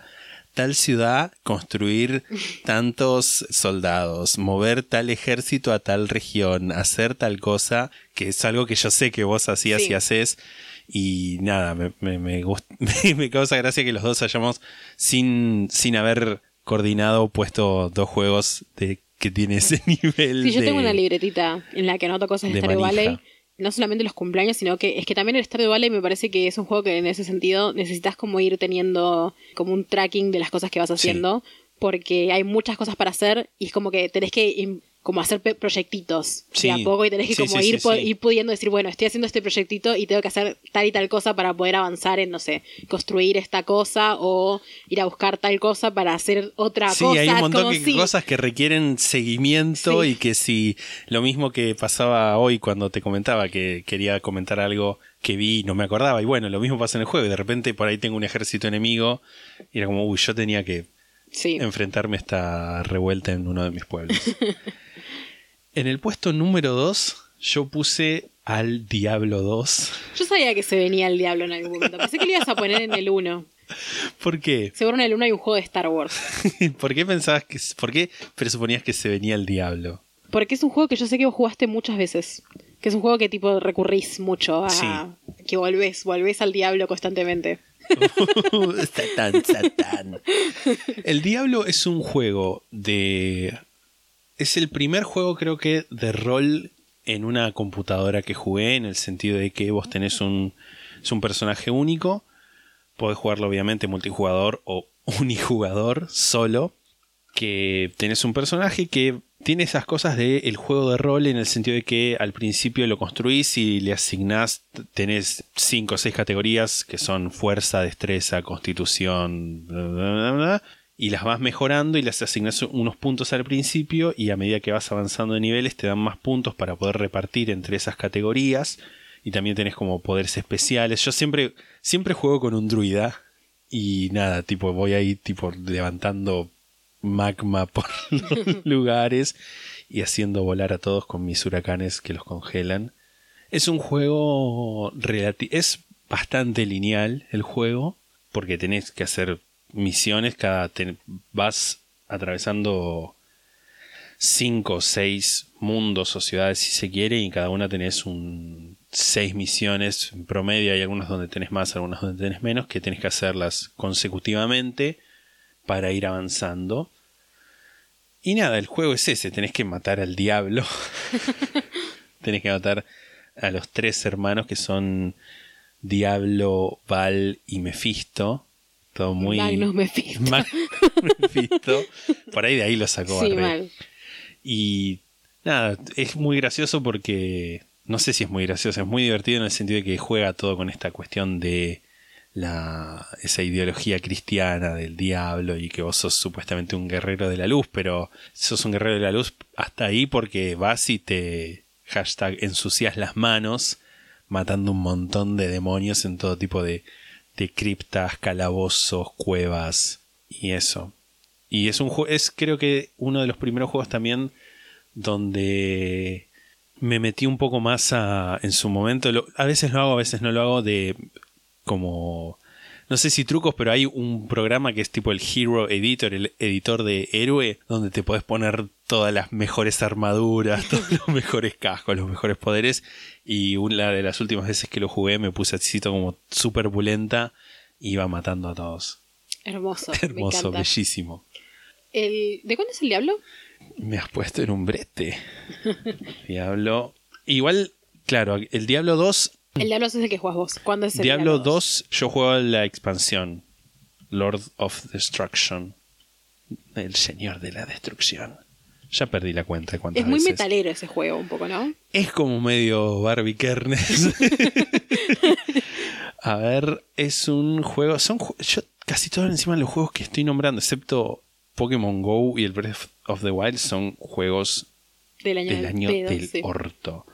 tal ciudad, construir tantos soldados, mover tal ejército a tal región, hacer tal cosa, que es algo que yo sé que vos hacías Sí. y haces. Y nada, me, me, me gust- me- me causa gracia que los dos hayamos, sin, sin haber coordinado, puesto dos juegos de que tiene ese nivel. Sí, yo de- tengo una libretita en la que anoto cosas de, de Stardew. Valley. No solamente los cumpleaños, sino que es que también el Stardew Valley me parece que es un juego que en ese sentido necesitas como ir teniendo como un tracking de las cosas que vas haciendo. Porque hay muchas cosas para hacer y es como que tenés que como hacer proyectitos Sí. de a poco y tenés que Sí, como sí, ir, sí, sí. pudiendo decir, bueno, estoy haciendo este proyectito y tengo que hacer tal y tal cosa para poder avanzar en, no sé, construir esta cosa o ir a buscar tal cosa para hacer otra Sí, cosa. hay un montón de si- cosas que requieren seguimiento Sí. y que si lo mismo que pasaba hoy cuando te comentaba que quería comentar algo que vi y no me acordaba y bueno, lo mismo pasa en el juego y de repente por ahí tengo un ejército enemigo y era como, uy, yo tenía que Sí. enfrentarme a esta revuelta en uno de mis pueblos. en el puesto número 2 yo puse al Diablo 2. Yo sabía que se venía el diablo en algún momento. Pensé que lo ibas a poner en el 1. ¿Por qué? Seguro en el 1 hay un juego de Star Wars. ¿Por qué pensabas que por qué presuponías que se venía el diablo? Porque es un juego que yo sé que vos jugaste muchas veces. Que es un juego que tipo recurrís mucho a... Sí. Que volvés, volvés al diablo constantemente. Satán, Satán. El Diablo es un juego de. Es el primer juego, creo que, de rol en una computadora que jugué, en el sentido de que vos tenés un. Es un personaje único. Podés jugarlo, obviamente, multijugador o unijugador solo. Que tenés un personaje que tiene esas cosas del juego de rol en el sentido de que al principio lo construís y le asignás, tenés 5 o 6 categorías que son fuerza, destreza, constitución, bla, bla, bla, y las vas mejorando y las asignas unos puntos al principio y a medida que vas avanzando de niveles te dan más puntos para poder repartir entre esas categorías y también tenés como poderes especiales. Yo siempre, siempre juego con un druida y nada, tipo voy ahí tipo levantando magma por los lugares y haciendo volar a todos con mis huracanes que los congelan. Es un juego es bastante lineal el juego porque tenés que hacer misiones cada vas atravesando cinco o seis mundos o ciudades si se quiere y en cada una tenés un seis misiones en promedio hay algunas donde tenés más algunas donde tenés menos que tenés que hacerlas consecutivamente para ir avanzando. Y nada, el juego es ese, tenés que matar al diablo. tenés que matar a los tres hermanos que son Diablo, Val y Mefisto. Todo muy. Magnus Mephisto. Magnus Mephisto. Por ahí de ahí lo sacó Sí, Barré. mal. Y nada, es muy gracioso porque. No sé si es muy gracioso, es muy divertido en el sentido de que juega todo con esta cuestión de la, esa ideología cristiana del diablo y que vos sos supuestamente un guerrero de la luz, pero sos un guerrero de la luz hasta ahí porque vas y te hashtag ensucias las manos matando un montón de demonios en todo tipo de, de criptas, calabozos, cuevas y eso. Y es un es creo que uno de los primeros juegos también donde me metí un poco más a, en su momento. a veces lo hago, a veces no lo hago de como no sé si trucos, pero hay un programa que es tipo el Hero Editor, el editor de héroe, donde te podés poner todas las mejores armaduras, todos los mejores cascos, los mejores poderes. Y una de las últimas veces que lo jugué me puse así como súper pulenta y iba matando a todos. Hermoso. Hermoso, bellísimo. El, ¿De cuándo es el diablo? Me has puesto en un brete. Diablo. Igual, claro, el Diablo 2 El diablo es el que juegas vos. ¿Cuándo es el Diablo 2 yo jugaba la expansión Lord of Destruction. El Señor de la Destrucción. Ya perdí la cuenta de cuántas Es muy veces. metalero ese juego, un poco, ¿no? Es como medio Barbie Kernes. A ver, es un juego. Son yo casi todos encima de los juegos que estoy nombrando, excepto Pokémon Go y el Breath of the Wild, son juegos Del año del del año pedo, del sí. orto.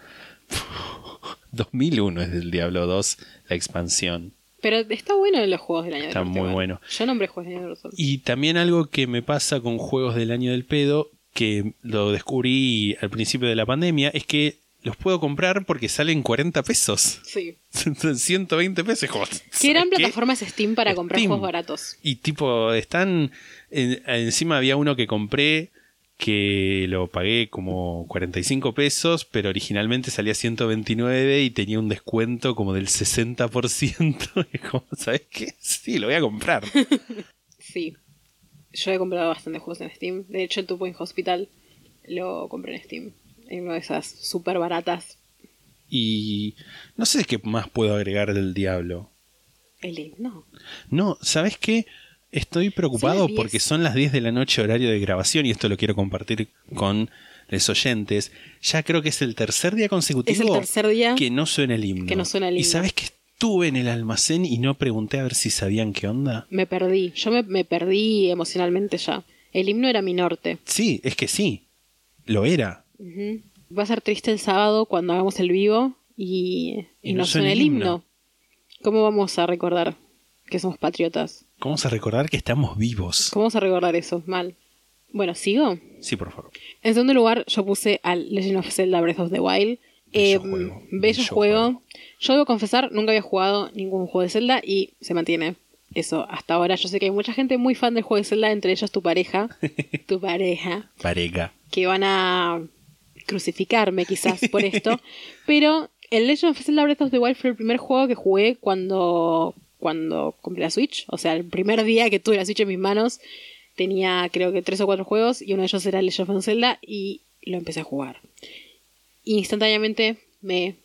2001 es del Diablo 2, la expansión. Pero está bueno en los juegos del año Está del muy bueno. Yo nombré juegos del año del. Y también algo que me pasa con juegos del año del pedo, que lo descubrí al principio de la pandemia, es que los puedo comprar porque salen 40 pesos. Sí. 120 pesos. como, Qué gran ¿sabes plataforma es Steam para comprar juegos baratos. Y tipo, están. en- encima había uno que compré que lo pagué como 45 pesos, pero originalmente salía 129 y tenía un descuento como del 60%. Y como, ¿sabes qué? Sí, lo voy a comprar. Sí. Yo he comprado bastantes juegos en Steam. De hecho, el Two Point Hospital lo compré en Steam. En una de esas súper baratas. Y no sé qué más puedo agregar del diablo. El himno. No, ¿sabes qué? Estoy preocupado Son las 10. porque son las 10 de la noche horario de grabación y esto lo quiero compartir con los oyentes. Ya creo que es el tercer día consecutivo Es el tercer día que no suena el himno. que no suena el Y sabes que estuve en el almacén y no pregunté a ver si sabían qué onda. Me perdí. Yo me, me perdí emocionalmente ya. El himno era mi norte. Sí, es que sí. Lo era. Va a ser triste el sábado cuando hagamos el vivo y, y, Y no no suena el el himno. himno. ¿Cómo vamos a recordar que somos patriotas? ¿Cómo vamos a recordar que estamos vivos? ¿Cómo vamos a recordar eso? Mal. Bueno, ¿sigo? Sí, por favor. En segundo lugar, yo puse al Legend of Zelda Breath of the Wild. Bello Eh, juego, bello bello juego. juego. Yo debo confesar, nunca había jugado ningún juego de Zelda y se mantiene eso hasta ahora. Yo sé que hay mucha gente muy fan del juego de Zelda, entre ellos tu pareja, tu pareja, Pareja. que van a crucificarme quizás por esto. pero el Legend of Zelda Breath of the Wild fue el primer juego que jugué cuando, cuando compré la Switch. O sea, el primer día que tuve la Switch en mis manos tenía creo que tres o cuatro juegos y uno de ellos era Legend of Zelda y lo empecé a jugar. Instantáneamente me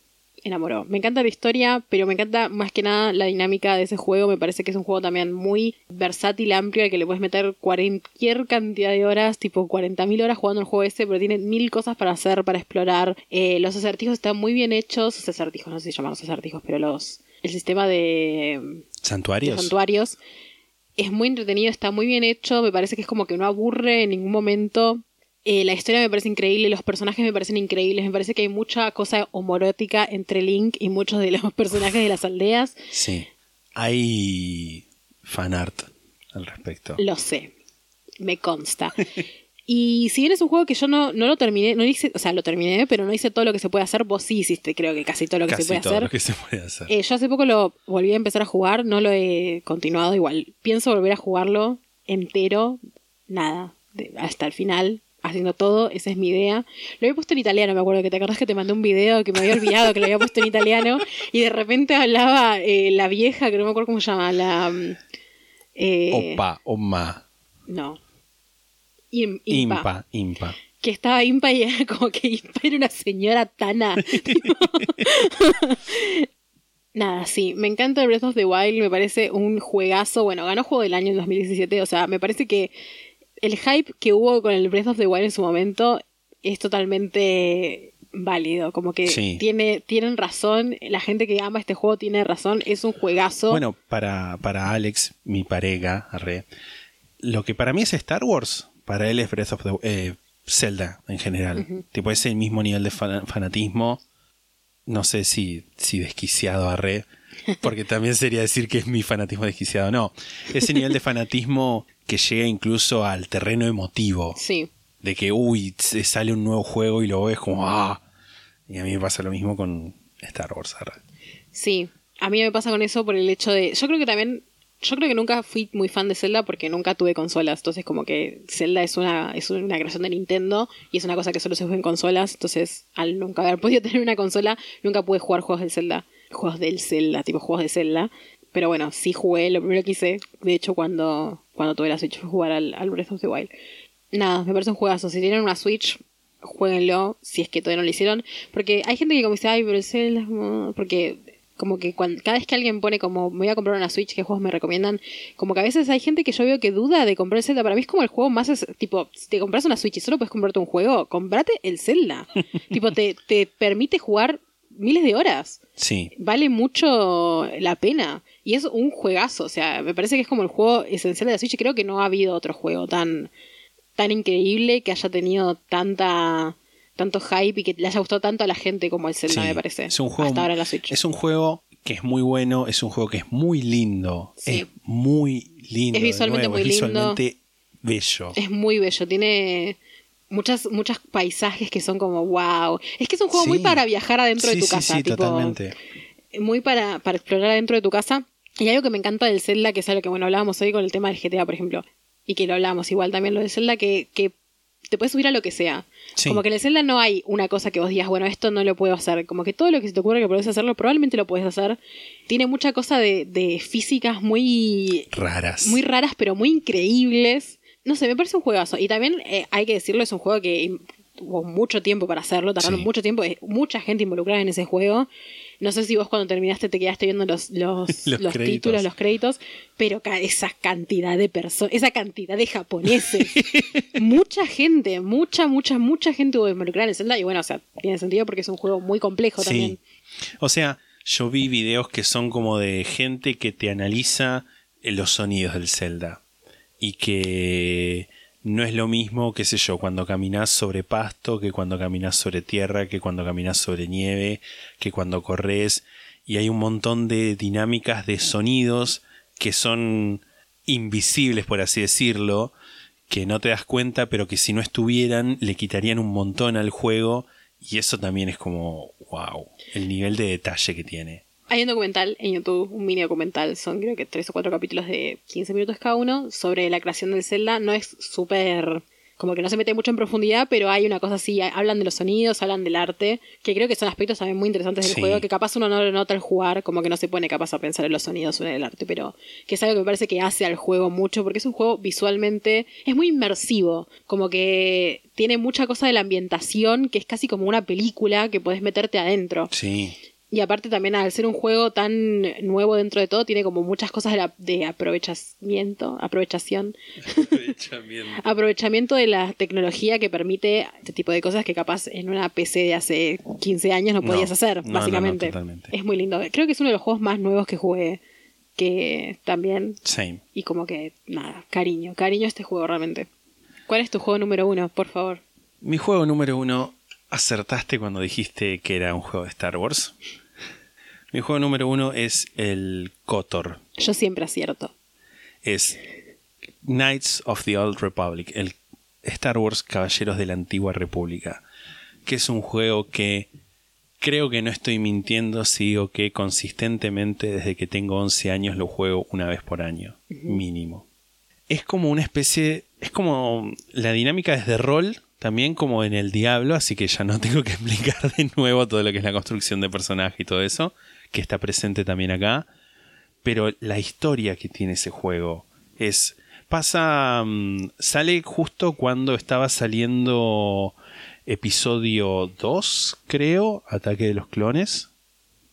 enamoró. Me encanta la historia, pero me encanta más que nada la dinámica de ese juego. Me parece que es un juego también muy versátil, amplio, al que le puedes meter cualquier cantidad de horas, tipo 40.000 horas jugando el juego ese, pero tiene mil cosas para hacer, para explorar. Eh, los acertijos están muy bien hechos. Los acertijos, no sé si llamarlos acertijos, pero los... El sistema de, santuarios es muy entretenido, está muy bien hecho. Me parece que es como que no aburre en ningún momento. Eh, la historia me parece increíble, los personajes me parecen increíbles, me parece que hay mucha cosa homorótica entre Link y muchos de los personajes de las aldeas. Sí. Hay fanart al respecto. Lo sé, me consta. Y si bien es un juego que yo no, no lo terminé, no hice, o sea, lo terminé, pero no hice todo lo que se puede hacer, vos sí hiciste, creo que casi todo lo que Casi se puede todo hacer. lo que se puede hacer. Eh, yo hace poco lo volví a empezar a jugar, no lo he continuado igual. Pienso volver a jugarlo entero, nada, de- hasta el final, haciendo todo, esa es mi idea. Lo había puesto en italiano, me acuerdo que te acordás que te mandé un video que me había olvidado que lo había puesto en italiano y de repente hablaba eh, la vieja, que no me acuerdo cómo se llama, la... mm, eh, Opa, oma. No. Im- impa. Impa, impa. Que estaba impa y era como que impa era una señora tana. Nada, sí, me encanta Breath of the Wild, me parece un juegazo. Bueno, ganó juego del año en 2017, o sea, me parece que el hype que hubo con el Breath of the Wild en su momento es totalmente válido, como que Sí. tiene, tienen razón, la gente que ama este juego tiene razón, es un juegazo. Bueno, para, para Alex, mi pareja, arre, lo que para mí es Star Wars, para él es Breath of the eh, Zelda en general. Tipo, es el mismo nivel de fan- fanatismo. No sé si, si desquiciado arre, porque también sería decir que es mi fanatismo desquiciado. No, ese nivel de fanatismo que llega incluso al terreno emotivo. Sí, De que, uy, se sale un nuevo juego y lo ves como, ah. Y a mí me pasa lo mismo con Star Wars. sí, a mí me pasa con eso por el hecho de, yo creo que también, yo creo que nunca fui muy fan de Zelda porque nunca tuve consolas, entonces como que Zelda es una, es una creación de Nintendo y es una cosa que solo se juega en consolas, entonces al nunca haber podido tener una consola, nunca pude jugar juegos del Zelda, juegos del Zelda, tipo juegos de Zelda. Pero bueno, sí jugué, lo primero que hice, de hecho, cuando, cuando tuve la Switch fue jugar al, Breath of the Wild. Nada, me parece un juegazo. Si tienen una Switch, jueguenlo, si es que todavía no lo hicieron. Porque hay gente que como dice, ay, pero el Zelda... mm", Porque como que cuando, cada vez que alguien pone como, me voy a comprar una Switch, ¿qué juegos me recomiendan? Como que a veces hay gente que yo veo que duda de comprar el Zelda. Para mí es como el juego más, es- tipo, si te compras una Switch y solo puedes comprarte un juego, comprate el Zelda. tipo, te, te permite jugar miles de horas Sí, vale mucho la pena. Y es un juegazo. O sea, me parece que es como el juego esencial de la Switch. Creo que no ha habido otro juego tan, tan increíble que haya tenido tanta tanto hype y que le haya gustado tanto a la gente como el Zelda, Sí, me parece. Es un juego, Hasta ahora en la Switch. Es un juego que es muy bueno, es un juego que es muy lindo. Sí. Es muy lindo. Es visualmente nuevo, muy es lindo. visualmente bello. Es muy bello. Tiene muchas, muchos paisajes que son como wow. Es que es un juego Sí. muy para viajar adentro sí, de tu casa. sí, tipo, totalmente. muy para, para explorar adentro de tu casa. Y algo que me encanta del Zelda, que es algo que bueno hablábamos hoy con el tema del GTA, por ejemplo, y que lo hablábamos igual también lo del Zelda, que, que te puedes subir a lo que sea. Sí. Como que en el Zelda no hay una cosa que vos digas, bueno, esto no lo puedo hacer. Como que todo lo que se te ocurre que podés hacerlo, probablemente lo puedes hacer. Tiene mucha cosa de, de físicas muy Raras. muy raras, pero muy increíbles. No sé, me parece un juegazo. Y también eh, hay que decirlo, es un juego que tuvo mucho tiempo para hacerlo, tardaron Sí. mucho tiempo, es mucha gente involucrada en ese juego. No sé si vos cuando terminaste te quedaste viendo los, los, Los títulos, los créditos, pero esa cantidad de personas, esa cantidad de japoneses, mucha gente, mucha, mucha, mucha gente hubo involucrada en el Zelda. Y bueno, o sea, tiene sentido porque es un juego muy complejo también. Sí. O sea, yo vi videos que son como de gente que te analiza eh, los sonidos del Zelda. Y que no es lo mismo, qué sé yo, cuando caminas sobre pasto, que cuando caminas sobre tierra, que cuando caminas sobre nieve, que cuando corres. Y hay un montón de dinámicas de sonidos que son invisibles, por así decirlo, que no te das cuenta, pero que si no estuvieran le quitarían un montón al juego. Y eso también es como, wow, el nivel de detalle que tiene. Hay un documental en YouTube, un mini documental, son creo que tres o cuatro capítulos de 15 minutos cada uno, sobre la creación del Zelda. No es súper. como que no se mete mucho en profundidad, pero hay una cosa así, hablan de los sonidos, hablan del arte, que creo que son aspectos también muy interesantes del Sí. juego, que capaz uno no lo nota al jugar, como que no se pone capaz a pensar en los sonidos o en el arte, pero que es algo que me parece que hace al juego mucho, porque es un juego visualmente, es muy inmersivo, como que tiene mucha cosa de la ambientación, que es casi como una película que puedes meterte adentro. Sí, Y aparte también al ser un juego tan nuevo dentro de todo, tiene como muchas cosas de, la, de aprovechamiento, aprovechación, aprovechamiento de la tecnología que permite este tipo de cosas que capaz en una PC de hace 15 años no No, podías hacer, no, no, no, básicamente. es muy lindo. Creo que es uno de los juegos más nuevos que jugué, que también, same. y como que, nada, cariño, cariño a este juego realmente. ¿Cuál es tu juego número uno, por favor? Mi juego número uno, acertaste cuando dijiste que era un juego de Star Wars. Mi juego número uno es el KOTOR. Yo siempre acierto. Es Knights of the Old Republic, el Star Wars Caballeros de la Antigua República, que es un juego que creo que no estoy mintiendo si digo que consistentemente desde que tengo 11 años lo juego una vez por año, mínimo. Es como una especie, es como la dinámica es de rol, también como en el Diablo, así que ya no tengo que explicar de nuevo todo lo que es la construcción de personaje y todo eso, que está presente también acá pero la historia que tiene ese juego es pasa mm, sale justo cuando estaba saliendo episodio 2, creo, Ataque de los Clones.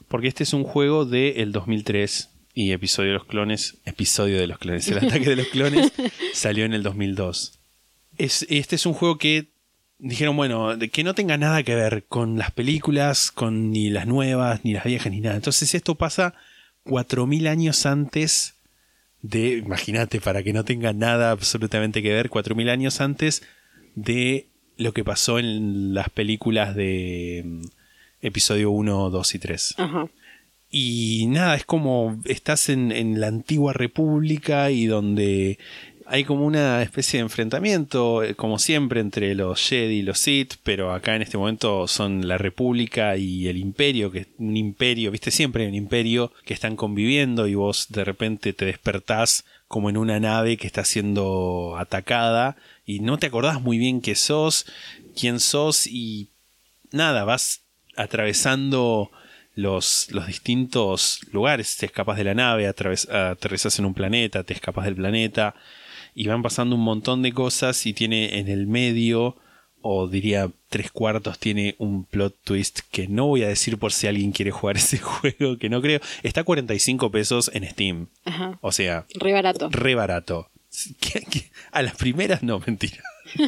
Porque este es un juego del 2003 y episodio de los clones, episodio de los clones, el ataque de los clones salió en el 2002. Es, este es un juego que dijeron, bueno, que no tenga nada que ver con las películas, con ni las nuevas, ni las viejas, ni nada. Entonces esto pasa 4.000 años antes de, imagínate, para que no tenga nada absolutamente que ver, 4.000 años antes de lo que pasó en las películas de mm, episodio 1, 2 y 3. Ajá. Y nada, es como estás en, en la antigua república y donde hay como una especie de enfrentamiento, eh, como siempre, entre los Jedi y los Sith, pero acá en este momento son la República y el Imperio, que es un imperio, viste, siempre hay un imperio que están conviviendo y vos de repente te despertás como en una nave que está siendo atacada y no te acordás muy bien qué sos, quién sos y nada, vas atravesando los, los distintos lugares, te escapas de la nave, aterrizas en un planeta, te escapas del planeta y van pasando un montón de cosas y tiene en el medio o diría tres cuartos tiene un plot twist que no voy a decir por si alguien quiere jugar ese juego que no creo está a 45 pesos en Steam Ajá. o sea Re barato. re barato ¿Qué- qué? a las primeras no mentira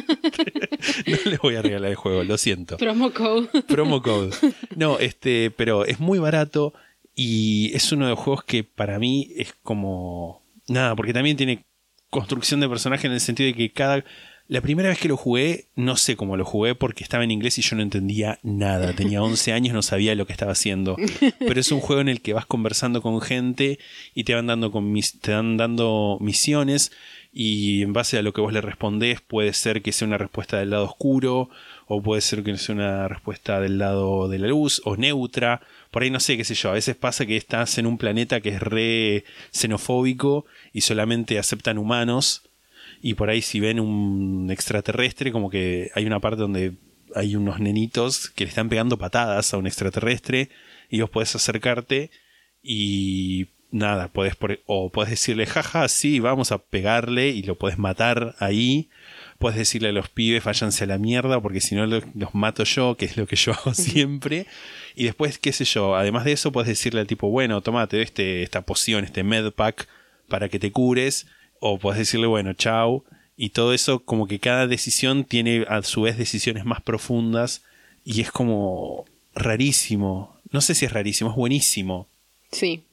no les voy a regalar el juego lo siento Promo code. promo code. No, este, pero es muy barato y es uno de los juegos que para mí es como nada, porque también tiene construcción de personaje en el sentido de que cada la primera vez que lo jugué, no sé cómo lo jugué porque estaba en inglés y yo no entendía nada. Tenía 11 años, no sabía lo que estaba haciendo. Pero es un juego en el que vas conversando con gente y te van dando, con mis- te van dando misiones y en base a lo que vos le respondés puede ser que sea una respuesta del lado oscuro o puede ser que sea una respuesta del lado de la luz o neutra. Por ahí no sé, qué sé yo. A veces pasa que estás en un planeta que es re xenofóbico y solamente aceptan humanos y por ahí si ven un extraterrestre, como que hay una parte donde hay unos nenitos que le están pegando patadas a un extraterrestre y vos podés acercarte y nada, podés por- o podés decirle, jaja, sí, vamos a pegarle y lo podés matar ahí. Puedes decirle a los pibes, váyanse a la mierda, porque si no lo- los mato yo, que es lo que yo hago siempre. Y después, qué sé yo, además de eso, puedes decirle al tipo, bueno, tomate este, esta poción, este medpack, para que te cures. O puedes decirle, bueno, chao. Y todo eso, como que cada decisión tiene a su vez decisiones más profundas. Y es como rarísimo. No sé si es rarísimo, es buenísimo. Sí.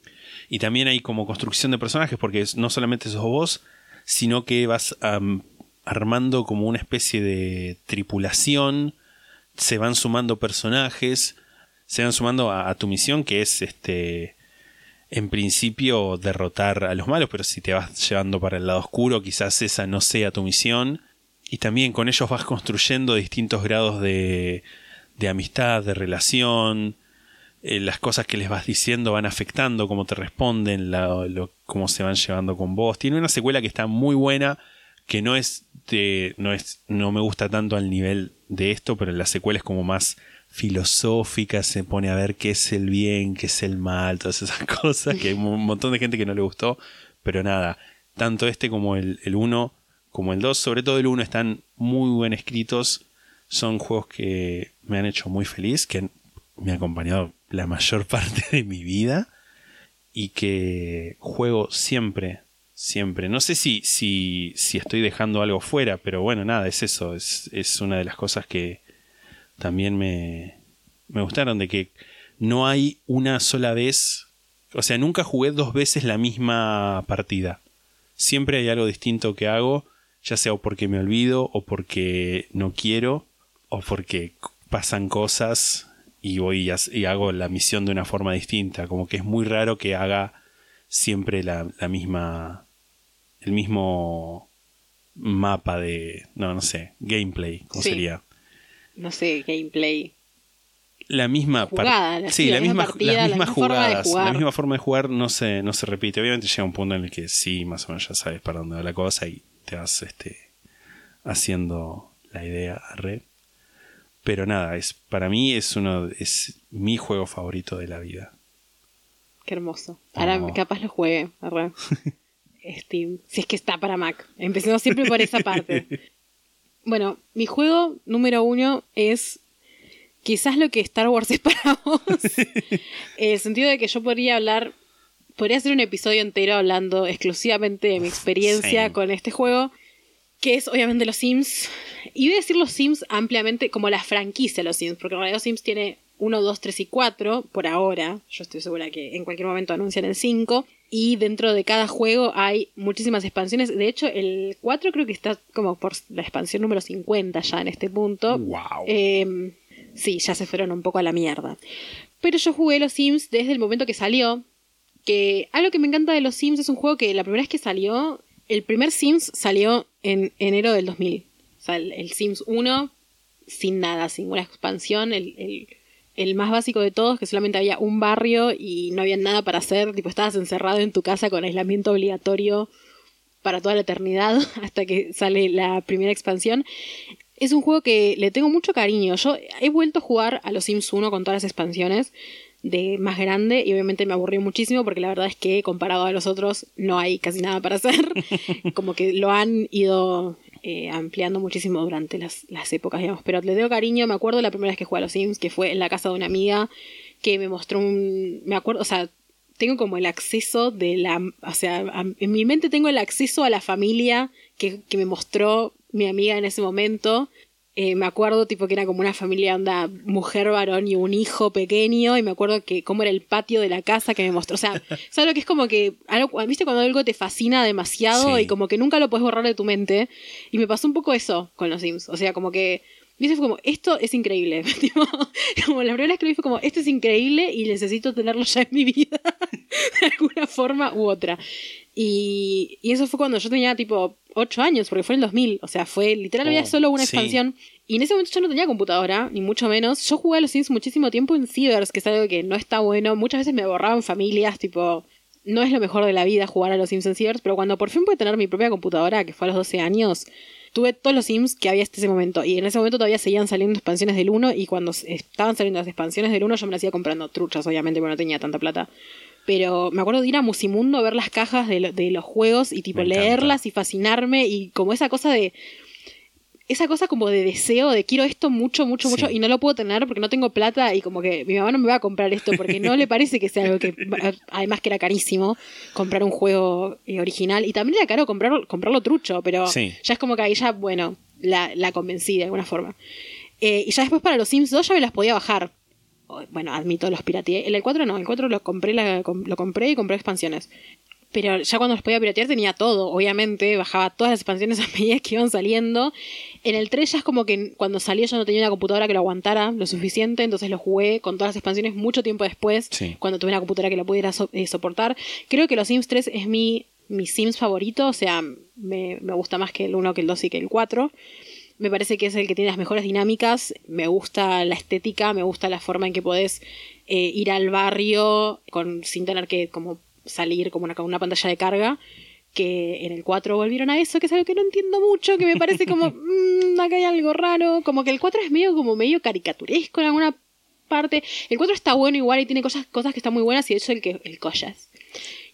Y también hay como construcción de personajes, porque no solamente sos vos, sino que vas armando como una especie de tripulación, se van sumando personajes, se van sumando a, tu misión, que es este en principio derrotar a los malos, pero si te vas llevando para el lado oscuro, quizás esa no sea tu misión. Y también con ellos vas construyendo distintos grados de, de amistad, de relación, eh, las cosas que les vas diciendo van afectando cómo te responden, cómo se van llevando con vos. Tiene una secuela que está muy buena, que no es no es, no me gusta tanto al nivel de esto, pero la secuela es como más filosófica, se pone a ver qué es el bien, qué es el mal, todas esas cosas, que hay un montón de gente que no le gustó, pero nada, tanto este como el 1, como el 2, sobre todo el 1 están muy bien escritos, son juegos que me han hecho muy feliz, que me han acompañado la mayor parte de mi vida y que juego siempre, siempre. No sé si, si, si estoy dejando algo fuera, pero bueno, nada, es eso, es, es una de las cosas que también me, me gustaron, de que no hay una sola vez, o sea, nunca jugué dos veces la misma partida. Siempre hay algo distinto que hago, ya sea o porque me olvido, o porque no quiero, o porque pasan cosas y voy y, hago la misión de una forma distinta. Como que es muy raro que haga siempre la, la misma. el mismo mapa de. no, no sé, gameplay, ¿cómo Sí. sería? No sé, gameplay. La misma Jugada, la- sí, la la misma misma, partida, las la mismas misma forma de jugadas, jugar. la misma forma de jugar no se, no se repite. Obviamente llega un punto en el que sí, más o menos ya sabes para dónde va la cosa y te vas este, haciendo la idea a red. Pero nada, es, para mí es uno, es mi juego favorito de la vida. Qué hermoso. Ahora Oh. capaz lo juegue. Steam. Si es que está para Mac. Empecemos siempre por esa parte. Bueno, mi juego número uno es quizás lo que Star Wars es para vos. en el sentido de que yo podría hablar, podría hacer un episodio entero hablando exclusivamente de mi experiencia con este juego, que es obviamente los Sims. Y voy a decir los Sims ampliamente como la franquicia de los Sims, porque en realidad los Sims tiene 1, 2, 3 y 4 por ahora. Yo estoy segura que en cualquier momento anuncian el 5. Y dentro de cada juego hay muchísimas expansiones. De hecho, el 4 creo que está como por la expansión número 50 ya en este punto. Wow. Eh, sí, ya se fueron un poco a la mierda. Pero yo jugué los Sims desde el momento que salió. Que algo que me encanta de los Sims es un juego que la primera vez que salió, el primer Sims salió en enero del 2000. O sea, el, el Sims 1, sin nada, sin una expansión, el, el- el más básico de todos, que solamente había un barrio y no había nada para hacer. Tipo, estabas encerrado en tu casa con aislamiento obligatorio para toda la eternidad hasta que sale la primera expansión. Es un juego que le tengo mucho cariño. Yo he vuelto a jugar a los Sims 1 con todas las expansiones de más grande y obviamente me aburrió muchísimo porque la verdad es que comparado a los otros no hay casi nada para hacer. Como que lo han ido eh, ampliando muchísimo durante las, épocas, digamos. Pero le tengo cariño. Me acuerdo la primera vez que jugué a los Sims, que fue en la casa de una amiga que me mostró un... Me acuerdo, o sea, tengo como el acceso de la... O sea, en mi mente tengo el acceso a la familia que me mostró mi amiga en ese momento. Eh, me acuerdo tipo que era como una familia onda mujer, varón y un hijo pequeño y me acuerdo que cómo era el patio de la casa que me mostró. O sea, ¿sabes lo que es como que, algo, viste cuando algo te fascina demasiado Sí. y como que nunca lo puedes borrar de tu mente? Y me pasó un poco eso con los Sims. O sea, como que, viste, fue como, esto es increíble. Tipo, como la primera vez que lo vi fue como, esto es increíble y necesito tenerlo ya en mi vida de alguna forma u otra. Y, y eso fue cuando yo tenía tipo 8 años, porque fue en el 2000. O sea, fue literal, había Oh, solo una sí. expansión. Y en ese momento yo no tenía computadora, ni mucho menos. Yo jugué a los Sims muchísimo tiempo en Cibers, que es algo que no está bueno. Muchas veces me borraban familias, tipo, no es lo mejor de la vida jugar a los Sims en Cibers, pero cuando por fin pude tener mi propia computadora, que fue a los 12 años, tuve todos los Sims que había hasta ese momento. Y en ese momento todavía seguían saliendo expansiones del 1, y cuando estaban saliendo las expansiones del 1, yo me las iba comprando truchas, obviamente, porque no tenía tanta plata. Pero me acuerdo de ir a Musimundo a ver las cajas de, lo- de los juegos y tipo Me encanta. leerlas y fascinarme y como esa cosa de esa cosa como de deseo de quiero esto mucho, mucho, Sí. mucho y no lo puedo tener porque no tengo plata y como que mi mamá no me va a comprar esto porque no le parece que sea algo que, además que era carísimo comprar un juego eh, original y también era caro comprar, comprarlo trucho, pero Sí. ya es como que ahí ya, bueno, la, la convencí de alguna forma. Eh, y ya después para los Sims 2 ya me las podía bajar. Bueno, admito, los pirateé. El 4 no, el 4 lo compré, la- lo compré y compré expansiones. Pero ya cuando los podía piratear tenía todo, obviamente, bajaba todas las expansiones a medida que iban saliendo. En el 3 ya es como que cuando salió yo no tenía una computadora que lo aguantara lo suficiente, entonces lo jugué con todas las expansiones mucho tiempo después, Sí. cuando tuve una computadora que lo pudiera so- eh, soportar. Creo que los Sims 3 es mi, mi Sims favorito, o sea, me, me gusta más que el 1, que el 2 y que el 4. Me parece que es el que tiene las mejores dinámicas. Me gusta la estética, me gusta la forma en que podés eh, ir al barrio con, sin tener que como salir como una, con una pantalla de carga. Que en el 4 volvieron a eso, que es algo que no entiendo mucho, que me parece como, "Mm, acá hay algo raro. Como que el 4 es medio como medio caricaturesco en alguna parte. El 4 está bueno igual y tiene cosas, cosas que están muy buenas y de hecho el que el collas.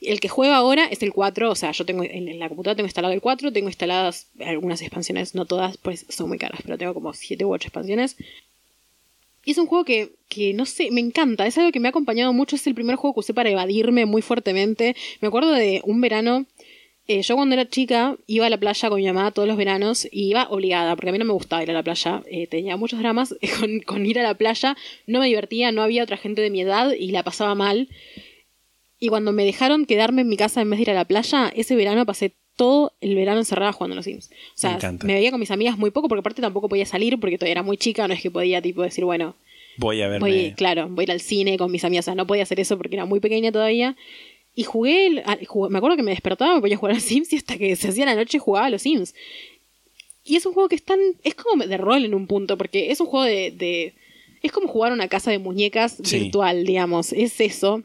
El que juego ahora es el 4, o sea, yo tengo en la computadora tengo instalado el 4, tengo instaladas algunas expansiones, no todas, pues son muy caras, pero tengo como 7 u 8 expansiones. Y es un juego que, que, no sé, me encanta, es algo que me ha acompañado mucho, es el primer juego que usé para evadirme muy fuertemente. Me acuerdo de un verano, eh, yo cuando era chica iba a la playa con mi mamá todos los veranos y iba obligada, porque a mí no me gustaba ir a la playa, eh, tenía muchos dramas con, con ir a la playa, no me divertía, no había otra gente de mi edad y la pasaba mal. Y cuando me dejaron quedarme en mi casa en vez de ir a la playa, ese verano pasé todo el verano encerrada jugando a los Sims. O sea, Me veía con mis amigas muy poco, porque aparte tampoco podía salir, porque todavía era muy chica, no es que podía tipo decir, bueno, Voy a verme. voy, claro, voy a ir al cine con mis amigas, o sea, no podía hacer eso porque era muy pequeña todavía. Y jugué, jugué- me acuerdo que me despertaba, me ponía a jugar a los Sims y hasta que se hacía la noche jugaba a los Sims. Y es un juego que es tan, es como de rol en un punto, porque es un juego de, de es como jugar a una casa de muñecas Sí. virtual, digamos, es eso.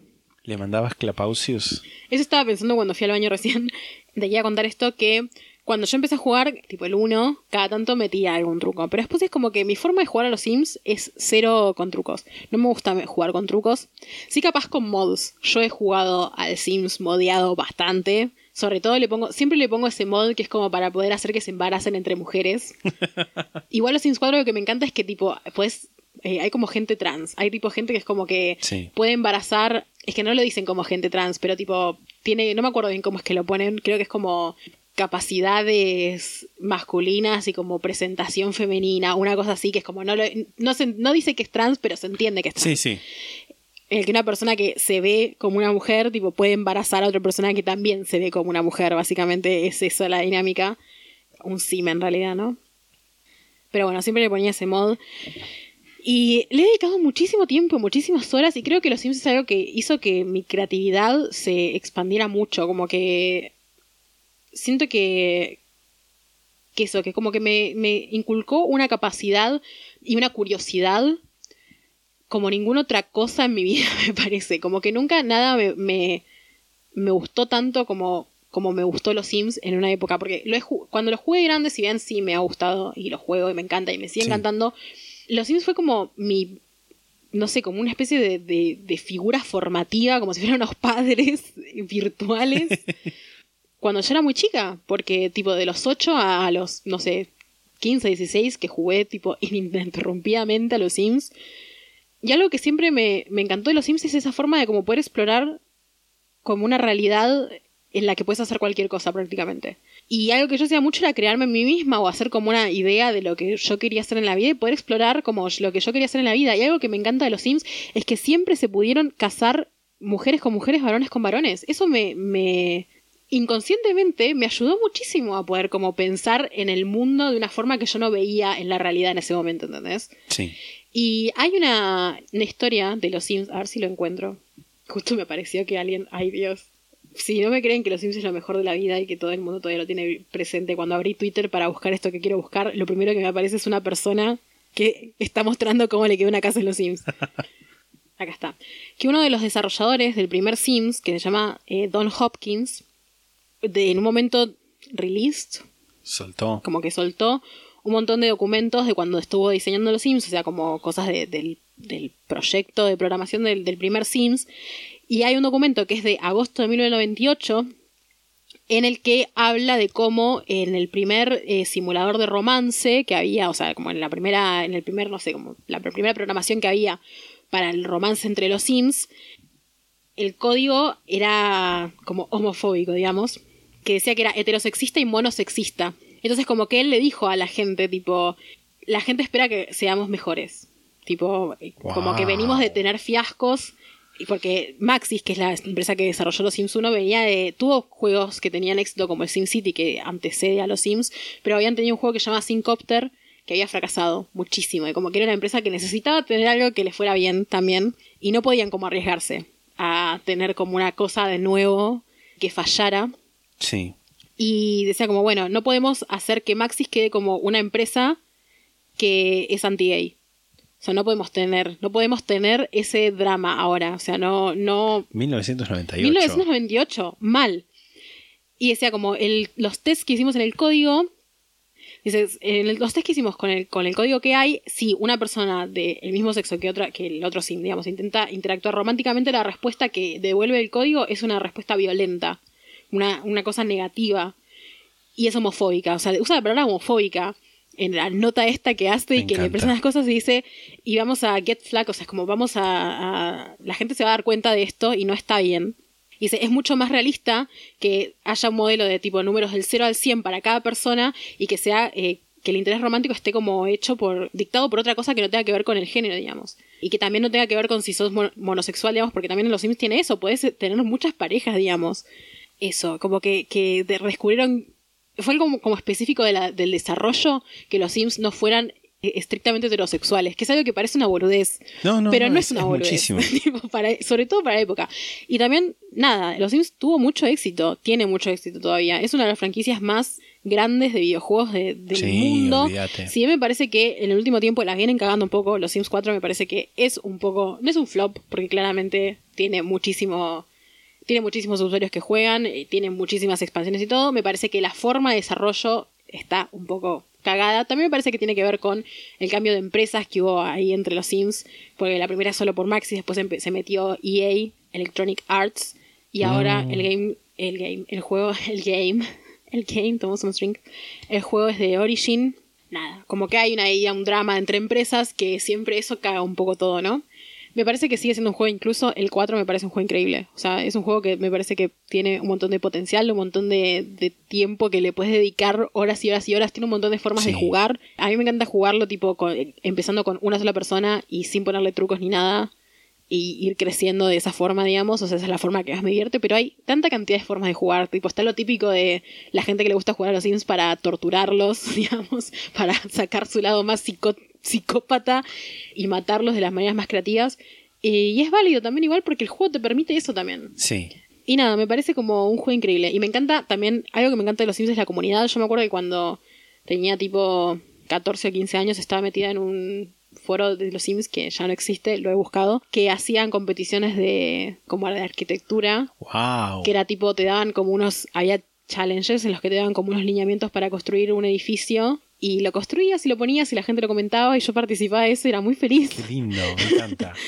¿Le mandabas Clapausius? Eso estaba pensando cuando fui al baño recién. De a contar esto que cuando yo empecé a jugar, tipo el 1, cada tanto metía algún truco. Pero después es como que mi forma de jugar a los Sims es cero con trucos. No me gusta jugar con trucos. Sí capaz con mods. Yo he jugado al Sims modeado bastante. Sobre todo le pongo, siempre le pongo ese mod que es como para poder hacer que se embaracen entre mujeres. Igual los Sims 4 lo que me encanta es que tipo, puedes eh, hay como gente trans. Hay tipo gente que es como que Sí. puede embarazar. Es que no lo dicen como gente trans, pero tipo, tiene, no me acuerdo bien cómo es que lo ponen. Creo que es como capacidades masculinas y como presentación femenina, una cosa así que es como no lo- no, se- no dice que es trans, pero se entiende que es trans. Sí, sí. El que una persona que se ve como una mujer, tipo, puede embarazar a otra persona que también se ve como una mujer. Básicamente es eso la dinámica. Un sim en realidad, ¿no? Pero bueno, siempre le ponía ese mod. Y le he dedicado muchísimo tiempo, muchísimas horas, y creo que los Sims es algo que hizo que mi creatividad se expandiera mucho. Como que. Siento que. que eso, que como que me, me inculcó una capacidad y una curiosidad como ninguna otra cosa en mi vida, me parece. Como que nunca nada me, me, me gustó tanto como, como me gustó los Sims en una época. Porque lo he cuando los jugué de grande, si bien sí me ha gustado y los juego y me encanta y me sigue Sí. encantando, los Sims fue como mi. No sé, como una especie de, de, de figura formativa, como si fueran unos padres virtuales. cuando yo era muy chica, porque tipo de los 8 a los, no sé, 15, 16, que jugué tipo ininterrumpidamente a los Sims. Y algo que siempre me, me encantó de los Sims es esa forma de como poder explorar como una realidad en la que puedes hacer cualquier cosa prácticamente. Y algo que yo hacía mucho era crearme a mí misma o hacer como una idea de lo que yo quería hacer en la vida y poder explorar como lo que yo quería hacer en la vida. Y algo que me encanta de los Sims es que siempre se pudieron casar mujeres con mujeres, varones con varones. Eso me, me inconscientemente me ayudó muchísimo a poder como pensar en el mundo de una forma que yo no veía en la realidad en ese momento, ¿entendés? Sí. Y hay una, una historia de los Sims, a ver si lo encuentro. Justo me pareció que alguien, ay Dios. Si no me creen que los Sims es lo mejor de la vida y que todo el mundo todavía lo tiene presente, cuando abrí Twitter para buscar esto que quiero buscar, lo primero que me aparece es una persona que está mostrando cómo le quedó una casa en los Sims. Acá está. Que uno de los desarrolladores del primer Sims, que se llama eh, Don Hopkins, de, en un momento released, Soltó. como que soltó un montón de documentos de cuando estuvo diseñando los Sims, o sea, como cosas de- del, del proyecto de programación del, del primer Sims. Y hay un documento que es de agosto de 1998 en el que habla de cómo en el primer eh, simulador de romance que había, o sea, como en la primera, en el primer, no sé, como la pr- primera programación que había para el romance entre los Sims, el código era como homofóbico, digamos, que decía que era heterosexista y monosexista. Entonces como que él le dijo a la gente, tipo, la gente espera que seamos mejores. Tipo, eh, como que venimos de tener fiascos. Y porque Maxis, que es la empresa que desarrolló los Sims 1, venía de. tuvo juegos que tenían éxito como el Sim City, que antecede a los Sims, pero habían tenido un juego que se llama Syncopter, que había fracasado muchísimo. Y como que era una empresa que necesitaba tener algo que les fuera bien también. Y no podían como arriesgarse a tener como una cosa de nuevo que fallara. Sí. Y decía como, bueno, no podemos hacer que Maxis quede como una empresa que es anti-gay. Sea, no podemos tener, no podemos tener ese drama ahora. O sea, no, no, 1998. 1998, mal. Y decía como el, los tests que hicimos en el código, dices, en el- los tests que hicimos con el, con el código que hay, si una persona del mismo sexo que otra, que el otro sim, digamos, intenta interactuar románticamente, la respuesta que devuelve el código es una respuesta violenta, una, una cosa negativa. Y es homofóbica, o sea, usa la palabra homofóbica en la nota esta que hace Me y que le encanta. presenta las cosas y dice, y vamos a get flag, o sea, es como vamos a, a- La gente se va a dar cuenta de esto y no está bien. Y dice, es mucho más realista que haya un modelo de tipo números del 0 al 100 para cada persona y que sea... eh, que el interés romántico esté como hecho por, dictado por otra cosa que no tenga que ver con el género, digamos. Y que también no tenga que ver con si sos mon- monosexual, digamos, porque también en los Sims tiene eso, puedes tener muchas parejas, digamos. Eso, como que, que de- descubrieron fue algo como, como específico de la- del desarrollo que los Sims no fueran eh, estrictamente heterosexuales, que es algo que parece una boludez. No, no, pero no, no, es- es una es boludez. muchísimo. Tipo, para- sobre todo para la época. Y también, nada, los Sims tuvo mucho éxito, tiene mucho éxito todavía. Es una de las franquicias más grandes de videojuegos de- del Sí, mundo. olvídate. Si bien me parece que en el último tiempo las vienen cagando un poco, los Sims 4 me parece que es un poco, no es un flop, porque claramente tiene muchísimo tiene muchísimos usuarios que juegan, eh, tiene muchísimas expansiones y todo. Me parece que la forma de desarrollo está un poco cagada. También me parece que tiene que ver con el cambio de empresas que hubo ahí entre los Sims, porque la primera solo por Maxis, después se metió EA, Electronic Arts, y ahora Mm. el game, el game, el juego, el game, el game, tomamos un string, el juego es de Origin, nada, como que hay una idea, un drama entre empresas que siempre eso caga un poco todo, ¿no? Me parece que sigue siendo un juego, incluso el 4 me parece un juego increíble. O sea, es un juego que me parece que tiene un montón de potencial, un montón de, de tiempo que le puedes dedicar horas y horas y horas. Tiene un montón de formas de jugar. A mí me encanta jugarlo tipo con- empezando con una sola persona y sin ponerle trucos ni nada. Y ir creciendo de esa forma, digamos. O sea, esa es la forma que más me divierte. Pero hay tanta cantidad de formas de jugar. Tipo, está lo típico de la gente que le gusta jugar a los Sims para torturarlos, digamos. Para sacar su lado más psicó- psicópata y matarlos de las maneras más creativas. Y es válido también igual porque el juego te permite eso también. Sí. Y nada, me parece como un juego increíble. Y me encanta también, algo que me encanta de los Sims es la comunidad. Yo me acuerdo que cuando tenía tipo 14 o 15 años estaba metida en un foro de los Sims que ya no existe, lo he buscado, que hacían competiciones de como de arquitectura, Wow. que era tipo, te daban como unos, había challenges en los que te daban como unos lineamientos para construir un edificio y lo construías y lo ponías y la gente lo comentaba y yo participaba de eso y era muy feliz. Qué lindo, me encanta.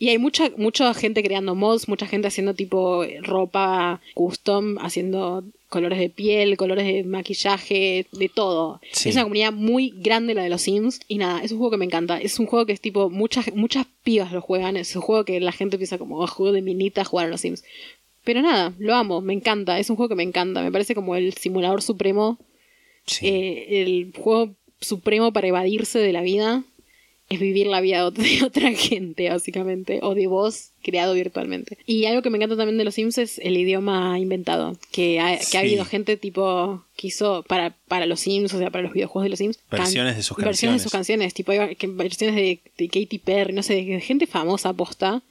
Y hay mucha, mucha gente creando mods, mucha gente haciendo tipo ropa custom, haciendo colores de piel, colores de maquillaje, de todo. Sí. Es una comunidad muy grande la de los Sims. Y nada, es un juego que me encanta. Es un juego que es tipo, muchas, muchas pibas lo juegan. Es un juego que la gente piensa como, oh, juego de minita jugar a los Sims. Pero nada, lo amo, me encanta. Es un juego que me encanta. Me parece como el simulador supremo Sí. eh, el juego supremo para evadirse de la vida es vivir la vida de otra gente, básicamente, o de vos creado virtualmente. Y algo que me encanta también de los Sims es el idioma inventado, que ha, que ha habido gente tipo que hizo para, para los Sims, o sea, para los videojuegos de los Sims. Versiones de sus Versiones de sus canciones. canciones, tipo hay versiones de, de Katy Perry, no sé, de gente famosa posta,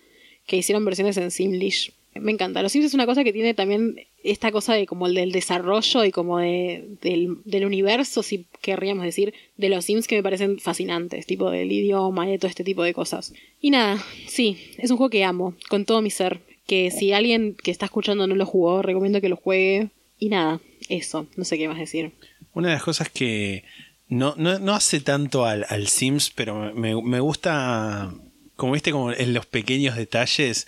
que hicieron versiones en Simlish. Me encanta. Los Sims es una cosa que tiene también esta cosa de como el del desarrollo y como de, del, del universo, si querríamos decir, de los Sims que me parecen fascinantes, tipo del idioma y de todo este tipo de cosas. Y nada, sí, es un juego que amo, con todo mi ser. Que si alguien que está escuchando no lo jugó, recomiendo que lo juegue. Y nada, eso, no sé qué más decir. Una de las cosas que no, no, no hace tanto al, al Sims, pero me, me gusta, como viste, como en los pequeños detalles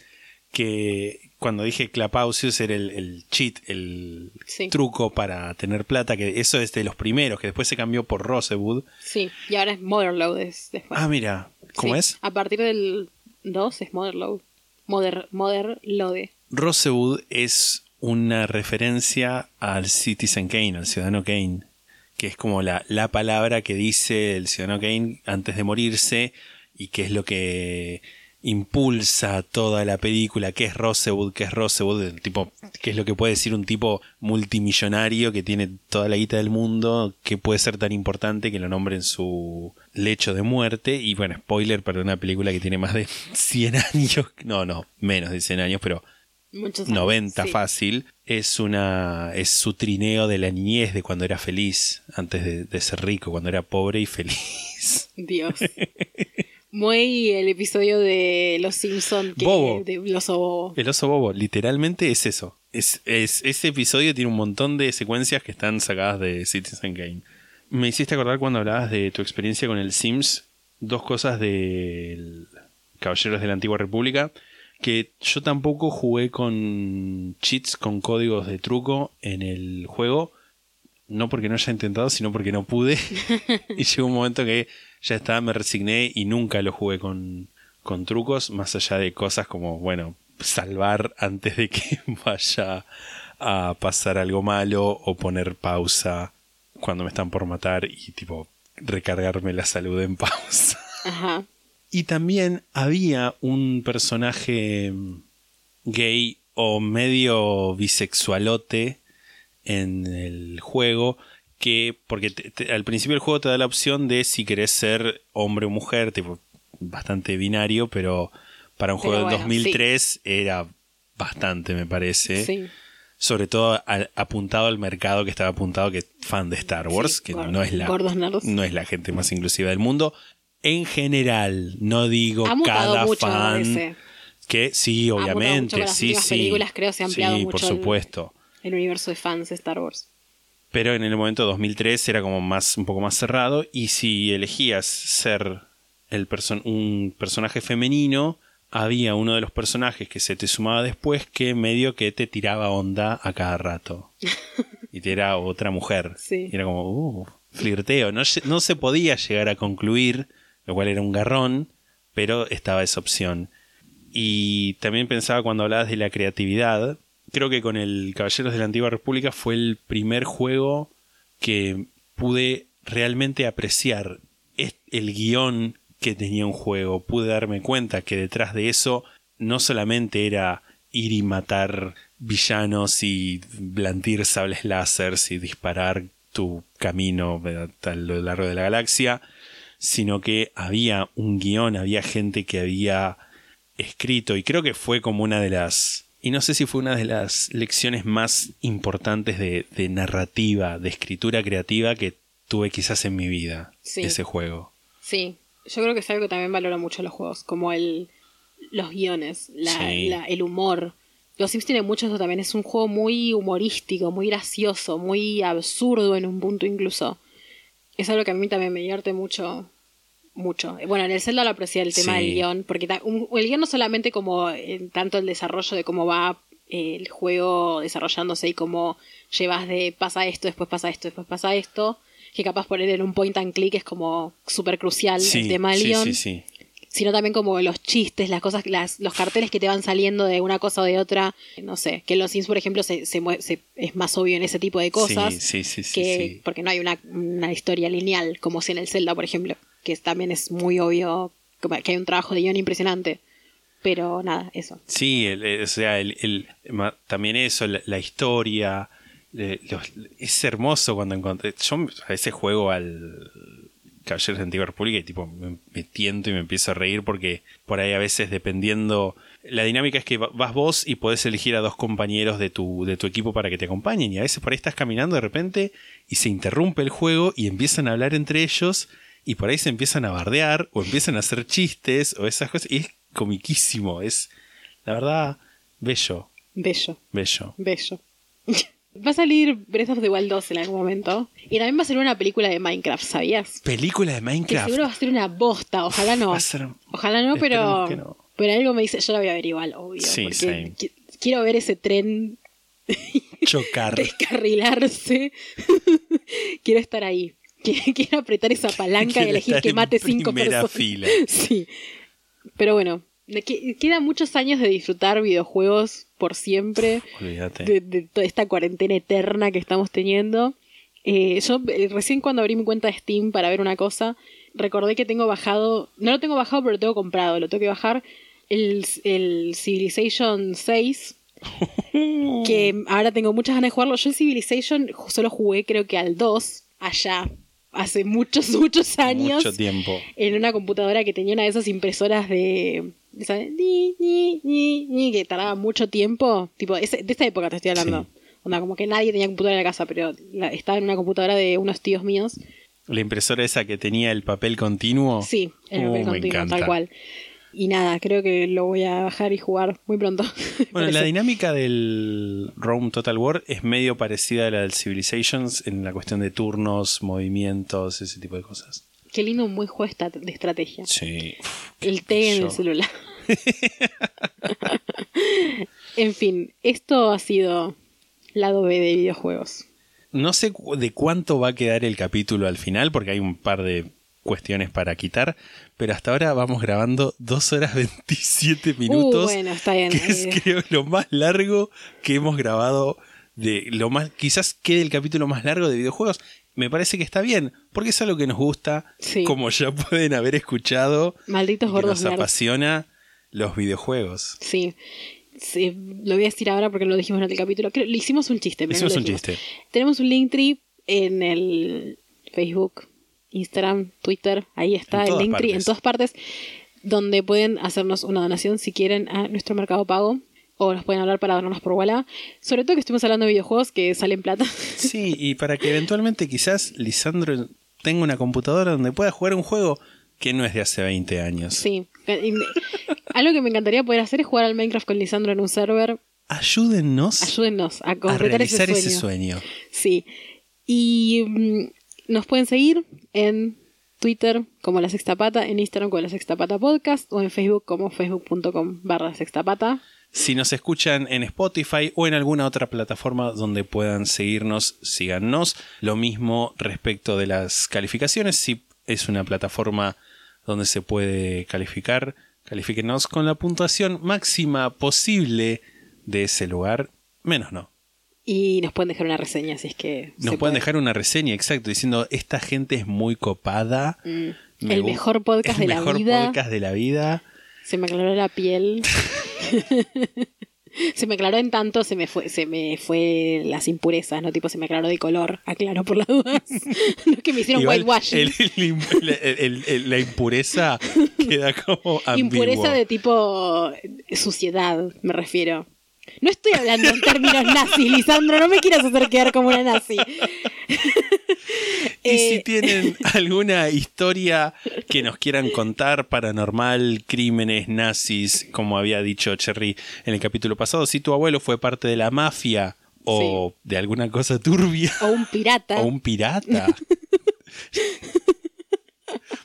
que cuando dije Clapausius era el, el cheat, el Sí. truco para tener plata, que eso es de los primeros, que después se cambió por Rosewood. Sí, y ahora es Motherload después. Ah, mira, ¿cómo Sí, es? A partir del 2 es Motherload. Mother, Motherload. Rosewood es una referencia al Citizen Kane, al ciudadano Kane, que es como la, la palabra que dice el ciudadano Kane antes de morirse y que es lo que impulsa toda la película, que es Rosewood, que es Rosewood, el tipo, que es lo que puede decir un tipo multimillonario que tiene toda la guita del mundo, que puede ser tan importante que lo nombre en su lecho de muerte. Y bueno, spoiler para una película que tiene más de 100 años, no, no, menos de 100 años, pero Muchos años, 90 sí. fácil, es una es su trineo de la niñez de cuando era feliz, antes de, de ser rico, cuando era pobre y feliz. Dios. Muy el episodio de Los Simpson que Bobo. de los Bobo. El oso bobo, literalmente es eso. Es, es- ese episodio tiene un montón de secuencias que están sacadas de Citizen Kane. Me hiciste acordar cuando hablabas de tu experiencia con el Sims, dos cosas del Caballeros de la Antigua República, que yo tampoco jugué con cheats, con códigos de truco en el juego, no porque no haya intentado, sino porque no pude. y llegó un momento que ya estaba, me resigné y nunca lo jugué con, con trucos, más allá de cosas como, bueno, salvar antes de que vaya a pasar algo malo o poner pausa cuando me están por matar y tipo recargarme la salud en pausa. Ajá. Y también había un personaje mm, gay o medio bisexualote en el juego que, porque te- te- al principio del juego te da la opción de si querés ser hombre o mujer, tipo bastante binario, pero para un Pero juego del bueno, 2003 era bastante, me parece. Sí. Sobre todo apuntado al mercado que estaba apuntado que fan de Star Wars, Sí, que gordo- no es la no es la gente más inclusiva del mundo. En general, no digo Ha cada mucho, fan que sí, mucho obviamente, con las sí, sí. películas, creo, se ha ampliado sí, mucho por el- supuesto. El universo de fans de Star Wars. Pero en el momento 2003 era como más un poco más cerrado y si elegías ser el person- un personaje femenino, había uno de los personajes que se te sumaba después que medio que te tiraba onda a cada rato. y te era otra mujer. Sí. Y era como, uh, flirteo. No, no se podía llegar a concluir, lo cual era un garrón, pero estaba esa opción. Y también pensaba cuando hablabas de la creatividad, creo que con el Caballeros de la Antigua República fue el primer juego que pude realmente apreciar el guion que tenía un juego. Pude darme cuenta que detrás de eso no solamente era ir y matar villanos y blandir sables láseres y disparar tu camino a lo largo de la galaxia, sino que había un guion, había gente que había escrito y creo que fue como una de las y no sé si fue una de las lecciones más importantes de, de narrativa, de escritura creativa que tuve quizás en mi vida, Sí. ese juego. Sí, yo creo que es algo que también valoro mucho los juegos, como el los guiones, la, Sí. la- el humor. Los Sims tienen mucho eso también, es un juego muy humorístico, muy gracioso, muy absurdo en un punto incluso. Es algo que a mí también me divierte mucho, mucho. Bueno, en el Zelda lo aprecié el tema Sí. del guion, porque un- el guion no solamente como en tanto el desarrollo de cómo va eh, el juego desarrollándose y cómo llevas de pasa esto, después pasa esto, después pasa esto, que capaz poner en un point and click es como súper crucial Sí, el tema del sí, guion sí, sí. sino también como los chistes, las cosas, las, los carteles que te van saliendo de una cosa o de otra. No sé, que en los Sims, por ejemplo, se, se se- es más obvio en ese tipo de cosas. Sí, sí, que. Porque no hay una, una historia lineal, como si en el Zelda, por ejemplo, que también es muy obvio que hay un trabajo de guion impresionante. Pero nada, eso. Sí, el- o sea, el, también eso, la, historia. eh, es hermoso cuando encontré. Yo a veces juego al Caballeros de Antigua República y tipo me, tiento y me empiezo a reír porque por ahí a veces dependiendo. La dinámica es que va- vas vos y podés elegir a dos compañeros de tu, de tu equipo para que te acompañen. Y a veces por ahí estás caminando de repente y se interrumpe el juego y empiezan a hablar entre ellos. Y por ahí se empiezan a bardear o empiezan a hacer chistes o esas cosas. Y es comiquísimo. Es, la verdad, bello, Bello, bello. bello. va a salir Breath of the Wild 2 en algún momento. Y también va a salir una película de Minecraft, ¿sabías? Película de Que Minecraft. seguro va a ser una bosta, ojalá no. Ser- Ojalá no, pero, no. pero algo me dice, yo la voy a ver igual, obvio. Sí, porque qui- quiero ver ese tren Chocar. descarrilarse. quiero estar ahí. Qui- Quiero apretar esa palanca y elegir que mate cinco personas. fila. Sí. Pero bueno, quedan muchos años de disfrutar videojuegos por siempre Olvídate. de, de toda esta cuarentena eterna que estamos teniendo. Eh, yo eh, recién cuando abrí mi cuenta de Steam para ver una cosa, recordé que tengo bajado, no lo tengo bajado, pero lo tengo comprado, lo tengo que bajar, el, el Civilization 6, que ahora tengo muchas ganas de jugarlo. Yo en Civilization solo jugué creo que al 2, allá, hace muchos, muchos años Mucho tiempo. en una computadora que tenía una de esas impresoras de. de ni, ni, ni, ni, que tardaba mucho tiempo. Tipo, de esta época te estoy hablando. Sí. Onda, como que nadie tenía computadora en la casa, pero la- estaba en una computadora de unos tíos míos. La impresora esa que tenía el papel continuo. Sí, el papel me continuo, encanta. tal cual. Y nada, creo que lo voy a bajar y jugar muy pronto. Bueno, la dinámica del Rome Total War es medio parecida a la del Civilizations en la cuestión de turnos, movimientos, ese tipo de cosas. Qué lindo un buen juego de estrategia. Sí. Uf, El té en el celular. en fin, esto ha sido lado B de videojuegos. No sé de cuánto va a quedar el capítulo al final, porque hay un par de cuestiones para quitar, pero hasta ahora vamos grabando 2 horas 27 minutos. Uh, bueno, está bien. que es creo lo más largo que hemos grabado de lo más quizás quede el capítulo más largo de videojuegos me parece que está bien porque es algo que nos gusta Sí. como ya pueden haber escuchado Malditos que gordos nos apasiona los videojuegos Sí. Sí, lo voy a decir ahora porque lo dijimos en el capítulo. Creo, le hicimos un chiste. pero Hicimos no un chiste. Tenemos un Linktree en el Facebook, Instagram, Twitter. Ahí está En el Linktree en todas partes. Donde pueden hacernos una donación si quieren a nuestro mercado pago. O nos pueden hablar para donarnos por Walla. Sobre todo que estuvimos hablando de videojuegos que salen plata. sí y para que eventualmente quizás Lisandro tenga una computadora donde pueda jugar un juego que no es de hace 20 años sí. Me- algo que me encantaría poder hacer es jugar al Minecraft con Lisandro en un server. ayúdennos Ayúdennos a a ese sueño. ese sueño Sí. Y mm, nos pueden seguir en Twitter como La Sexta Pata, en Instagram como La Sexta Pata Podcast o en Facebook como facebook.com barra Sexta Pata. Si nos escuchan en Spotify o en alguna otra plataforma donde puedan seguirnos, síganos. Lo mismo respecto de las calificaciones. Si es una plataforma donde se puede calificar, califíquenos con la puntuación máxima posible de ese lugar. Menos no. Y nos pueden dejar una reseña si es que. Nos pueden puede. dejar una reseña, exacto, diciendo esta gente es muy copada. Mm. Me El mejor podcast el de la mejor vida. podcast de la vida. Se me aclaró la piel. se me aclaró en tanto, se me fue, se me fue las impurezas, ¿no? Tipo, se me aclaró de color, aclaro por las dudas. no es que me hicieron el- el el- el- el- la impureza queda como ambiguo. Impureza de tipo suciedad, me refiero. No estoy hablando en términos nazis, Lisandro, no me quieras hacer quedar como una nazi. Y Eh, si tienen alguna historia que nos quieran contar, paranormal, crímenes, nazis, como había dicho Cherry en el capítulo pasado, si tu abuelo fue parte de la mafia o de alguna cosa turbia o un pirata. o un pirata.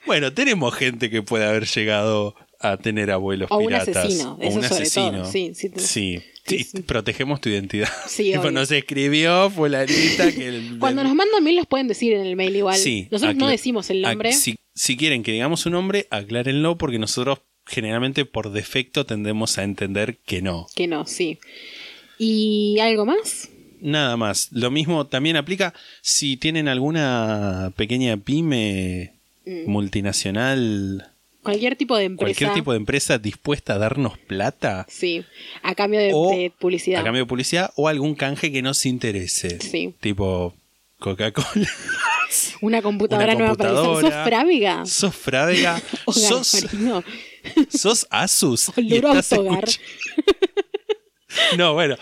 bueno, tenemos gente que puede haber llegado a tener abuelos O un piratas. asesino, o eso un sobre asesino. todo, sí, sí, sí. Sí, protegemos tu identidad. Sí, obvio. nos escribió fulanita que el- Cuando nos mandan mail los pueden decir en el mail igual. Sí, Nosotros no decimos el nombre. Si, si quieren que digamos su nombre, aclárenlo porque nosotros generalmente por defecto tendemos a entender que no. Que no, sí. ¿Y algo más? Nada más. Lo mismo también aplica si tienen alguna pequeña pyme Mm. multinacional, Cualquier tipo de empresa. cualquier tipo de empresa dispuesta a darnos plata Sí, a cambio de, o de publicidad. a cambio de publicidad o algún canje que nos interese. Sí. Tipo Coca-Cola. Una computadora Una nueva para computadora. ¿Sos Frávega? Sos. Hogar sos, sos Asus. y estás No, bueno,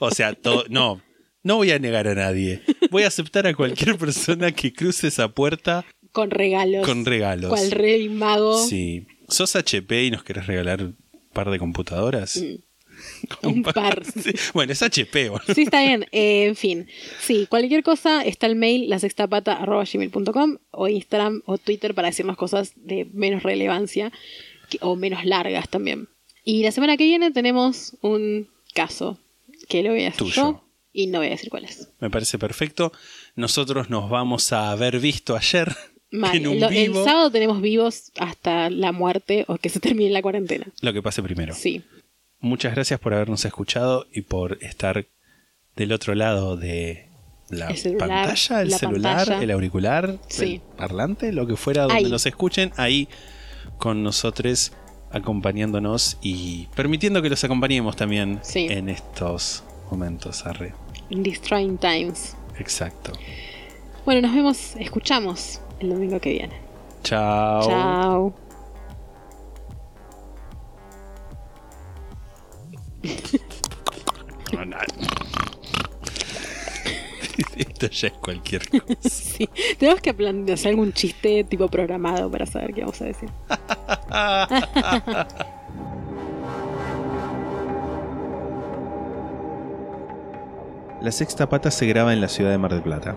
o sea, no, no voy a negar a nadie. Voy a aceptar a cualquier persona que cruce esa puerta Con regalos. con regalos. Cual rey mago. Sí. ¿Sos HP y nos querés regalar un par de computadoras? Mm. Un par. Sí. Bueno, es HP, boludo. Sí, está bien. Eh, en fin. Sí, cualquier cosa está el mail lasextapata.gmail.com o Instagram o Twitter para decirnos cosas de menos relevancia que- o menos largas también. Y la semana que viene tenemos un caso que lo voy a hacer Tuyo. yo y no voy a decir cuál es. Me parece perfecto. Nosotros nos vamos a haber visto ayer Mal. El, sábado tenemos vivos hasta la muerte o que se termine la cuarentena. Lo que pase primero. Sí. Muchas gracias por habernos escuchado y por estar del otro lado de la El celular, pantalla, el la celular, pantalla. el auricular, Sí. el parlante, lo que fuera donde Ahí. nos escuchen, ahí con nosotros acompañándonos y permitiendo que los acompañemos también Sí. en estos momentos, Arre. In these trying times. Exacto. Bueno, nos vemos, escuchamos el domingo que viene. Chao. Chao. No, no. Esto ya es cualquier cosa. Sí. Tenemos que hacer algún chiste tipo programado para saber qué vamos a decir. La sexta pata se graba en la ciudad de Mar del Plata.